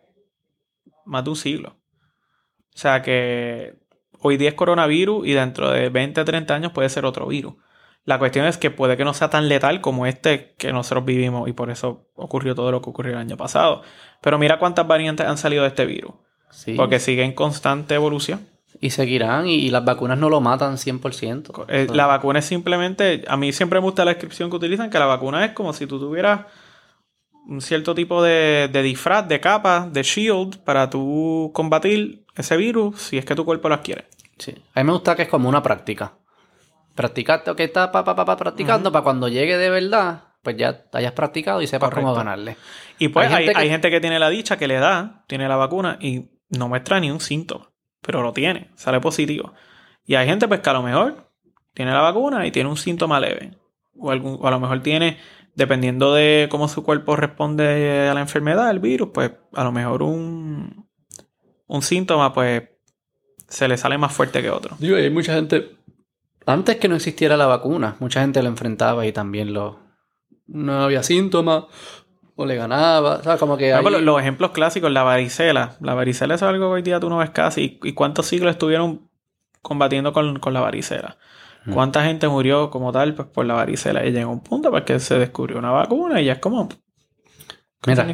más de un siglo. O sea que hoy día es coronavirus y dentro de 20, 30 años puede ser otro virus. La cuestión es que puede que no sea tan letal como este que nosotros vivimos y por eso ocurrió todo lo que ocurrió el año pasado. Pero mira cuántas variantes han salido de este virus. Sí. Porque sigue en constante evolución. Y seguirán y, y las vacunas no lo matan 100%. Eh, la vacuna es simplemente, a mí siempre me gusta la descripción que utilizan, que la vacuna es como si tú tuvieras un cierto tipo de, de disfraz, de capa, de shield para tú combatir ese virus si es que tu cuerpo lo adquiere. Sí. A mí me gusta que es como una práctica. Practicaste, ok, estás pa, pa, pa, pa, practicando para cuando llegue de verdad, pues ya hayas practicado y sepas cómo ganarle. Y pues Hay hay, gente hay que- gente que tiene la dicha que le da, tiene la vacuna y no muestra ni un síntoma, pero lo tiene, sale positivo. Y hay gente pues que a lo mejor tiene la vacuna y tiene un síntoma leve. O, algún, o a lo mejor tiene, dependiendo de cómo su cuerpo responde a la enfermedad, el virus, pues a lo mejor un, un síntoma pues se le sale más fuerte que otro. Digo, hay mucha gente. Antes que no existiera la vacuna, mucha gente lo enfrentaba y también lo. No había síntomas o le ganaba. O sea, como que. Ahí- los ejemplos clásicos, la varicela. La varicela es algo que hoy día tú no ves casi. ¿Y cuántos siglos estuvieron combatiendo con, con la varicela? Mm. ¿Cuánta gente murió como tal pues, por la varicela? Y llegó un punto porque se descubrió una vacuna y ya es como... Mira.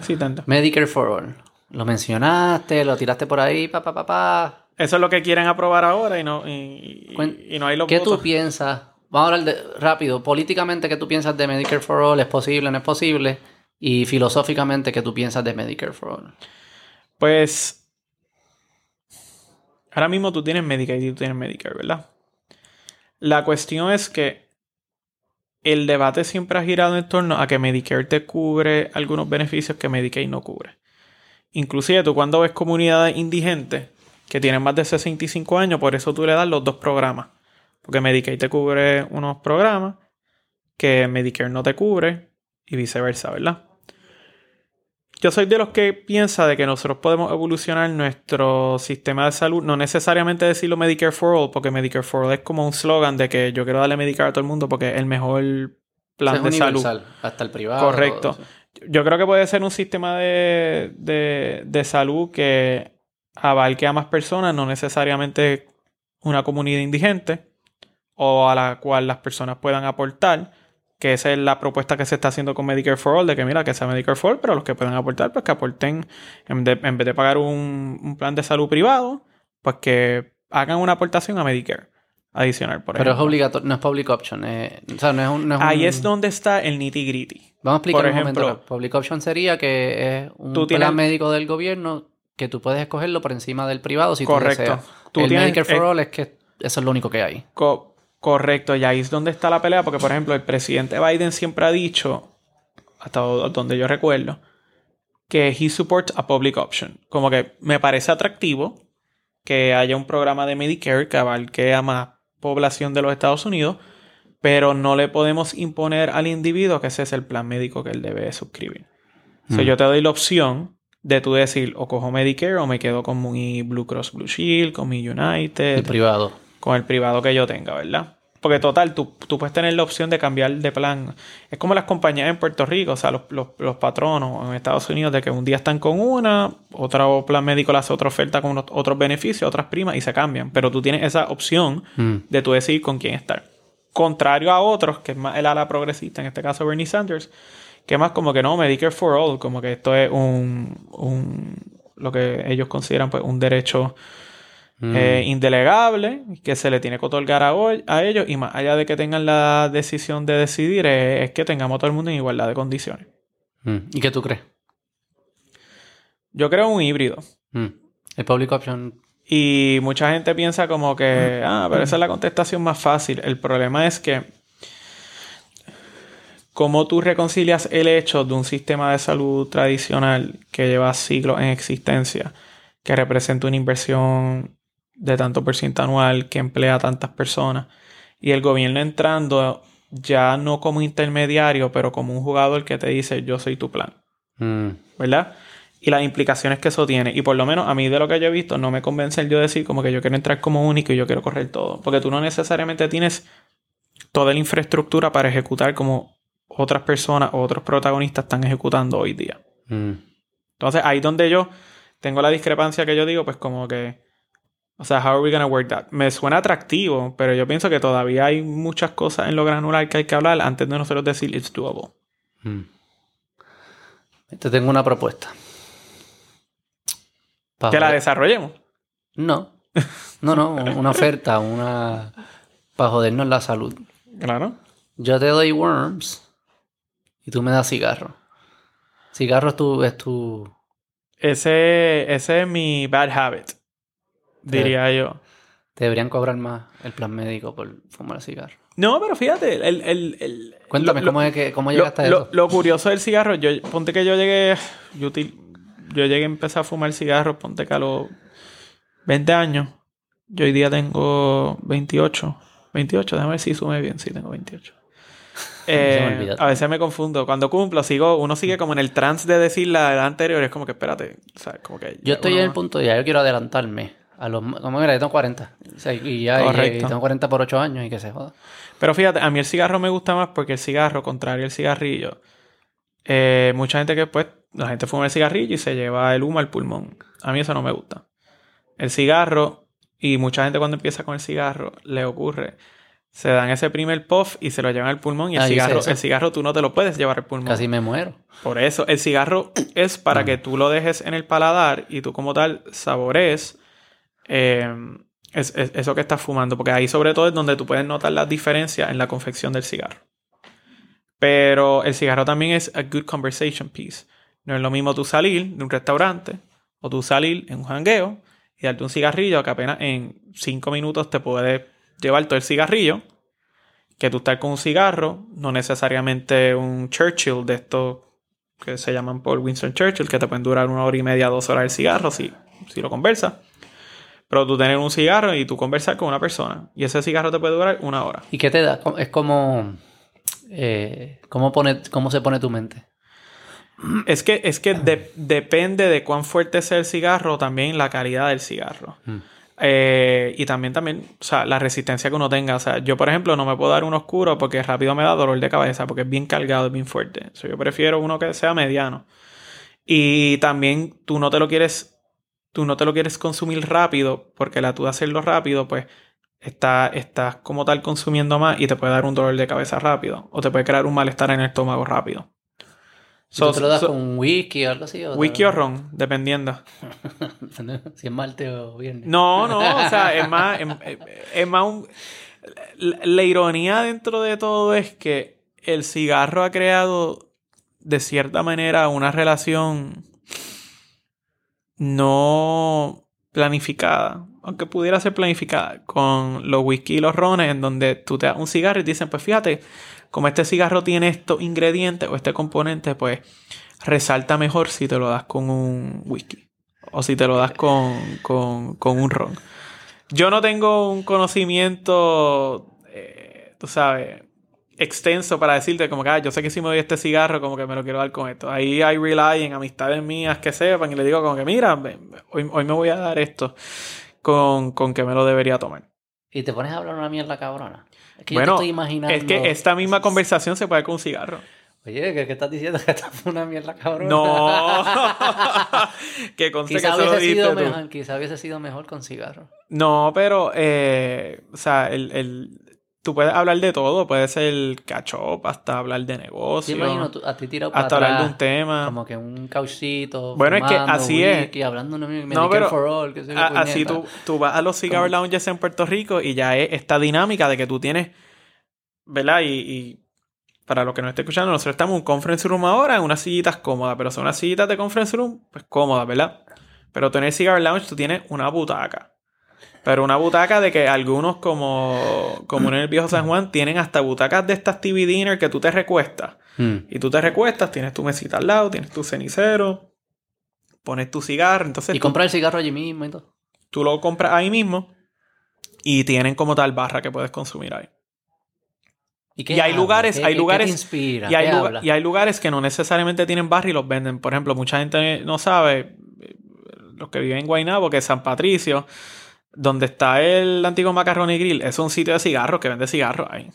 Medicare for All. Lo mencionaste, lo tiraste por ahí, pa, pa, pa, pa. Eso es lo que quieren aprobar ahora y no, y, y- y no hay los ¿Qué tú piensas? Vamos a hablar de, rápido. Políticamente, ¿qué tú piensas de Medicare for All? ¿Es posible no es posible? Y filosóficamente, ¿qué tú piensas de Medicare for All? Pues... Ahora mismo tú tienes Medicaid y tú tienes Medicare, ¿verdad? La cuestión es que el debate siempre ha girado en torno a que Medicare te cubre algunos beneficios que Medicaid no cubre. Inclusive tú cuando ves comunidades indigentes que tienen más de 65 años, por eso tú le das los dos programas. Porque Medicaid te cubre unos programas que Medicare no te cubre y viceversa, ¿verdad? Yo soy de los que piensa de que nosotros podemos evolucionar nuestro sistema de salud, no necesariamente decirlo Medicare for All, porque Medicare for All es como un slogan de que yo quiero darle Medicare a todo el mundo porque es el mejor plan de salud. Hasta el privado. Correcto. Yo creo que puede ser un sistema de, de, de salud que abarque a más personas, no necesariamente una comunidad indigente, o a la cual las personas puedan aportar, que esa es la propuesta que se está haciendo con Medicare for All, de que mira, que sea Medicare for All, pero los que puedan aportar, pues que aporten, en, de- en vez de pagar un, un plan de salud privado, pues que hagan una aportación a Medicare adicional, por Pero es ejemplo. obligatorio, no es public option. eh, o sea, no es un. no es Ahí un- es donde está el nitty gritty. Vamos a explicar por un momento. ejemplo- Public option sería que es un Tú plan tienes- médico del gobierno que tú puedes escogerlo por encima del privado si Correcto. tú deseas. Tú el tienes- Medicare for eh, All es que eso es lo único que hay. Co- correcto, y ahí es donde está la pelea, porque por ejemplo el presidente Biden siempre ha dicho, hasta do- donde yo recuerdo, que he supports a public option. Como que me parece atractivo que haya un programa de Medicare que abarque a más población de los Estados Unidos, pero no le podemos imponer al individuo que ese es el plan médico que él debe suscribir. O sea, Mm. yo te doy la opción de tú decir o cojo Medicare o me quedo con mi Blue Cross Blue Shield, con mi United, El privado. con el privado que yo tenga, ¿verdad? Porque total, tú, tú puedes tener la opción de cambiar de plan. Es como las compañías en Puerto Rico, o sea, los, los- los patronos en Estados Unidos, de que un día están con una, otro plan médico le hace otra oferta con otros beneficios, otras primas y se cambian. Pero tú tienes esa opción Mm. de tú decidir con quién estar. Contrario a otros, que es más el ala progresista, en este caso Bernie Sanders, que más como que no, Medicare for All, como que esto es un, un lo que ellos consideran pues un derecho Mm. eh, indelegable que se le tiene que otorgar a, hoy- a ellos y más allá de que tengan la decisión de decidir es, es que tengamos a todo el mundo en igualdad de condiciones. Mm. ¿Y qué tú crees? Yo creo un híbrido Mm. El public option. y mucha gente piensa como que, ah, pero esa es la contestación más fácil. El problema es que ¿cómo tú reconcilias el hecho de un sistema de salud tradicional que lleva siglos en existencia, que representa una inversión de tanto por ciento anual, que emplea a tantas personas, y el gobierno entrando ya no como intermediario, pero como un jugador que te dice yo soy tu plan? Mm. ¿Verdad? Y las implicaciones que eso tiene. Y por lo menos a mí de lo que yo he visto, no me convence el yo decir como que yo quiero entrar como único y yo quiero correr todo. Porque tú no necesariamente tienes toda la infraestructura para ejecutar como otras personas o otros protagonistas están ejecutando hoy día. Mm. Entonces ahí donde yo tengo la discrepancia que yo digo, pues como que, o sea, how are we gonna work that? Me suena atractivo, pero yo pienso que todavía hay muchas cosas en lo granular que hay que hablar antes de nosotros decir it's doable. Mm. Te tengo una propuesta. Pa' Que la desarrollemos. No. No, no, una oferta, una... Para jodernos la salud. Claro. Yo te doy worms y tú me das cigarro. Cigarro es tu... Es tu... Ese, ese es mi bad habit, diría yo. Te deberían cobrar más el plan médico por fumar cigarro. No, pero fíjate, el... el, el- Cuéntame, lo- ¿cómo, es que, ¿cómo lo, llegaste a eso? lo curioso del cigarro, yo, ponte que yo llegué, yo, yo llegué a empezar a fumar cigarros, ponte que a los 20 años, yo hoy día tengo 28, 28, déjame ver si sume bien, sí, tengo 28. Eh, me a veces me confundo. Cuando cumplo, sigo, uno sigue como en el trance de decir la edad anterior. Es como que espérate. O sea, como que Yo estoy uno- en el punto de ya, yo quiero adelantarme. A los, como mira, yo tengo 40. O sea, y ya y- Correcto. y tengo 40 por 8 años y que se joda. Pero fíjate, a mí el cigarro me gusta más porque el cigarro, contrario al cigarrillo, eh, mucha gente que pues, la gente fuma el cigarrillo y se lleva el humo al pulmón. A mí eso no me gusta. El cigarro, y mucha gente cuando empieza con el cigarro, le ocurre, se dan ese primer puff y se lo llevan al pulmón y el Ah, cigarro, el cigarro tú no te lo puedes llevar al pulmón. Casi me muero. Por eso, el cigarro es para que tú lo dejes en el paladar y tú como tal sabores eh, es- es- eso que estás fumando. Porque ahí sobre todo es donde tú puedes notar las diferencias en la confección del cigarro. Pero el cigarro también es a good conversation piece. No es lo mismo tú salir de un restaurante o tú salir en un jangueo y darte un cigarrillo que apenas en cinco minutos te puede llevar todo el cigarrillo que tú estar con un cigarro, no necesariamente un Churchill de estos que se llaman por Winston Churchill, que te pueden durar una hora y media, dos horas el cigarro si, si lo conversas. Pero tú tener un cigarro y tú conversar con una persona. Y ese cigarro te puede durar una hora. ¿Y qué te da? Es como... eh, ¿cómo, pone, ¿Cómo se pone tu mente? Es que, es que de- depende de cuán fuerte sea el cigarro, también la calidad del cigarro. Mm. Eh, y también, también, o sea, la resistencia que uno tenga. O sea, yo, por ejemplo, no me puedo dar uno oscuro porque rápido me da dolor de cabeza, porque es bien cargado, es bien fuerte. O sea, yo prefiero uno que sea mediano. Y también tú no te lo quieres, tú no te lo quieres consumir rápido, porque la tú de hacerlo rápido, pues, está, estás como tal consumiendo más y te puede dar un dolor de cabeza rápido. O te puede crear un malestar en el estómago rápido. ¿Y ¿Tú So- te lo das so- con whisky o algo así? o Whisky o ron, dependiendo. si es martes o viernes. No, no, o sea, es más, es, es más un... La, la ironía dentro de todo es que el cigarro ha creado de cierta manera una relación no planificada, aunque pudiera ser planificada, con los whisky y los rones, en donde tú te das un cigarro y te dicen, pues fíjate, como este cigarro tiene estos ingredientes o este componente, pues resalta mejor si te lo das con un whisky o si te lo das con, con, un ron. Yo no tengo un conocimiento, eh, tú sabes, extenso para decirte como que ah, yo sé que si me doy este cigarro como que me lo quiero dar con esto. Ahí hay rely en amistades mías que sepan y le digo como que mira, hoy, hoy me voy a dar esto con, con que me lo debería tomar. Y te pones a hablar una mierda cabrona. Es que Bueno, yo te estoy imaginando... Es que esta misma conversación se puede con un cigarro. Oye, ¿qué, qué estás diciendo? Que esta fue una mierda cabrona. No. que conste Quizá hubiese, sido tú. mejor, quizá hubiese sido mejor con cigarro. No, pero, eh, o sea, el, el- tú puedes hablar de todo. Puede ser catch-up, hasta hablar de Te negocio, imagino tú- a ti tirado para hasta hablar de un tema. como que un cauchito, Bueno, es que así es. whisky, hablando de Medicare No, pero for all, A- así tú, tú vas a los cigar lounges en Puerto Rico y ya es esta dinámica de que tú tienes, ¿verdad? Y, y para los que nos estén escuchando, nosotros estamos en un conference room ahora, en unas sillitas cómodas, pero son unas sillitas de conference room, pues cómodas, ¿verdad? Pero tú en el cigar lounge tú tienes una butaca. Pero una butaca de que algunos, como, como en el viejo San Juan, tienen hasta butacas de estas TV dinner que tú te recuestas. Mm. Y tú te recuestas, tienes tu mesita al lado, tienes tu cenicero, pones tu cigarro. Entonces Y tú, comprar el cigarro allí mismo y todo. tú lo compras ahí mismo y tienen como tal barra que puedes consumir ahí. qué Y hay lugares- ¿Qué- hay lugares- ¿Qué te inspira? Y hay, ¿Qué lugar- habla? y hay lugares que no necesariamente tienen barra y los venden. Por ejemplo, mucha gente no sabe, los que viven en Guaynabo, que es San Patricio, donde está el antiguo Macaroni Grill, es un sitio de cigarros que vende cigarros ahí.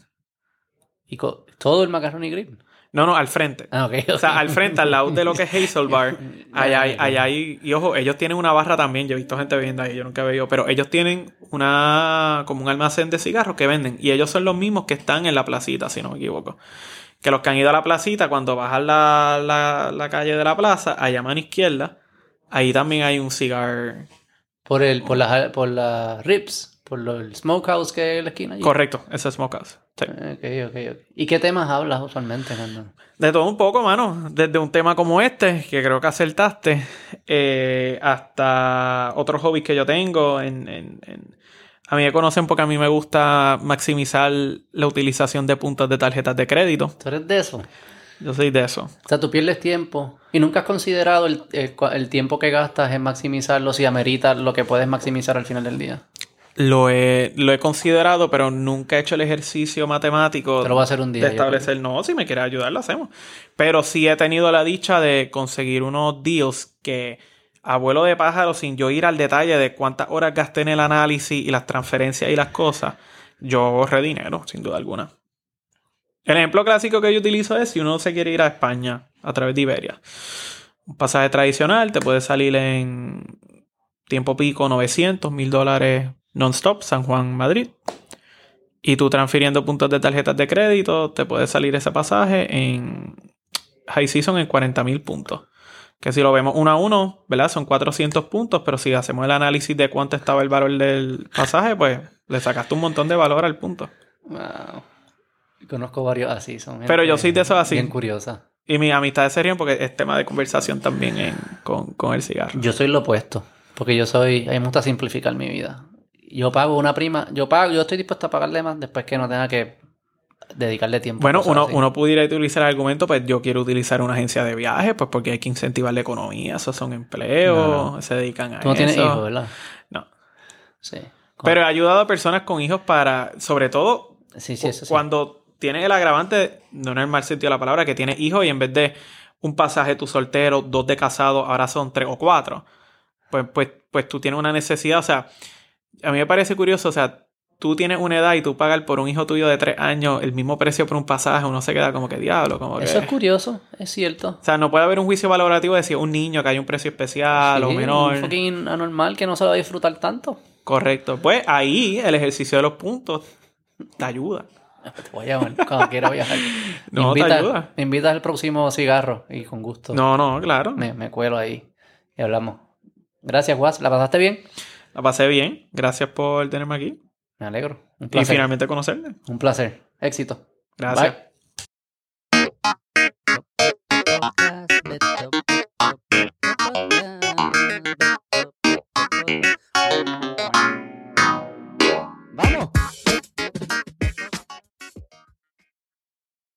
Y todo el macarrón y grill. No, no, al frente. Ah, ok. O sea, al frente, al lado de lo que es Hazel Bar, allá hay, allá hay- y ojo, ellos tienen una barra también, yo he visto gente viviendo ahí, yo nunca he bebido, pero ellos tienen una, como un almacén de cigarros que venden, y ellos son los mismos que están en la placita, si no me equivoco. Que los que han ido a la placita, cuando bajan la, la, la calle de la plaza, allá a mano izquierda, ahí también hay un cigar. Por el, por las por las ribs, por lo- el smokehouse que hay en la esquina. allí. Correcto, ese es Smokehouse. Sí. Ok, ok, ok. ¿Y qué temas hablas usualmente? De todo un poco, mano. Desde un tema como este, que creo que acertaste, eh, hasta otros hobbies que yo tengo. En, en- en- A mí me conocen porque a mí me gusta maximizar la utilización de puntos de tarjetas de crédito. ¿Tú eres de eso? Yo soy de eso. O sea, tú pierdes tiempo y nunca has considerado el, el tiempo que gastas en maximizarlo si amerita lo que puedes maximizar al final del día. Lo he, lo he considerado, pero nunca he hecho el ejercicio matemático Te lo voy a hacer un día. de establecer. No, si me quieres ayudar, lo hacemos. Pero sí he tenido la dicha de conseguir unos deals que, abuelo de pájaro, sin yo ir al detalle de cuántas horas gasté en el análisis y las transferencias y las cosas, yo ahorré dinero, sin duda alguna. El ejemplo clásico que yo utilizo es si uno se quiere ir a España a través de Iberia. Un pasaje tradicional te puede salir en tiempo pico 900, 1000 dólares non-stop, San Juan, Madrid. Y tú transfiriendo puntos de tarjetas de crédito, te puede salir ese pasaje en High Season en 40 mil puntos. Que si lo vemos uno a uno, ¿verdad? Son 400 puntos, pero si hacemos el análisis de cuánto estaba el valor del pasaje, pues le sacaste un montón de valor al punto. Wow. Conozco varios así. Son Pero yo soy de esos así. Bien curiosa. Y mis amistades se ríen porque es tema de conversación también en- con, con el cigarro. Yo soy lo opuesto. Porque yo soy. A mí me gusta simplificar mi vida. Yo pago una prima. Yo pago, yo estoy dispuesto a pagarle más después que no tenga que dedicarle tiempo. Bueno, uno, así. uno pudiera utilizar el argumento, pues yo quiero utilizar una agencia de viajes, pues porque hay que incentivar la economía, esos son empleos, No. se dedican a Tú no eso. tienes hijos, ¿verdad? No. Sí. Pero he ayudado a personas con hijos para, sobre todo, Sí, sí, eso sí. Tienes el agravante, no en el mal sentido de la palabra, que tienes hijos y en vez de un pasaje tú soltero, dos de casado, ahora son tres o cuatro. Pues, pues, pues tú tienes una necesidad, o sea, a mí me parece curioso, o sea, tú tienes una edad y tú pagas por un hijo tuyo de tres años el mismo precio por un pasaje, uno se queda como que diablo, como que... Eso es curioso, es cierto. O sea, no puede haber un juicio valorativo de si un niño que hay un precio especial o menor. Un fucking anormal que no se va a disfrutar tanto. Correcto. Pues ahí el ejercicio de los puntos te ayuda. Te voy a llamar cuando quiera viajar. No, me te invitas, ayuda. Me invitas al próximo cigarro y con gusto No, no, claro. me, me cuelo ahí y hablamos. Gracias, Guas. ¿La pasaste bien? La pasé bien. Gracias por tenerme aquí. Me alegro. Un Y placer. finalmente conocerme. Un placer. Éxito. Gracias. Bye.